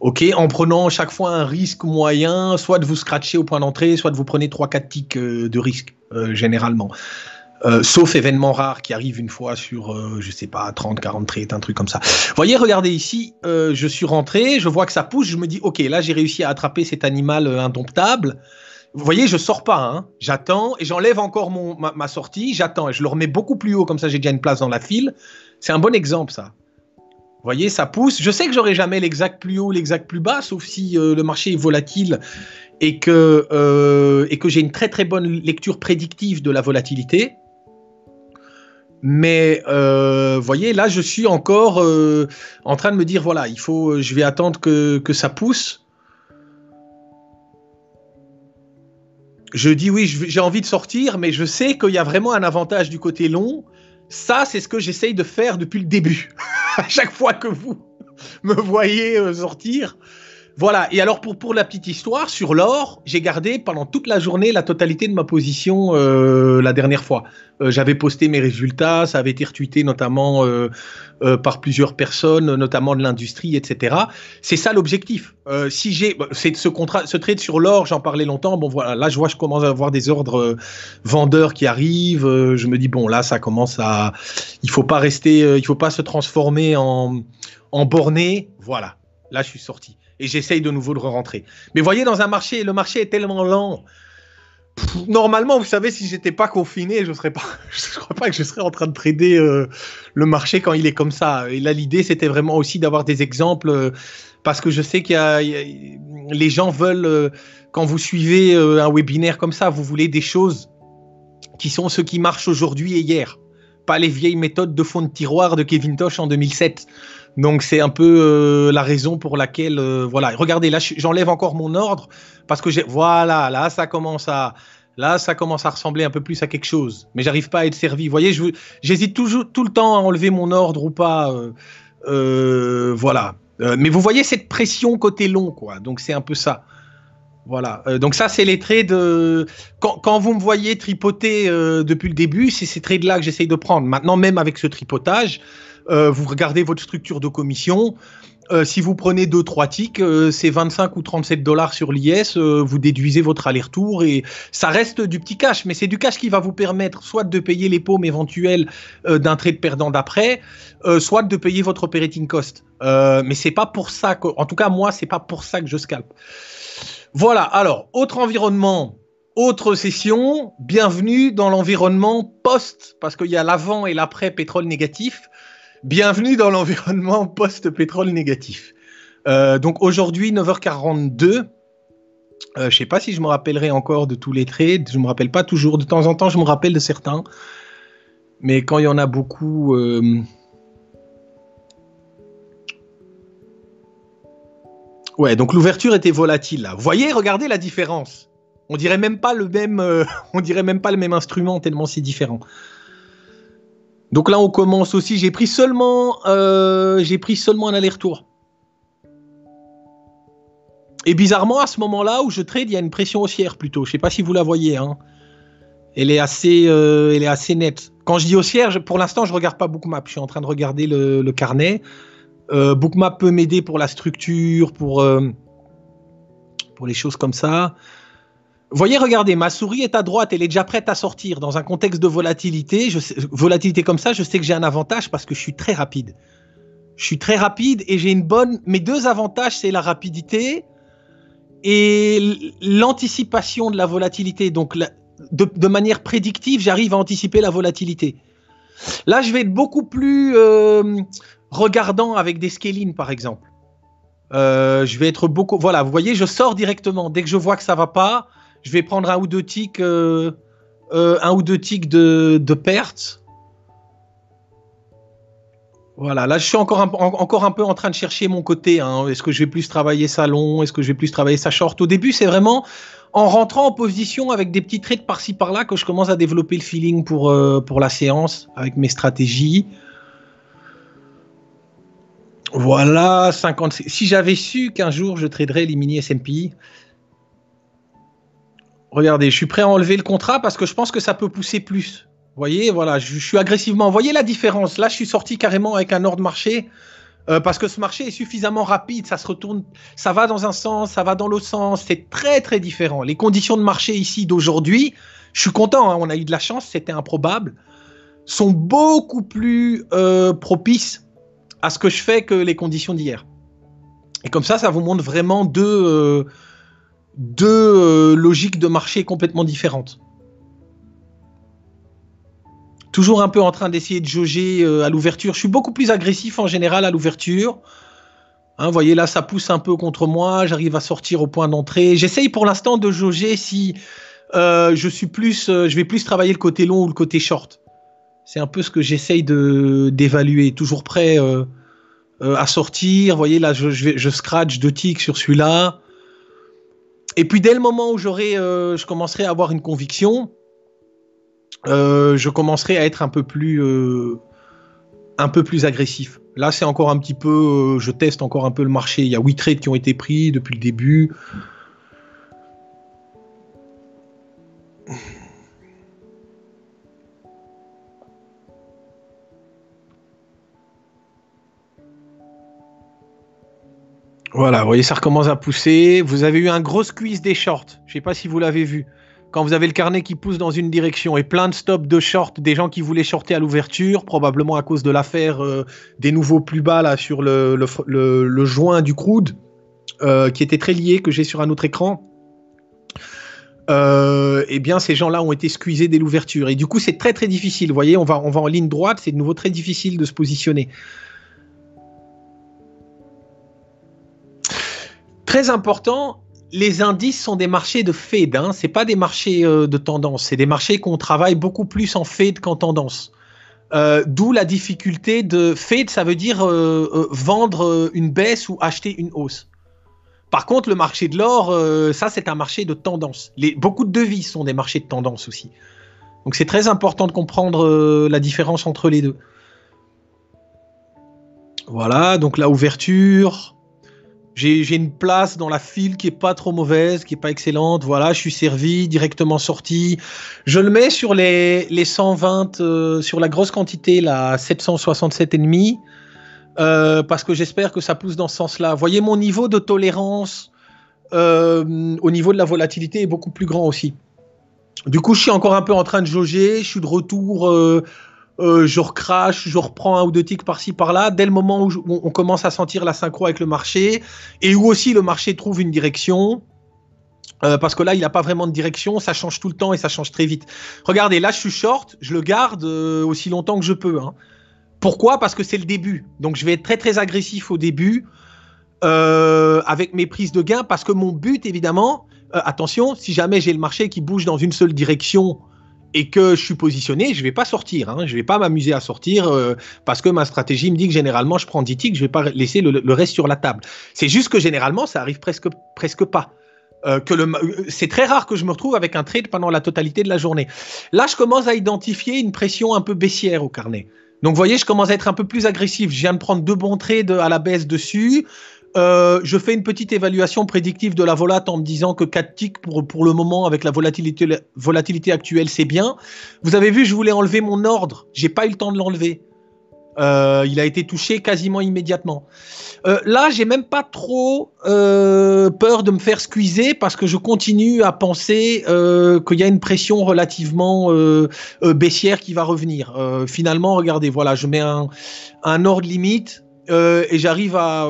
Ok, en prenant chaque fois un risque moyen, soit de vous scratcher au point d'entrée, soit de vous prenez 3-4 ticks de risque, généralement. Euh, sauf événements rares qui arrivent une fois sur, euh, je sais pas, 30, 40 trades, un truc comme ça. Voyez, regardez ici, euh, je suis rentré, je vois que ça pousse, je me dis, ok, là j'ai réussi à attraper cet animal indomptable. Vous voyez, je sors pas, hein. j'attends et j'enlève encore mon, ma, sortie, j'attends et je le remets beaucoup plus haut, comme ça j'ai déjà une place dans la file. C'est un bon exemple, ça. Vous voyez, ça pousse. Je sais que j'aurai jamais l'exact plus haut, l'exact plus bas, sauf si le marché est volatile et que, et que j'ai une très très bonne lecture prédictive de la volatilité. Mais euh, voyez, là, je suis encore euh, en train de me dire voilà, il faut, euh, je vais attendre que, que ça pousse. Je dis oui, j'ai envie de sortir, mais je sais qu'il y a vraiment un avantage du côté long. Ça, c'est ce que j'essaye de faire depuis le début. à chaque fois que vous me voyez euh, sortir, voilà, et alors pour, pour la petite histoire, sur l'or, j'ai gardé pendant toute la journée la totalité de ma position euh, la dernière fois. Euh, j'avais posté mes résultats, ça avait été retweeté notamment euh, par plusieurs personnes, notamment de l'industrie, etc. C'est ça l'objectif. si j'ai, c'est ce contrat, ce trade sur l'or, j'en parlais longtemps. Bon voilà, là je vois, je commence à avoir des ordres vendeurs qui arrivent. je me dis bon là, ça commence à, il faut pas rester, il faut pas se transformer en en borné. Voilà, là je suis sorti et j'essaye de nouveau de re-rentrer. Mais voyez, dans un marché, le marché est tellement lent. normalement, vous savez, si j'étais pas confiné, je serais pas, je crois pas que je serais en train de trader euh, le marché quand il est comme ça. Et là, l'idée, c'était vraiment aussi d'avoir des exemples euh, parce que je sais qu'il y, a, les gens veulent, euh, quand vous suivez un webinaire comme ça, vous voulez des choses qui sont ce qui marche aujourd'hui et hier, pas les vieilles méthodes de fond de tiroir de Kevin Tosh en 2007. Donc c'est un peu euh, la raison pour laquelle euh, voilà. Regardez là, j'enlève encore mon ordre parce que voilà là ça commence à là ça commence à ressembler un peu plus à quelque chose. Mais j'arrive pas à être servi. Vous voyez, j'hésite toujours tout le temps à enlever mon ordre ou pas. Euh, voilà. mais vous voyez cette pression côté long quoi. Donc c'est un peu ça. Voilà. donc ça c'est les trades. Quand, quand, vous me voyez tripoter depuis le début, c'est ces trades là que j'essaye de prendre. Maintenant même avec ce tripotage. Euh, vous regardez votre structure de commission. Euh, si vous prenez 2-3 ticks, euh, c'est 25 ou 37 dollars sur l'IS, vous déduisez votre aller-retour et ça reste du petit cash, mais c'est du cash qui va vous permettre soit de payer les paumes éventuelles d'un trade perdant d'après, soit de payer votre operating cost. mais c'est pas pour ça que, en tout cas moi, c'est pas pour ça que je scalpe. Voilà. Alors, autre environnement, autre session. Bienvenue dans l'environnement post, parce qu'il y a l'avant et l'après pétrole négatif. Bienvenue dans l'environnement post-pétrole négatif. Euh, donc aujourd'hui, 9h42. Euh, je ne sais pas si je me rappellerai encore de tous les trades. Je ne me rappelle pas toujours. De temps en temps, je me rappelle de certains. Mais quand il y en a beaucoup. Euh, ouais, donc l'ouverture était volatile là. Vous voyez, regardez la différence. On dirait même pas le même, on dirait même pas le même instrument tellement c'est différent. Donc là, on commence aussi. J'ai pris seulement, euh, j'ai pris seulement un aller-retour. Et bizarrement, à ce moment-là où je trade, il y a une pression haussière plutôt. Je ne sais pas si vous la voyez. Hein. Elle est assez, euh, elle est assez nette. Quand je dis haussière, pour l'instant, je regarde pas Bookmap. Je suis en train de regarder le, carnet. Euh, Bookmap peut m'aider pour la structure, pour les choses comme ça voyez, regardez, ma souris est à droite, elle est déjà prête à sortir. Dans un contexte de volatilité, volatilité comme ça, je sais que j'ai un avantage parce que je suis très rapide. Je suis très rapide et j'ai une bonne. Mes deux avantages, c'est la rapidité et l'anticipation de la volatilité. Donc, de, manière prédictive, j'arrive à anticiper la volatilité. Là, je vais être beaucoup plus euh, regardant avec des scalings, par exemple. Euh, je vais être beaucoup. Voilà, vous voyez, je sors directement. Dès que je vois que ça va pas, je vais prendre un ou deux tics, euh, euh, de, perte. Voilà, là je suis encore un, peu en train de chercher mon côté. Hein. Est-ce que je vais plus travailler ça long? Est-ce que je vais plus travailler ça short? Au début, c'est vraiment en rentrant en position avec des petits traits par-ci par-là que je commence à développer le feeling pour, euh, la séance avec mes stratégies. Voilà, 50. Si j'avais su qu'un jour je traderais les mini S&P, Regardez, je suis prêt à enlever le contrat parce que je pense que ça peut pousser plus. Vous voyez, voilà, je, suis agressivement. Vous voyez la différence Là, je suis sorti carrément avec un ordre marché euh, parce que ce marché est suffisamment rapide, ça se retourne, ça va dans un sens, ça va dans l'autre sens, c'est très très différent. Les conditions de marché ici d'aujourd'hui, je suis content, hein, on a eu de la chance, c'était improbable, sont beaucoup plus euh, propices à ce que je fais que les conditions d'hier. Et comme ça, ça vous montre vraiment deux, euh, deux euh, logiques de marché complètement différentes. Toujours un peu en train d'essayer de jauger euh, à l'ouverture. Je suis beaucoup plus agressif en général à l'ouverture. Hein, vous voyez là, ça pousse un peu contre moi. J'arrive à sortir au point d'entrée. J'essaye pour l'instant de jauger si euh, je suis plus, je vais plus travailler le côté long ou le côté short. C'est un peu ce que j'essaye de d'évaluer. Toujours prêt à sortir. Vous voyez là, je, je, je scratch deux ticks sur celui-là. Et puis dès le moment où j'aurai, euh, je commencerai à avoir une conviction, euh, je commencerai à être un peu plus, euh, un peu plus agressif. Là, c'est encore un petit peu, je teste encore un peu le marché. Il y a 8 trades qui ont été pris depuis le début. Voilà, vous voyez, ça recommence à pousser. Vous avez eu un gros squeeze des shorts. Je ne sais pas si vous l'avez vu. Quand vous avez le carnet qui pousse dans une direction et plein de stops de short, des gens qui voulaient shorter à l'ouverture, probablement à cause de l'affaire euh, des nouveaux plus bas sur le, le, joint du crude, euh, qui était très lié, que j'ai sur un autre écran. Euh, eh bien, ces gens-là ont été squeezés dès l'ouverture. Et du coup, c'est très très difficile. Vous voyez, on va, on va en ligne droite, c'est de nouveau très difficile de se positionner. Très important, les indices sont des marchés de Fed, hein. c'est pas des marchés euh, de tendance, c'est des marchés qu'on travaille beaucoup plus en Fed qu'en tendance. Euh, d'où la difficulté de Fed, ça veut dire euh, vendre une baisse ou acheter une hausse. Par contre, le marché de l'or, ça c'est un marché de tendance. Beaucoup de devises sont des marchés de tendance aussi. Donc c'est très important de comprendre la différence entre les deux. Voilà, donc la ouverture, j'ai une place dans la file qui est pas trop mauvaise, qui est pas excellente. Voilà, je suis servi, directement sorti. Je le mets sur les, les 120, euh, sur la grosse quantité, la 767,5, euh, parce que j'espère que ça pousse dans ce sens-là. Voyez, mon niveau de tolérance euh, au niveau de la volatilité est beaucoup plus grand aussi. Du coup, je suis encore un peu en train de jauger. Je suis de retour euh, je recrache, je reprends un ou deux tics par-ci par-là, dès le moment où on, commence à sentir la synchro avec le marché, et où aussi le marché trouve une direction, euh, parce que là, il n'a pas vraiment de direction, ça change tout le temps et ça change très vite. Regardez, là, je suis short, je le garde euh, aussi longtemps que je peux. Hein. Pourquoi? Parce que c'est le début. Donc, je vais être très très agressif au début avec mes prises de gain, parce que mon but, évidemment, attention, si jamais j'ai le marché qui bouge dans une seule direction, et que je suis positionné, je vais pas sortir. Hein. Je vais pas m'amuser à sortir euh, parce que ma stratégie me dit que généralement je prends 10 ticks, je vais pas laisser le, reste sur la table. C'est juste que généralement ça arrive presque presque pas. Euh, que le, c'est très rare que je me retrouve avec un trade pendant la totalité de la journée. Là, je commence à identifier une pression un peu baissière au carnet. Donc, vous voyez, je commence à être un peu plus agressif. Je viens de prendre deux bons trades à la baisse dessus. Euh, je fais une petite évaluation prédictive de la volate en me disant que 4 ticks pour, le moment avec la volatilité, actuelle c'est bien. Vous avez vu, je voulais enlever mon ordre, j'ai pas eu le temps de l'enlever. Euh, il a été touché quasiment immédiatement. Euh, là, j'ai même pas trop euh, peur de me faire squeezer parce que je continue à penser qu'il y a une pression relativement baissière qui va revenir. finalement, regardez, voilà, je mets un ordre limite et j'arrive à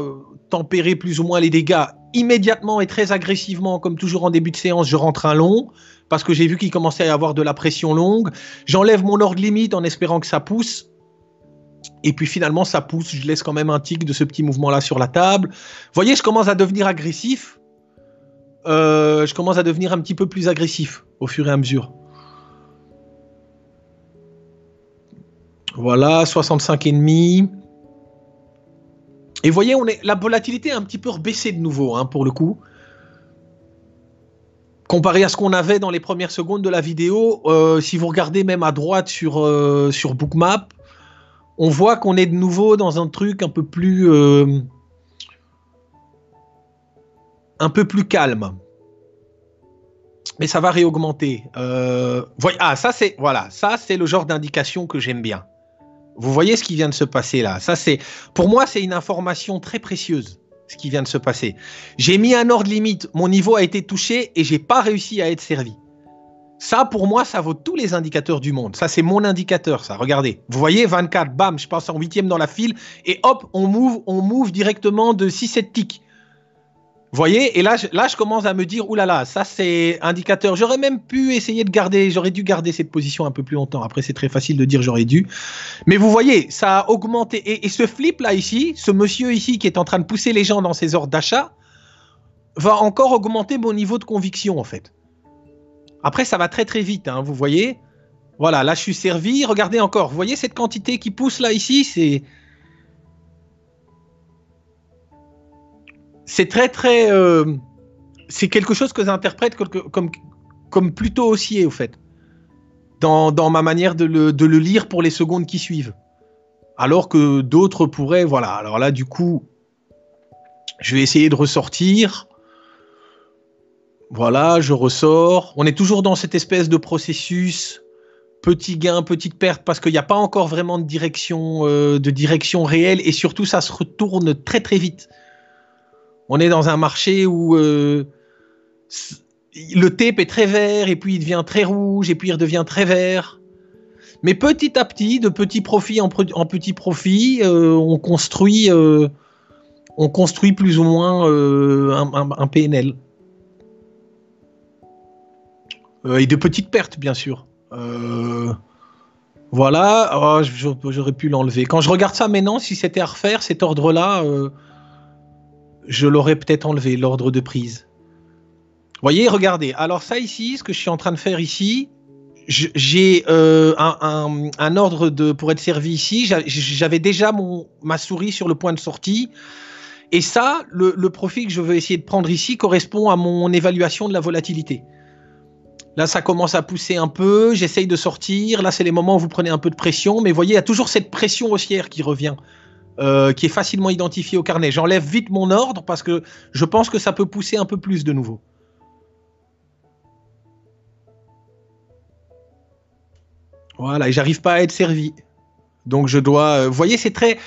tempérer plus ou moins les dégâts immédiatement et très agressivement, comme toujours en début de séance, je rentre un long parce que j'ai vu qu'il commençait à y avoir de la pression longue. J'enlève mon ordre limite en espérant que ça pousse. Et puis finalement, ça pousse. Je laisse quand même un tic de ce petit mouvement-là sur la table. Vous voyez, je commence à devenir agressif. Euh, je commence à devenir un petit peu plus agressif au fur et à mesure. Voilà, 65,5. Et vous voyez, on est, la volatilité a un petit peu rebaissé de nouveau, hein, pour le coup. Comparé à ce qu'on avait dans les premières secondes de la vidéo, euh, si vous regardez même à droite sur, euh, sur Bookmap, on voit qu'on est de nouveau dans un truc un peu plus... Euh, un peu plus calme. Mais ça va réaugmenter. ah, ça c'est voilà, ça c'est le genre d'indication que j'aime bien. Vous voyez ce qui vient de se passer là. Ça, c'est, pour moi, c'est une information très précieuse, ce qui vient de se passer. J'ai mis un ordre limite, mon niveau a été touché et j'ai pas réussi à être servi. Ça, pour moi, ça vaut tous les indicateurs du monde. Ça, c'est mon indicateur, ça. Regardez. Vous voyez, 24, bam, je passe en huitième dans la file et hop, on move, on move directement de 6-7 ticks voyez Et là je, là, je commence à me dire, oulala, ça c'est indicateur. J'aurais même pu essayer de garder, j'aurais dû garder cette position un peu plus longtemps. Après, c'est très facile de dire j'aurais dû. Mais vous voyez, ça a augmenté. Et, ce flip là ici, ce monsieur ici qui est en train de pousser les gens dans ses ordres d'achat, va encore augmenter mon niveau de conviction en fait. Après, ça va très très vite, hein, vous voyez. Voilà, là je suis servi. Regardez encore, vous voyez cette quantité qui pousse là ici, c'est c'est très très euh, c'est quelque chose que j'interprète comme, comme plutôt haussier, au fait, dans, ma manière de le, de le, lire pour les secondes qui suivent. Alors que d'autres pourraient, voilà. Alors là, du coup, je vais essayer de ressortir. Voilà, je ressors. On est toujours dans cette espèce de processus petit gain, petite perte, parce qu'il n'y a pas encore vraiment de direction, euh, de direction réelle, et surtout ça se retourne très très vite. On est dans un marché où euh, le tape est très vert, et puis il devient très rouge, et puis il redevient très vert. Mais petit à petit, de petit profit en, petit profit, euh, on construit, on construit plus ou moins un, PNL. et de petites pertes, bien sûr. Euh, voilà, oh, j'aurais pu l'enlever. Quand je regarde ça maintenant, si c'était à refaire, cet ordre-là, euh, je l'aurais peut-être enlevé, l'ordre de prise. Voyez, regardez. Alors ça ici, ce que je suis en train de faire ici, j'ai euh, un, ordre de, pour être servi ici. J'avais déjà mon, ma souris sur le point de sortie. Et ça, le, le profil que je veux essayer de prendre ici correspond à mon évaluation de la volatilité. Là, ça commence à pousser un peu. J'essaye de sortir. Là, c'est les moments où vous prenez un peu de pression. Mais voyez, il y a toujours cette pression haussière qui revient, euh, qui est facilement identifiée au carnet. J'enlève vite mon ordre parce que je pense que ça peut pousser un peu plus de nouveau. Voilà, et j'arrive pas à être servi. Donc je dois. Euh, vous voyez, c'est très.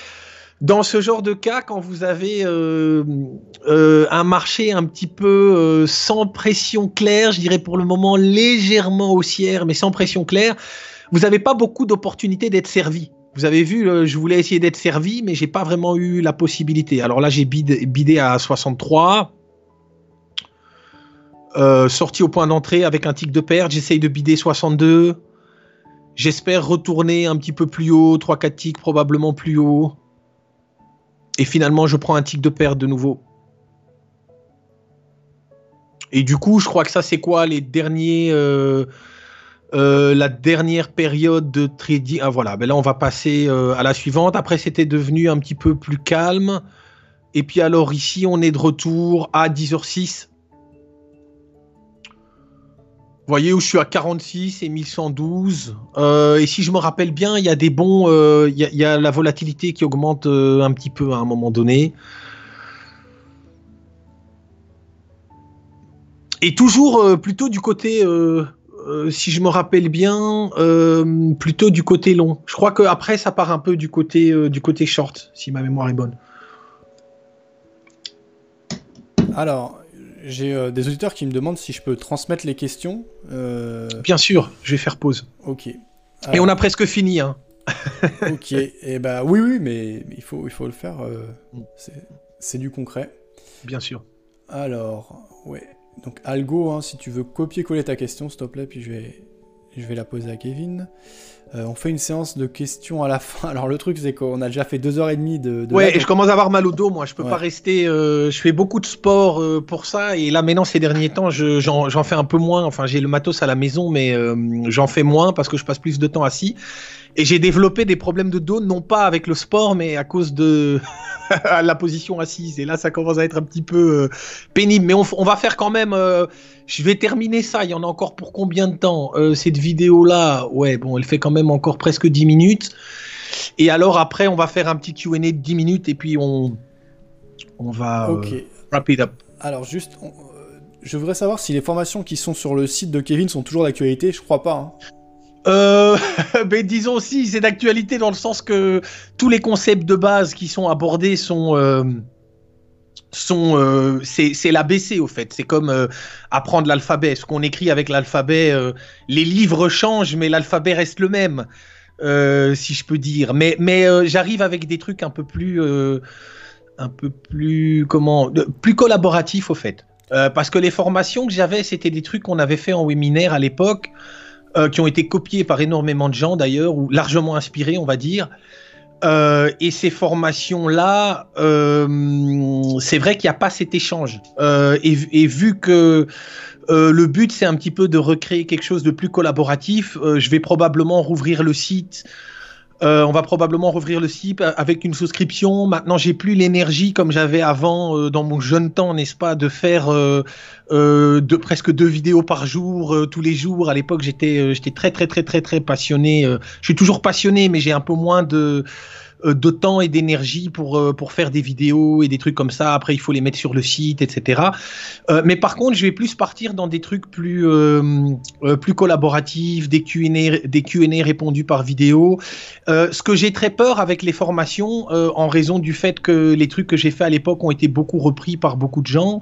Dans ce genre de cas, quand vous avez euh, un marché un petit peu sans pression claire, je dirais pour le moment légèrement haussière, mais sans pression claire, vous n'avez pas beaucoup d'opportunités d'être servi. Vous avez vu, je voulais essayer d'être servi, mais j'ai pas vraiment eu la possibilité. Alors là, j'ai bidé, à 63. sorti au point d'entrée avec un tic de perte, j'essaye de bider 62. J'espère retourner un petit peu plus haut, 3-4 ticks probablement plus haut. Et finalement, je prends un tic de perte de nouveau. Et du coup, je crois que ça, c'est quoi les derniers. Euh, euh, la dernière période de trading. Ah voilà, ben là on va passer euh, à la suivante. Après, c'était devenu un petit peu plus calme. Et puis alors ici, on est de retour à 10h06 voyez où je suis à 46 et 1112. Euh, et si je me rappelle bien, il y a des bons, il y, a la volatilité qui augmente un petit peu à un moment donné. Et toujours plutôt du côté, si je me rappelle bien, plutôt du côté long. Je crois qu'après ça part un peu du côté, du côté short, si ma mémoire est bonne. Alors, j'ai euh, des auditeurs qui me demandent si je peux transmettre les questions. Euh, Bien sûr, je vais faire pause. Ok. Et on a presque fini. Hein. ok. Et eh bah oui, oui, mais il faut, il faut le faire. Euh, mm. C'est du concret. Bien sûr. Alors, ouais. Donc Algo, hein, si tu veux copier-coller ta question, s'il te plaît, puis je vais, je vais la poser à Kevin. Euh, on fait une séance de questions à la fin. Alors le truc c'est qu'on a déjà fait deux heures et demie de. de ouais, et je commence à avoir mal au dos. Moi, je peux pas rester. Euh, je fais beaucoup de sport euh, pour ça, et là maintenant ces derniers temps, j'en fais un peu moins. Enfin, j'ai le matos à la maison, mais j'en fais moins parce que je passe plus de temps assis. Et j'ai développé des problèmes de dos, non pas avec le sport, mais à cause de la position assise. Et là, ça commence à être un petit peu euh, pénible. Mais on, va faire quand même. Euh, je vais terminer ça. Il y en a encore pour combien de temps euh, Cette vidéo-là, ouais, bon, elle fait quand même encore presque 10 minutes. Et alors après, on va faire un petit Q&A de 10 minutes et puis on, on va wrap it up. Alors juste, je voudrais savoir si les formations qui sont sur le site de Kevin sont toujours d'actualité. Je crois pas. Hein. Euh, mais disons aussi, c'est d'actualité dans le sens que tous les concepts de base qui sont abordés sont euh, sont euh, c'est l'ABC au fait. C'est comme euh, apprendre l'alphabet. Ce qu'on écrit avec l'alphabet, les livres changent, mais l'alphabet reste le même, si je peux dire. Mais mais j'arrive avec des trucs un peu plus un peu plus comment plus collaboratifs au fait. parce que les formations que j'avais, c'était des trucs qu'on avait fait en webinaire à l'époque. Euh, qui ont été copiés par énormément de gens d'ailleurs, ou largement inspirés, on va dire. Euh, et ces formations-là, euh, c'est vrai qu'il n'y a pas cet échange. Et, vu que le but, c'est un petit peu de recréer quelque chose de plus collaboratif, je vais probablement rouvrir le site Euh, on va probablement rouvrir le site avec une souscription. Maintenant, j'ai plus l'énergie comme j'avais avant euh, dans mon jeune temps, n'est-ce pas, de faire euh, presque deux vidéos par jour, tous les jours. À l'époque, j'étais j'étais très très très très très passionné. je suis toujours passionné, mais j'ai un peu moins de euh, de temps et d'énergie pour, euh, pour faire des vidéos et des trucs comme ça. Après, il faut les mettre sur le site, etc. Euh, mais par contre, je vais plus partir dans des trucs plus, plus collaboratifs, des Q&A, des Q&A répondus par vidéo. ce que j'ai très peur avec les formations, en raison du fait que les trucs que j'ai fait à l'époque ont été beaucoup repris par beaucoup de gens,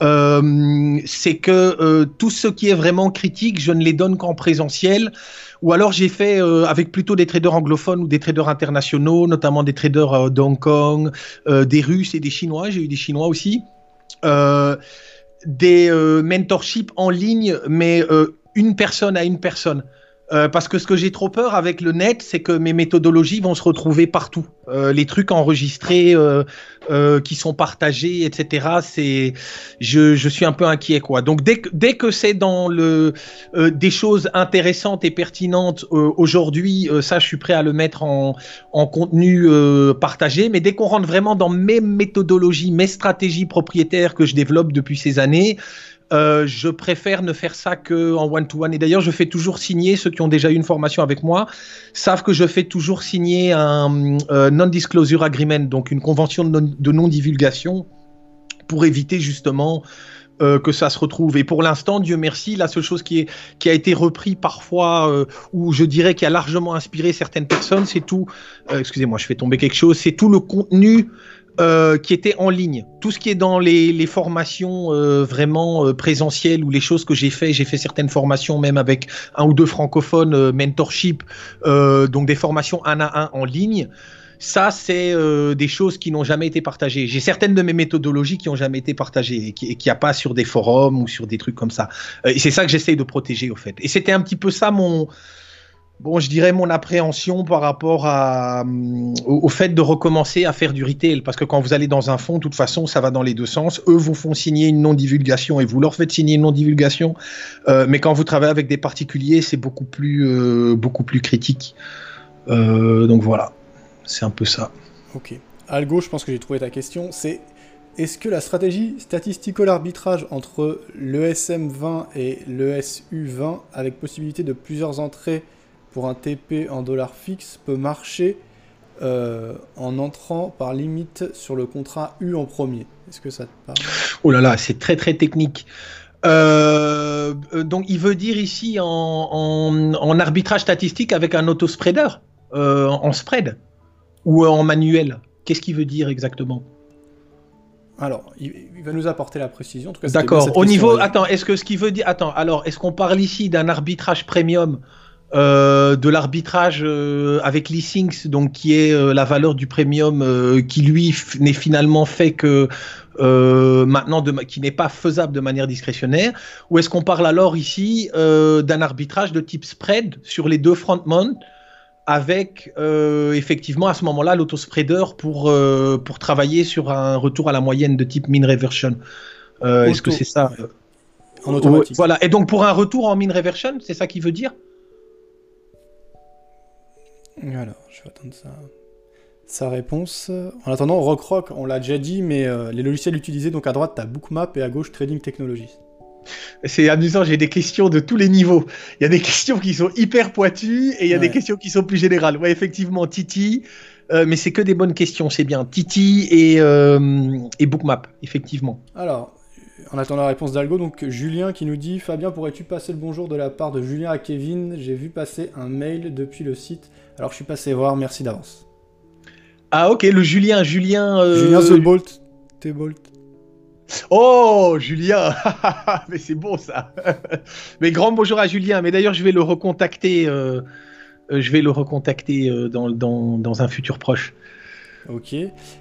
c'est que tout ce qui est vraiment critique, je ne les donne qu'en présentiel. Ou alors j'ai fait euh, avec plutôt des traders anglophones ou des traders internationaux, notamment des traders euh, d'Hong Kong, euh, des Russes et des Chinois. J'ai eu des Chinois aussi. des mentorships en ligne, mais une personne à une personne. Euh, parce que ce que j'ai trop peur avec le net, c'est que mes méthodologies vont se retrouver partout. Euh, les trucs enregistrés euh, euh qui sont partagés, etc. C'est, je, je, suis un peu inquiet, quoi. Donc dès que, dès que c'est dans le euh, des choses intéressantes et pertinentes aujourd'hui, ça, je suis prêt à le mettre en, en contenu partagé. Mais dès qu'on rentre vraiment dans mes méthodologies, mes stratégies propriétaires que je développe depuis ces années, euh, je préfère ne faire ça que en one-to-one. Et d'ailleurs, je fais toujours signer, ceux qui ont déjà eu une formation avec moi, savent que je fais toujours signer un euh, non-disclosure agreement, donc une convention de non-divulgation, pour éviter justement euh, que ça se retrouve. Et pour l'instant, Dieu merci, la seule chose qui, est, qui a été repris parfois, ou je dirais qui a largement inspiré certaines personnes, c'est tout, excusez-moi, je fais tomber quelque chose, c'est tout le contenu euh, qui était en ligne. Tout ce qui est dans les, les formations euh, vraiment euh, présentielles ou les choses que j'ai fait, j'ai fait certaines formations même avec un ou deux francophones, mentorship, donc des formations un à un en ligne. Ça, c'est des choses qui n'ont jamais été partagées. J'ai certaines de mes méthodologies qui n'ont jamais été partagées et qui n'y a pas sur des forums ou sur des trucs comme ça. et c'est ça que j'essaye de protéger, au fait. Et c'était un petit peu ça mon, bon, je dirais mon appréhension par rapport euh, au, fait de recommencer à faire du retail. Parce que quand vous allez dans un fonds, de toute façon, ça va dans les deux sens. Eux vous font signer une non-divulgation et vous leur faites signer une non-divulgation. Euh, mais quand vous travaillez avec des particuliers, c'est beaucoup plus, euh, beaucoup plus critique. donc voilà, c'est un peu ça. Ok. Algo, je pense que j'ai trouvé ta question. C'est est-ce que la stratégie statistical arbitrage entre l'ESM 20 et l'ESU 20, avec possibilité de plusieurs entrées pour un TP en dollars fixe peut marcher euh, en entrant par limite sur le contrat U en premier. Est-ce que ça te parle? Oh là là, c'est très très technique. Euh, euh, donc il veut dire ici en, arbitrage statistique avec un auto-spreader, en spread ou en manuel. Qu'est-ce qu'il veut dire exactement? Alors, il, va nous apporter la précision. D'accord. Au niveau, attends, est-ce que ce qu'il veut dire, attends, alors, est-ce qu'on parle ici d'un arbitrage premium euh, de l'arbitrage euh, avec l'e-Syncs, donc qui est euh, la valeur du premium, qui lui n'est finalement fait que maintenant, de, qui n'est pas faisable de manière discrétionnaire, ou est-ce qu'on parle alors ici d'un arbitrage de type spread sur les deux front mount avec effectivement à ce moment-là l'autospreader pour, pour travailler sur un retour à la moyenne de type mean reversion? Est-ce que c'est ça? En automatique. Voilà. Et donc pour un retour en mean reversion, c'est ça qui veut dire? Alors, je vais attendre ça. Sa réponse. En attendant, Rock on l'a déjà dit, mais euh, les logiciels utilisés, donc à droite, tu as Bookmap et à gauche, Trading Technologies. C'est amusant, j'ai des questions de tous les niveaux. Il y a des questions qui sont hyper pointues et il y a des questions qui sont plus générales. Ouais, effectivement, Titi, euh, mais c'est que des bonnes questions, c'est bien. Titi et, euh, et Bookmap, effectivement. Alors, en attendant la réponse d'Algo, donc Julien qui nous dit Fabien, pourrais-tu passer le bonjour de la part de Julien à Kevin? J'ai vu passer un mail depuis le site alors je suis passé voir, merci d'avance. Ah ok, le Julien, Julien... Euh, Julien The Bolt, T Bolt. Oh, Julien Mais c'est bon ça Mais grand bonjour à Julien, mais d'ailleurs je vais le recontacter, euh, euh, je vais le recontacter dans, dans, un futur proche. Ok.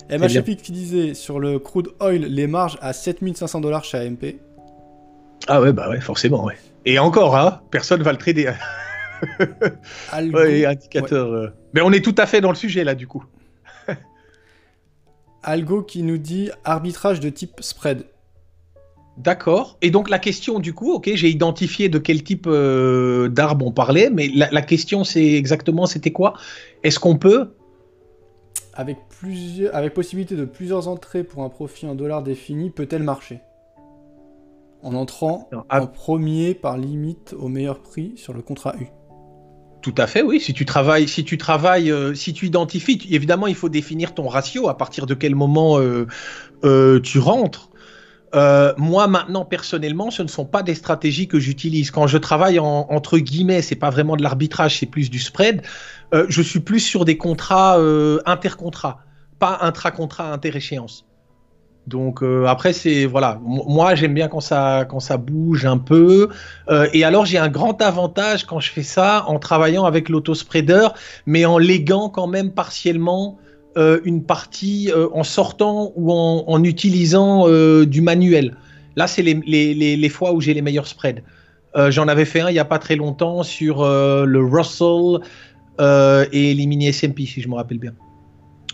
MH qui disait sur le crude oil, les marges à 7500 dollars chez AMP. Ah ouais, bah ouais, forcément, ouais. Et encore, hein, personne va le trader. Algo... indicateur. Euh. Mais on est tout à fait dans le sujet là, du coup. Algo qui nous dit arbitrage de type spread. D'accord. Et donc la question du coup, ok, j'ai identifié de quel type euh, d'arbre on parlait, mais la, question c'est exactement c'était quoi? Est-ce qu'on peut avec, plusieurs, avec possibilité de plusieurs entrées pour un profit en dollars défini, peut-elle marcher? En entrant en premier par limite au meilleur prix sur le contrat U. Tout à fait, oui. Si tu travailles, si tu travailles, euh, si tu identifies, évidemment, il faut définir ton ratio. À partir de quel moment euh, tu rentres. Euh, moi maintenant personnellement, ce ne sont pas des stratégies que j'utilise. Quand je travaille en, entre guillemets, c'est pas vraiment de l'arbitrage, c'est plus du spread. Euh, je suis plus sur des contrats euh, intercontrats, pas intra-contrat inter-échéance. Donc après c'est voilà, moi j'aime bien quand ça quand ça bouge un peu. et alors j'ai un grand avantage quand je fais ça en travaillant avec l'auto-spreader, mais en léguant quand même partiellement euh, une partie euh, en sortant ou en, utilisant euh, du manuel. Là, c'est les, fois où j'ai les meilleurs spreads. J'en avais fait un il n'y a pas très longtemps sur le Russell et les mini SMP, si je me rappelle bien.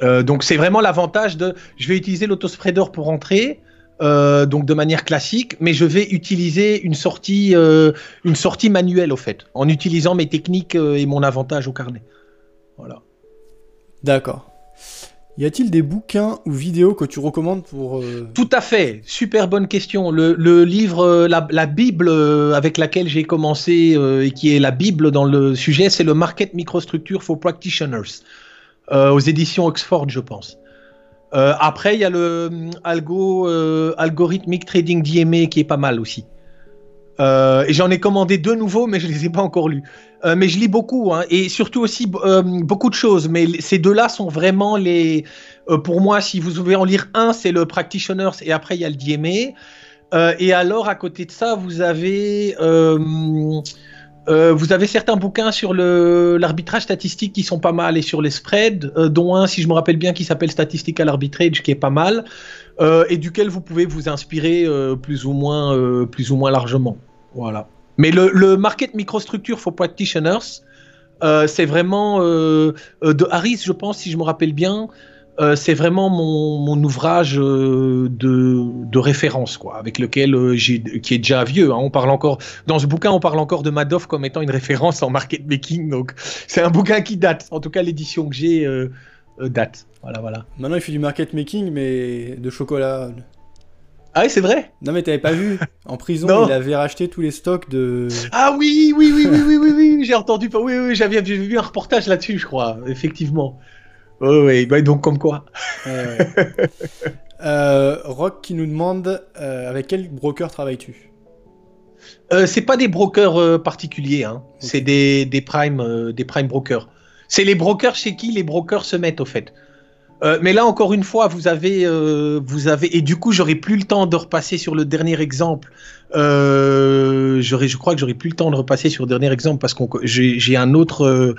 Donc c'est vraiment l'avantage de, je vais utiliser l'autospreader pour entrer, donc de manière classique, mais je vais utiliser une sortie, une sortie manuelle au fait, en utilisant mes techniques et mon avantage au carnet. Voilà. D'accord. Y a-t-il des bouquins ou vidéos que tu recommandes pour... Euh, Tout à fait, super bonne question. Le, livre, euh, la, Bible euh, avec laquelle j'ai commencé et qui est la Bible dans le sujet, c'est le Market Microstructure for Practitioners, aux éditions Oxford, je pense. après, il y a le Algo, Algorithmic Trading DMA qui est pas mal aussi. Euh, et j'en ai commandé deux nouveaux, mais je les ai pas encore lus. Euh, mais je lis beaucoup, hein, et surtout aussi euh, beaucoup de choses. Mais ces deux-là sont vraiment les. pour moi, si vous voulez en lire un, c'est le Practitioners, et après il y a le DMA. et alors, à côté de ça, vous avez. Vous avez certains bouquins sur l'arbitrage statistique qui sont pas mal et sur les spreads, dont un, si je me rappelle bien, qui s'appelle Statistical Arbitrage, qui est pas mal, et duquel vous pouvez vous inspirer plus, ou moins, plus ou moins largement. Voilà. Mais le, market microstructure for practitioners, euh, c'est vraiment euh, euh, de Harris, je pense, si je me rappelle bien. C'est vraiment mon, ouvrage de, référence, quoi, avec lequel j'ai, qui est déjà vieux. Hein. On parle encore dans ce bouquin, on parle encore de Madoff comme étant une référence en market making. Donc, c'est un bouquin qui date. En tout cas, l'édition que j'ai date. Voilà, voilà. Maintenant, il fait du market making, mais de chocolat. Ah oui, c'est vrai? Non, mais t'avais pas vu? En prison, il avait racheté tous les stocks de. Ah oui, oui, oui, oui, oui, oui, oui, j'ai entendu. Oui, oui, j'avais vu un reportage là-dessus, je crois, effectivement. Oui, oui, bah, donc comme quoi. euh, Rock qui nous demande euh, avec quel broker travailles-tu? Euh, C'est pas des brokers particuliers, hein. c'est des, des, prime, des prime brokers. C'est les brokers chez qui les brokers se mettent, au fait. Euh, mais là, encore une fois, vous avez, euh, vous avez, et du coup, j'aurais plus le temps de repasser sur le dernier exemple. Euh, je crois que j'aurais plus le temps de repasser sur le dernier exemple parce que j'ai un autre euh,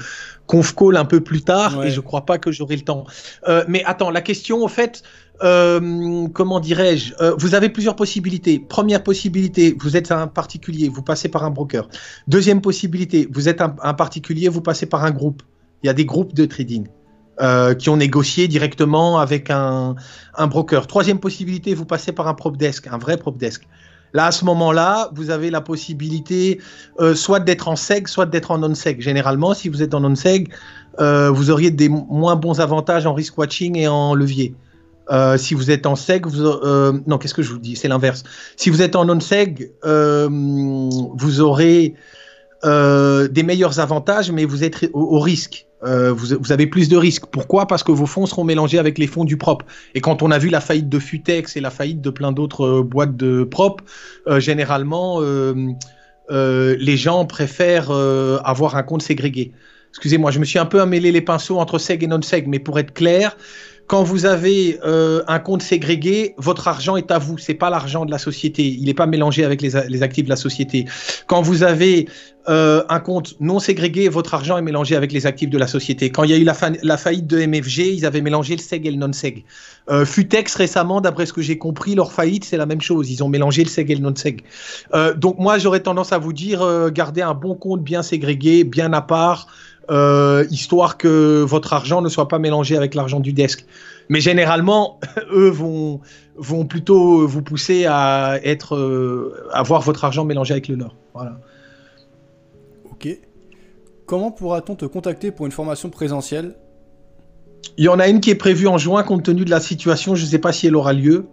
conf call un peu plus tard et je crois pas que j'aurai le temps. Euh, mais attends, la question, au fait, comment dirais-je Vous avez plusieurs possibilités. Première possibilité, vous êtes un particulier, vous passez par un broker. Deuxième possibilité, vous êtes un, un particulier, vous passez par un groupe. Il y a des groupes de trading. Euh, qui ont négocié directement avec un, broker. Troisième possibilité, vous passez par un prop desk, un vrai prop desk. Là, à ce moment-là, vous avez la possibilité euh, soit d'être en seg, soit d'être en non-seg. Généralement, si vous êtes en non-seg, euh, vous auriez des moins bons avantages en risk watching et en levier. Si vous êtes en seg, non, qu'est-ce que je vous dis? C'est l'inverse. Si vous êtes en non-seg, vous aurez des meilleurs avantages, mais vous êtes au risque. Euh, vous, avez plus de risques. Pourquoi? Parce que vos fonds seront mélangés avec les fonds du propre. Et quand on a vu la faillite de Futex et la faillite de plein d'autres euh, boîtes de propre, euh, généralement, les gens préfèrent avoir un compte ségrégué. Excusez-moi, je me suis un peu ammêlé les pinceaux entre seg et non-seg, mais pour être clair, quand vous avez euh, un compte ségrégué, votre argent est à vous, c'est pas l'argent de la société, il n'est pas mélangé avec les, actifs de la société. Quand vous avez euh, un compte non ségrégué, votre argent est mélangé avec les actifs de la société. Quand il y a eu la, faillite de MFG, ils avaient mélangé le seg et le non-seg. Euh, Futex récemment, d'après ce que j'ai compris, leur faillite c'est la même chose, ils ont mélangé le seg et le non-seg. donc moi j'aurais tendance à vous dire, gardez un bon compte bien ségrégué, bien à part. Histoire que votre argent ne soit pas mélangé avec l'argent du desk. Mais généralement, eux vont, vont plutôt vous pousser à être, euh, à voir votre argent mélangé avec le leur. Voilà. Ok. Comment pourra-t-on te contacter pour une formation présentielle? Il y en a une qui est prévue en juin compte tenu de la situation. Je ne sais pas si elle aura lieu.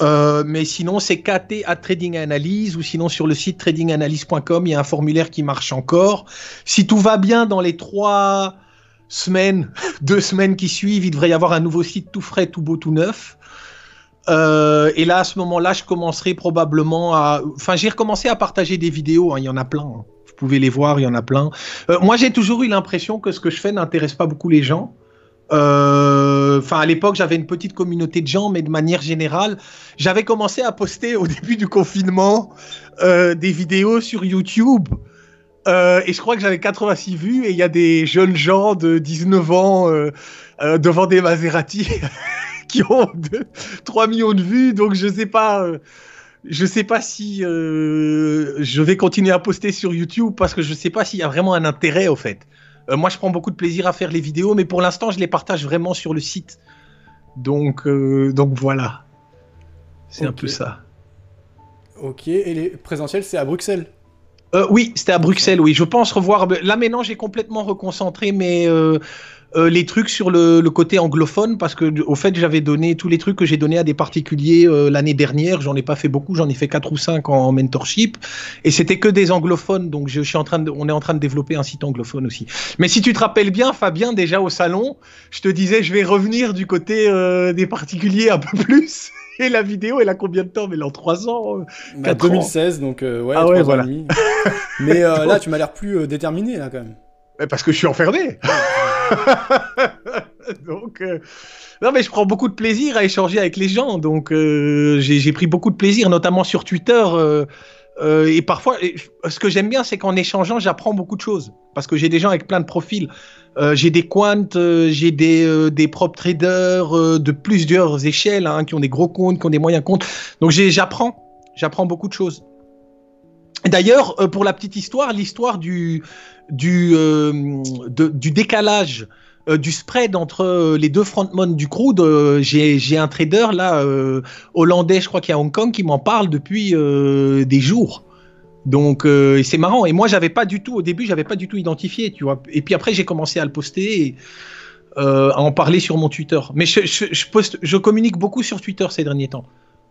Euh, mais sinon, c'est KT à Trading Analyse ou sinon sur le site tradinganalyse.com, il y a un formulaire qui marche encore. Si tout va bien dans les trois semaines, deux semaines qui suivent, il devrait y avoir un nouveau site tout frais, tout beau, tout neuf. Euh, et là, à ce moment-là, je commencerai probablement à. Enfin, j'ai recommencé à partager des vidéos. Hein, il y en a plein. Hein. Vous pouvez les voir, il y en a plein. Euh, moi, j'ai toujours eu l'impression que ce que je fais n'intéresse pas beaucoup les gens. Euh, enfin, à l'époque, j'avais une petite communauté de gens, mais de manière générale, j'avais commencé à poster au début du confinement euh, des vidéos sur YouTube. Euh, et je crois que j'avais 86 vues et il y a des jeunes gens de 19 ans devant des Maserati qui ont 3 millions de vues. Donc je sais pas, je sais pas si je vais continuer à poster sur YouTube parce que je sais pas s'il y a vraiment un intérêt au fait. Euh, moi, je prends beaucoup de plaisir à faire les vidéos, mais pour l'instant, je les partage vraiment sur le site. Donc, euh, donc voilà. C'est un peu ça. Ok, et les présentiels, c'est à Bruxelles euh, Oui, c'était à Bruxelles, oui. Je pense revoir. Là, maintenant, j'ai complètement reconcentré mes, euh, les trucs sur le, côté anglophone parce que au fait j'avais donné tous les trucs que j'ai donné à des particuliers euh, l'année dernière. J'en ai pas fait beaucoup. J'en ai fait quatre ou cinq en, mentorship. Et c'était que des anglophones. Donc je, suis en train de, on est en train de développer un site anglophone aussi. Mais si tu te rappelles bien Fabien déjà au salon je te disais je vais revenir du côté euh, des particuliers un peu plus. Et la vidéo, elle a combien de temps? Mais en 3 ans 2016, bah, donc ouais, ah ouais voilà. Mais là, tu m'as l'air plus déterminé, là, quand même. Parce que je suis enfermé. donc, euh, non, mais je prends beaucoup de plaisir à échanger avec les gens. Donc, euh, j'ai pris beaucoup de plaisir, notamment sur Twitter. Euh, et parfois, ce que j'aime bien, c'est qu'en échangeant, j'apprends beaucoup de choses. Parce que j'ai des gens avec plein de profils. j'ai des quants, j'ai des, des prop traders de plusieurs échelles, hein, qui ont des gros comptes, qui ont des moyens comptes. Donc, j'apprends. J'apprends beaucoup de choses. D'ailleurs, pour la petite histoire, l'histoire du, du, euh, du décalage euh, du spread entre euh, les deux frontmen du crude, j'ai un trader là hollandais, je crois qu'il y a Hong Kong, qui m'en parle depuis des jours. Donc c'est marrant. Et moi j'avais pas du tout au début, j'avais pas du tout identifié, tu vois. Et puis après j'ai commencé à le poster. Et, à en parler sur mon Twitter. Mais je, poste, je communique beaucoup sur Twitter ces derniers temps.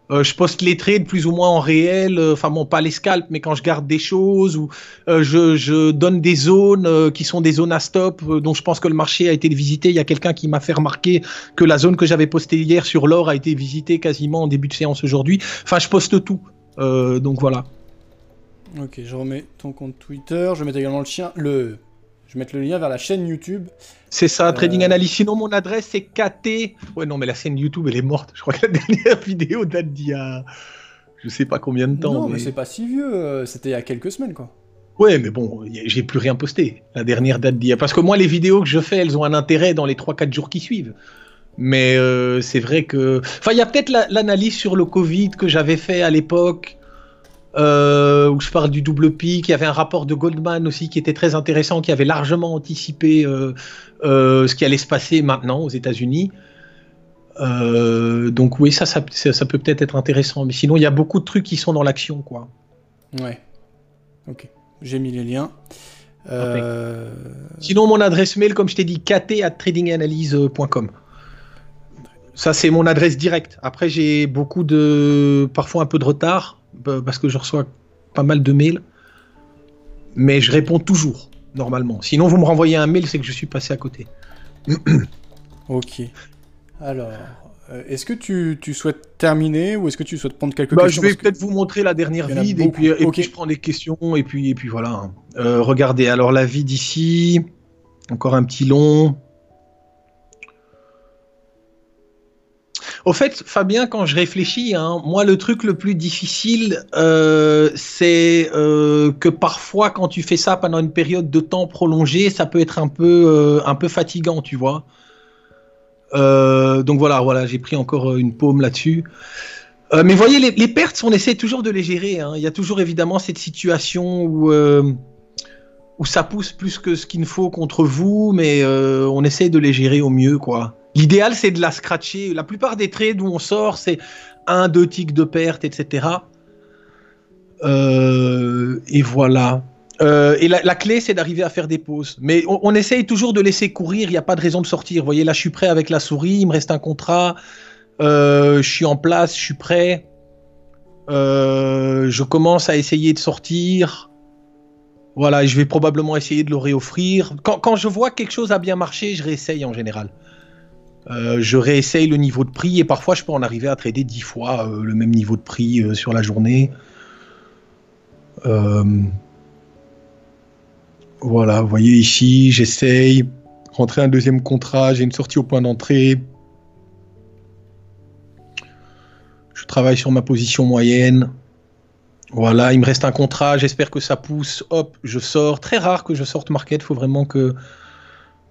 Euh, je poste les trades plus ou moins en réel, euh, enfin bon pas les scalps, mais quand je garde des choses ou euh, je, donne des zones qui sont des zones à stop, dont je pense que le marché a été visité. Il y a quelqu'un qui m'a fait remarquer que la zone que j'avais postée hier sur l'or a été visitée quasiment en début de séance aujourd'hui. Enfin je poste tout, donc voilà. Ok, je remets ton compte Twitter, je mets également le chien, le je vais mettre le lien vers la chaîne YouTube. C'est ça, Trading euh, Analysis. Sinon, mon adresse, c'est KT. Ouais, non, mais la chaîne YouTube, elle est morte. Je crois que la dernière vidéo date d'il y a. Je sais pas combien de temps. Non, mais, c'est pas si vieux. Euh, c'était il y a quelques semaines, quoi. Ouais, mais bon, j'ai plus rien posté. La dernière date d'il y a. Parce que moi, les vidéos que je fais, elles ont un intérêt dans les 3-4 jours qui suivent. Mais euh, c'est vrai que. Enfin, il y a peut-être l'analyse sur le Covid que j'avais fait à l'époque euh, où je parle du double pic. Il y avait un rapport de Goldman aussi qui était très intéressant, qui avait largement anticipé euh, euh, ce qui allait se passer maintenant aux États-Unis. donc oui, ça, ça, peut peut-être être intéressant. Mais sinon, il y a beaucoup de trucs qui sont dans l'action, quoi. Ouais. Ok. J'ai mis les liens. Sinon, mon adresse mail, comme je t'ai dit, kt at tradinganalyse.com. Ça, c'est mon adresse directe. Après, j'ai beaucoup de. parfois un peu de retard parce que je reçois pas mal de mails, mais je réponds toujours, normalement. Sinon, vous me renvoyez un mail, c'est que je suis passé à côté. ok. Alors, euh, est-ce que tu, souhaites terminer ou est-ce que tu souhaites prendre quelques bah, questions Je vais peut-être vous montrer la dernière vide et, puis, et puis, je prends des questions et puis, et puis voilà. Hein. Euh, regardez, alors la vide ici, encore un petit long. Au fait, Fabien, quand je réfléchis, hein, moi, le truc le plus difficile, euh, c'est euh, que parfois, quand tu fais ça pendant une période de temps prolongée, ça peut être un peu, euh, fatigant, tu vois. donc voilà, voilà, j'ai pris encore une paume là-dessus. mais voyez, les, pertes, on essaie toujours de les gérer. Hein. Il y a toujours évidemment cette situation où où ça pousse plus que ce qu'il ne faut contre vous, mais on essaie de les gérer au mieux, quoi L'idéal, c'est de la scratcher. La plupart des trades où on sort, c'est un, deux ticks de perte, etc. Euh, et voilà. Euh, et la, clé, c'est d'arriver à faire des pauses. Mais on, essaye toujours de laisser courir. Il n'y a pas de raison de sortir. Vous voyez, là, je suis prêt avec la souris. Il me reste un contrat. Euh, je suis en place. Je suis prêt. je commence à essayer de sortir. Voilà, je vais probablement essayer de le réoffrir. Quand, je vois que quelque chose a bien marché, je réessaye en général. Euh, je réessaye le niveau de prix et parfois je peux en arriver à trader 10 fois euh, le même niveau de prix euh, sur la journée. Voilà, vous voyez ici, j'essaye. Rentrer un deuxième contrat, j'ai une sortie au point d'entrée. Je travaille sur ma position moyenne. Voilà, il me reste un contrat, j'espère que ça pousse. Hop, je sors. Très rare que je sorte market, il faut vraiment que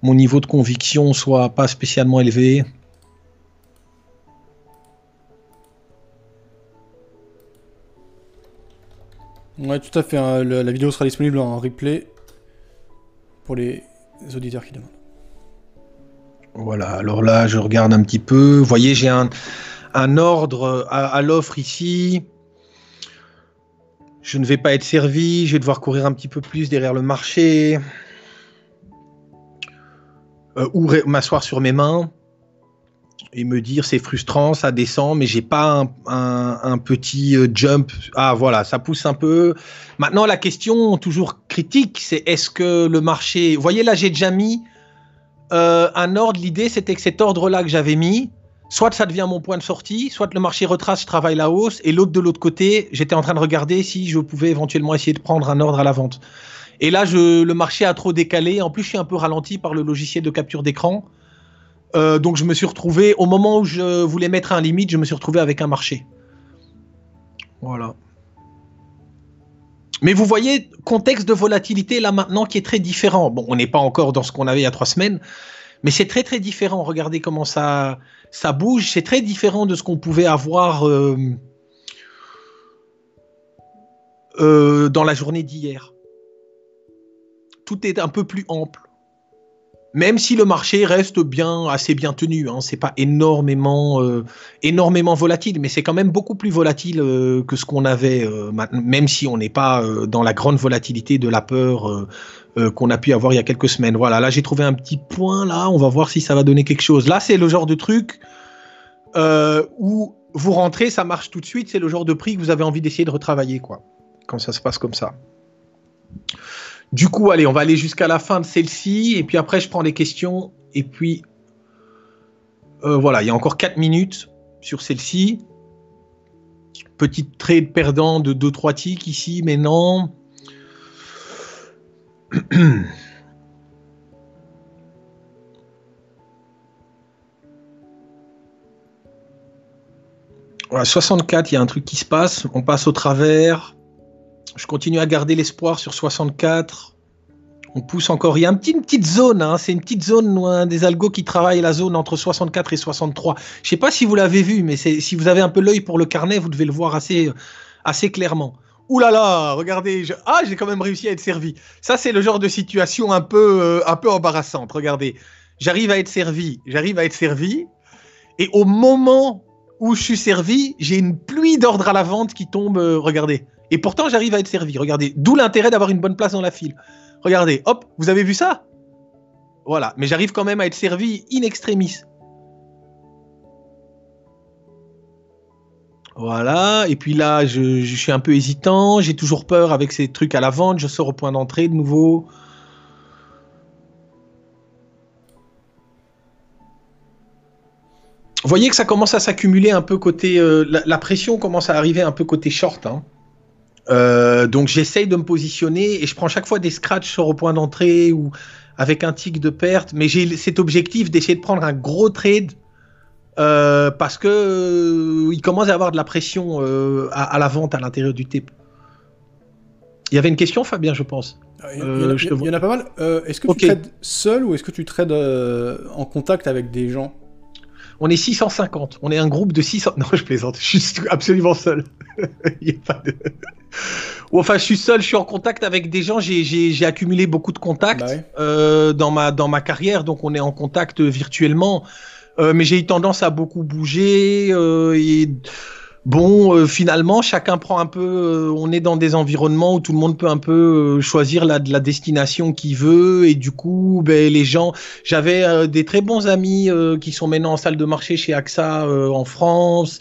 mon niveau de conviction soit pas spécialement élevé. Ouais, tout à fait. Hein. la vidéo sera disponible en replay pour les auditeurs qui demandent. Voilà, alors là, je regarde un petit peu. Vous voyez, j'ai un, ordre à l'offre ici. Je ne vais pas être servi. Je vais devoir courir un petit peu plus derrière le marché. Euh, ou m'asseoir sur mes mains et me dire c'est frustrant, ça descend, mais j'ai pas un, petit euh, jump. Ah voilà, ça pousse un peu. Maintenant, la question toujours critique, c'est est-ce que le marché. Vous voyez, là, j'ai déjà mis euh, un ordre. L'idée, c'était que cet ordre-là que j'avais mis, soit ça devient mon point de sortie, soit le marché retrace, je travaille la hausse, et l'autre de l'autre côté, j'étais en train de regarder si je pouvais éventuellement essayer de prendre un ordre à la vente. Et là, le marché a trop décalé. En plus, je suis un peu ralenti par le logiciel de capture d'écran. Euh, donc, je me suis retrouvé, au moment où je voulais mettre un limite, je me suis retrouvé avec un marché. Voilà. Mais vous voyez, contexte de volatilité là maintenant qui est très différent. Bon, on n'est pas encore dans ce qu'on avait il y a trois semaines, mais c'est très très différent. Regardez comment ça, ça bouge. C'est très différent de ce qu'on pouvait avoir euh, euh, dans la journée d'hier tout est un peu plus ample. Même si le marché reste bien, assez bien tenu, hein, c'est pas énormément, euh, volatile, mais c'est quand même beaucoup plus volatile euh, que ce qu'on avait, euh, même si on n'est pas dans la grande volatilité de la peur qu'on a pu avoir il y a quelques semaines. Voilà, là j'ai trouvé un petit point là, on va voir si ça va donner quelque chose. Là c'est le genre de truc où vous rentrez, ça marche tout de suite, c'est le genre de prix que vous avez envie d'essayer de retravailler quoi, quand ça se passe comme ça. Du coup, allez, on va aller jusqu'à la fin de celle-ci, et puis après, je prends les questions, et puis euh, voilà, il y a encore 4 minutes sur celle-ci. Petite trade perdant de 2-3 ticks ici, mais non. Voilà, 64, il y a un truc qui se passe. On passe au travers. Je continue à garder l'espoir sur 64. On pousse encore. Il y a une petite, zone, hein. c'est une petite zone des algos qui travaillent la zone entre 64 et 63. Je ne sais pas si vous l'avez vu, mais si vous avez un peu l'œil pour le carnet, vous devez le voir assez, assez clairement. Ouh là là, regardez, ah j'ai quand même réussi à être servi. Ça c'est le genre de situation un peu, euh, un peu embarrassante. Regardez, j'arrive à être servi, j'arrive à être servi, et au moment où je suis servi, j'ai une pluie d'ordre à la vente qui tombe. Euh, regardez, et pourtant, j'arrive à être servi. Regardez, d'où l'intérêt d'avoir une bonne place dans la file. Regardez, hop, vous avez vu ça? Voilà, mais j'arrive quand même à être servi in extremis. Voilà, et puis là, je, suis un peu hésitant, j'ai toujours peur avec ces trucs à la vente, je sors au point d'entrée de nouveau. Vous voyez que ça commence à s'accumuler un peu côté... Euh, la, pression commence à arriver un peu côté short. Hein. Euh, donc j'essaye de me positionner et je prends chaque fois des scratchs sur au point d'entrée ou avec un tic de perte, mais j'ai cet objectif d'essayer de prendre un gros trade euh, parce que euh, il commence à avoir de la pression à, la vente à l'intérieur du TIP. Il y avait une question, Fabien, je pense. Ah, il y, en a, pas mal. est-ce que tu trades seul ou est-ce que tu trades en contact avec des gens? On est 650. On est un groupe de 600. Non, je plaisante. Je suis absolument seul. Il y a pas de... Ou enfin, je suis seul. Je suis en contact avec des gens. J'ai accumulé beaucoup de contacts bah euh, dans ma dans ma carrière. Donc, on est en contact virtuellement. mais j'ai eu tendance à beaucoup bouger et bon, finalement, chacun prend un peu. on est dans des environnements où tout le monde peut un peu choisir la, la destination qu'il veut. Et du coup, ben, les gens. J'avais des très bons amis qui sont maintenant en salle de marché chez AXA en France.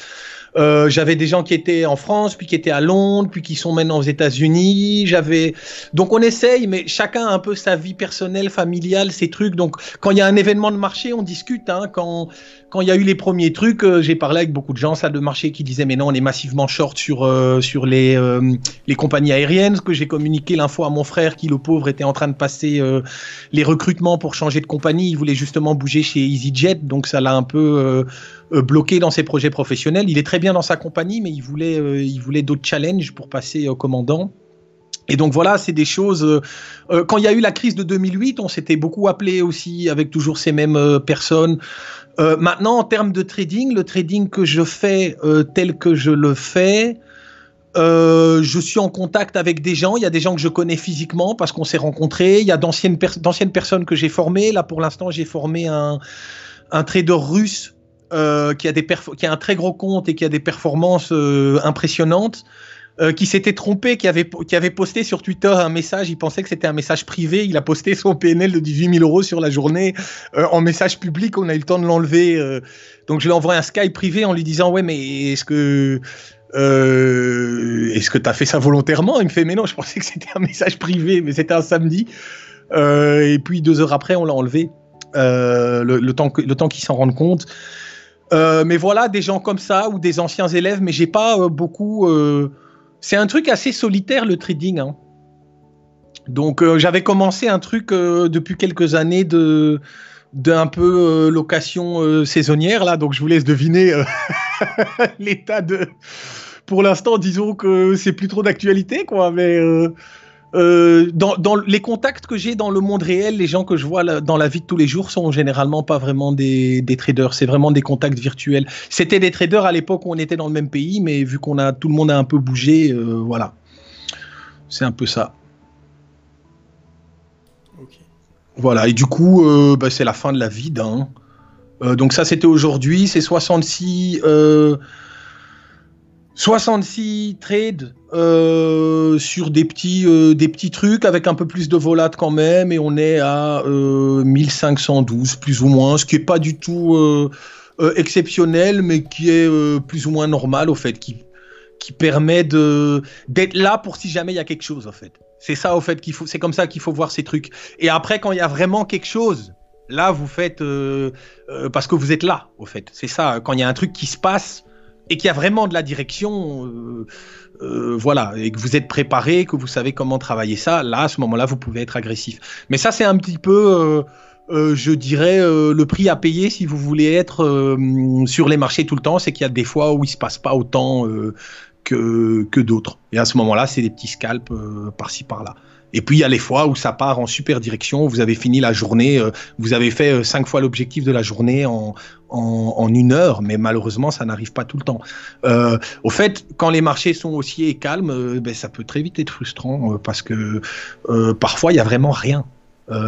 Euh, j'avais des gens qui étaient en France, puis qui étaient à Londres, puis qui sont maintenant aux États-Unis. J'avais donc on essaye, mais chacun a un peu sa vie personnelle, familiale, ses trucs. Donc quand il y a un événement de marché, on discute. Hein. Quand quand il y a eu les premiers trucs, euh, j'ai parlé avec beaucoup de gens, ça de marché, qui disaient mais non, on est massivement short sur euh, sur les les compagnies aériennes. Que j'ai communiqué l'info à mon frère qui le pauvre était en train de passer les recrutements pour changer de compagnie. Il voulait justement bouger chez EasyJet, donc ça l'a un peu euh, bloqué dans ses projets professionnels. Il est très bien dans sa compagnie, mais il voulait, euh, il voulait d'autres challenges pour passer au commandant. Et donc voilà, c'est des choses. Euh, quand il y a eu la crise de 2008, on s'était beaucoup appelé aussi avec toujours ces mêmes personnes. maintenant, en termes de trading, le trading que je fais tel que je le fais, je suis en contact avec des gens. Il y a des gens que je connais physiquement parce qu'on s'est rencontrés. Il y a d'anciennes, d'anciennes personnes que j'ai formées. Là, pour l'instant, j'ai formé un, un trader russe euh, qui, a un très gros compte et qui a des performances euh, impressionnantes, euh, qui s'était trompé, qui avait, posté sur Twitter un message, il pensait que c'était un message privé, il a posté son PNL de 18 000 euros sur la journée en message public, on a eu le temps de l'enlever. donc je lui ai envoyé un Skype privé en lui disant ouais mais est-ce que est-ce que tu as fait ça volontairement? Il me fait mais non, je pensais que c'était un message privé, mais c'était un samedi. et puis deux heures après, on l'a enlevé. Le, temps, le temps qu'il s'en rende compte. Euh, mais voilà, des gens comme ça ou des anciens élèves, mais j'ai pas euh, beaucoup. Euh, c'est un truc assez solitaire le trading. Hein. Donc j'avais commencé un truc depuis quelques années de d'un peu location saisonnière là, donc je vous laisse deviner l'état de. Pour l'instant, disons que c'est plus trop d'actualité quoi, mais euh, dans, les contacts que j'ai dans le monde réel, les gens que je vois dans la vie de tous les jours sont généralement pas vraiment des, traders, c'est vraiment des contacts virtuels. C'était des traders à l'époque où on était dans le même pays, mais vu qu'on a tout le monde a un peu bougé, euh, voilà, c'est un peu ça. Voilà, et du coup, euh, bah, c'est la fin de la vie d'un. donc ça, c'était aujourd'hui, c'est 66. 66 trades euh, sur des petits, euh, des petits trucs avec un peu plus de volat quand même et on est à 1512 euh, plus ou moins, ce qui est pas du tout exceptionnel mais qui est plus ou moins normal au fait, qui, qui permet de d'être là pour si jamais il y a quelque chose au fait. C'est ça au fait qu'il faut, c'est comme ça qu'il faut voir ces trucs. Et après quand il y a vraiment quelque chose, là vous faites parce que vous êtes là au fait. C'est ça quand il y a un truc qui se passe et qu'il y a vraiment de la direction, euh, euh, voilà, et que vous êtes préparé, que vous savez comment travailler ça, là, à ce moment-là, vous pouvez être agressif. Mais ça, c'est un petit peu, euh, je dirais, le prix à payer si vous voulez être sur les marchés tout le temps, c'est qu'il y a des fois où il se passe pas autant que, que d'autres. Et à ce moment-là, c'est des petits scalps par-ci par-là. Et puis il y a les fois où ça part en super direction, vous avez fini la journée, euh, vous avez fait euh, cinq fois l'objectif de la journée en, en, une heure, mais malheureusement ça n'arrive pas tout le temps. Euh, au fait, quand les marchés sont haussiers et calmes, ben, ça peut très vite être frustrant parce que parfois il y a vraiment rien.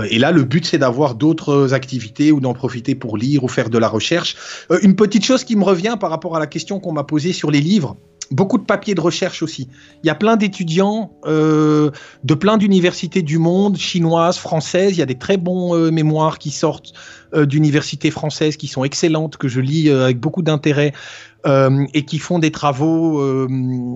et là, le but, c'est d'avoir d'autres activités ou d'en profiter pour lire ou faire de la recherche. une petite chose qui me revient par rapport à la question qu'on m'a posée sur les livres beaucoup de papiers de recherche aussi. Il y a plein d'étudiants euh, de plein d'universités du monde, chinoises, françaises. Il y a des très bons euh, mémoires qui sortent euh, d'universités françaises qui sont excellentes, que je lis avec beaucoup d'intérêt. et qui font des travaux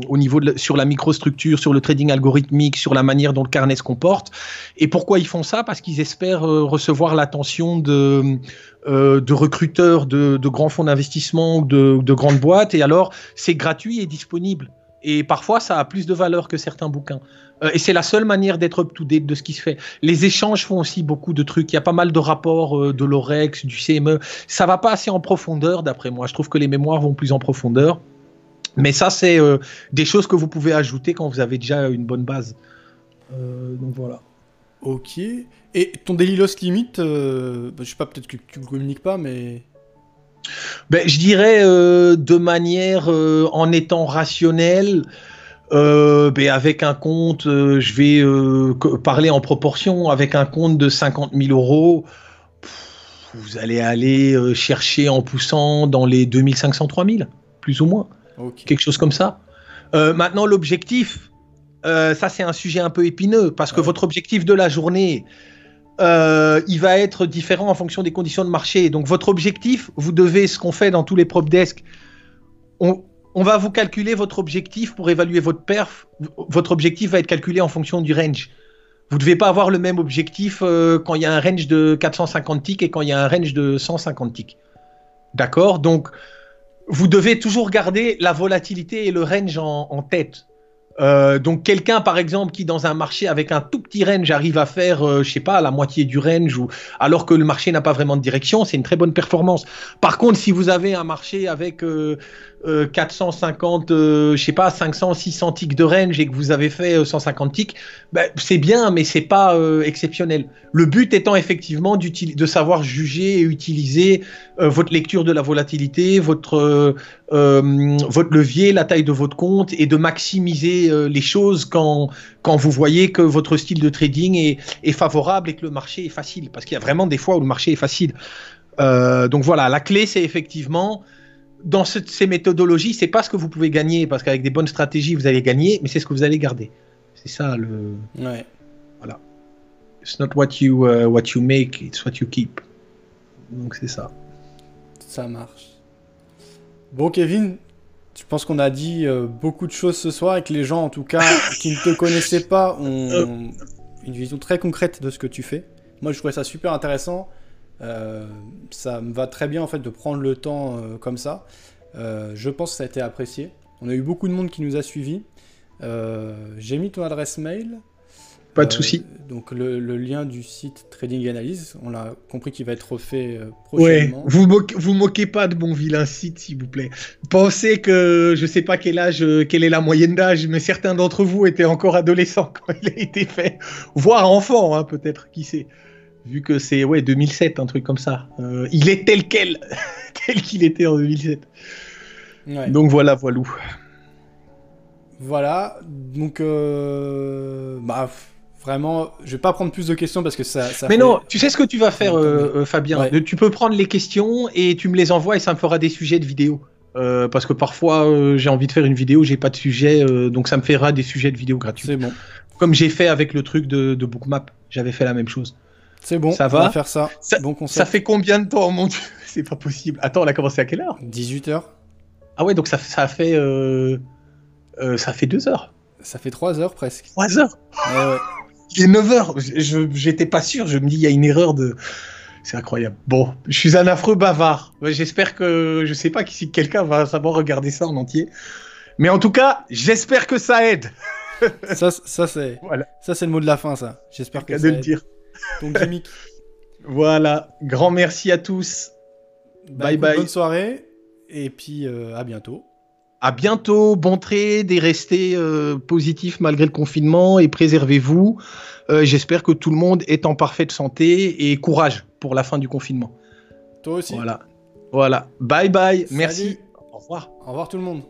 au niveau de, sur la microstructure, sur le trading algorithmique, sur la manière dont le carnet se comporte. Et pourquoi ils font ça? Parce qu'ils espèrent recevoir l'attention de euh, de recruteurs de, grands fonds d'investissement ou de, grandes boîtes. Et alors, c'est gratuit et disponible. Et parfois, ça a plus de valeur que certains bouquins. Euh, et c'est la seule manière d'être up-to-date de ce qui se fait. Les échanges font aussi beaucoup de trucs. Il y a pas mal de rapports euh, de l'OREX, du CME. Ça va pas assez en profondeur, d'après moi. Je trouve que les mémoires vont plus en profondeur. Mais ça, c'est des choses que vous pouvez ajouter quand vous avez déjà une bonne base. donc voilà. Ok. Et ton daily loss limit, euh, bah, je sais pas, peut-être que tu ne communiques pas, mais. Ben, je dirais euh, de manière euh, en étant rationnel. Ben, avec un compte, je vais parler en proportion, avec un compte de 50 000 euros, vous allez aller euh, chercher en poussant dans les 2500-3000, plus ou moins. Quelque chose comme ça. Euh, maintenant, l'objectif, euh, ça c'est un sujet un peu épineux, parce que votre objectif de la journée, il va être différent en fonction des conditions de marché. Donc votre objectif, vous devez, ce qu'on fait dans tous les prop desks, on, on va vous calculer votre objectif pour évaluer votre perf. Votre objectif va être calculé en fonction du range. Vous ne devez pas avoir le même objectif euh, quand il y a un range de 450 ticks et quand il y a un range de 150 ticks. D'accord? Donc, vous devez toujours garder la volatilité et le range en tête. Euh, donc quelqu'un par exemple qui dans un marché avec un tout petit range arrive à faire euh, je sais pas la moitié du range ou alors que le marché n'a pas vraiment de direction c'est une très bonne performance. Par contre si vous avez un marché avec 450 euh, je sais pas 500 600 ticks de range et que vous avez fait 150 ticks ben, c'est bien mais c'est pas exceptionnel. Le but étant effectivement de savoir juger et utiliser votre lecture de la volatilité votre votre levier la taille de votre compte et de maximiser euh, les choses quand, quand vous voyez que votre style de trading est, est favorable et que le marché est facile. Parce qu'il y a vraiment des fois où le marché est facile. Euh, donc voilà, la clé, c'est effectivement dans ces méthodologies, c'est pas ce que vous pouvez gagner, parce qu'avec des bonnes stratégies, vous allez gagner, mais c'est ce que vous allez garder. C'est ça le. Ouais. Voilà. It's not what you, uh, what you make, it's what you keep. Donc c'est ça. Ça marche. Bon, Kevin, je pense qu'on a dit euh, beaucoup de choses ce soir et que les gens, en tout cas, qui ne te connaissaient pas, ont une vision très concrète de ce que tu fais. Moi, je trouvais ça super intéressant. Euh, ça me va très bien en fait de prendre le temps euh, comme ça. je pense que ça a été apprécié. On a eu beaucoup de monde qui nous a suivis. J'ai mis ton adresse mail. Pas de souci. Euh, donc le, lien du site Trading Analyse, on l'a compris qu'il va être refait euh, prochainement. Ouais, vous moquez, vous moquez pas de mon vilain site, s'il vous plaît. Pensez que je sais pas quel âge, euh, quelle est la moyenne d'âge, mais certains d'entre vous étaient encore adolescents quand il a été fait, voire enfants, hein, peut-être, qui sait. Vu que c'est ouais 2007, un truc comme ça. il est tel quel, tel qu'il était en 2007. Donc voilà, voilou. Voilà, donc bah Vraiment, je vais pas prendre plus de questions parce que ça. mais non, tu sais ce que tu vas faire, euh, euh, Fabien. Tu peux prendre les questions et tu me les envoies et ça me fera des sujets de vidéo. Euh, parce que parfois j'ai envie de faire une vidéo, j'ai pas de sujet, donc ça me fera des sujets de vidéo gratuits. C'est bon. Comme j'ai fait avec le truc de, Bookmap, j'avais fait la même chose. C'est bon, ça va. On va faire ça. Ça, bon ça fait combien de temps, mon dieu C'est pas possible. Attends, on a commencé à quelle heure 18h. Ah ouais, donc ça, ça fait. ça fait 2 heures. Ça fait 3 heures presque. 3 heures ouais. Il est 9h. J'étais pas sûr. Je me dis, il y a une erreur de. C'est incroyable. Bon, je suis un affreux bavard. J'espère que. Je sais pas si quelqu'un va savoir regarder ça en entier. Mais en tout cas, j'espère que ça aide. ça, ça c'est. Voilà. Ça, c'est le mot de la fin, ça. J'espère que ça de aide. le dire. Donc, Jimmy. voilà. Grand merci à tous. Bah, bye bye. Bonne soirée. Et puis, euh, à bientôt. À bientôt, bon trade et restez euh, positif malgré le confinement et préservez-vous. Euh, j'espère que tout le monde est en parfaite santé et courage pour la fin du confinement. Toi aussi. Voilà. Voilà. Bye bye. Merci. Au revoir. Au revoir tout le monde.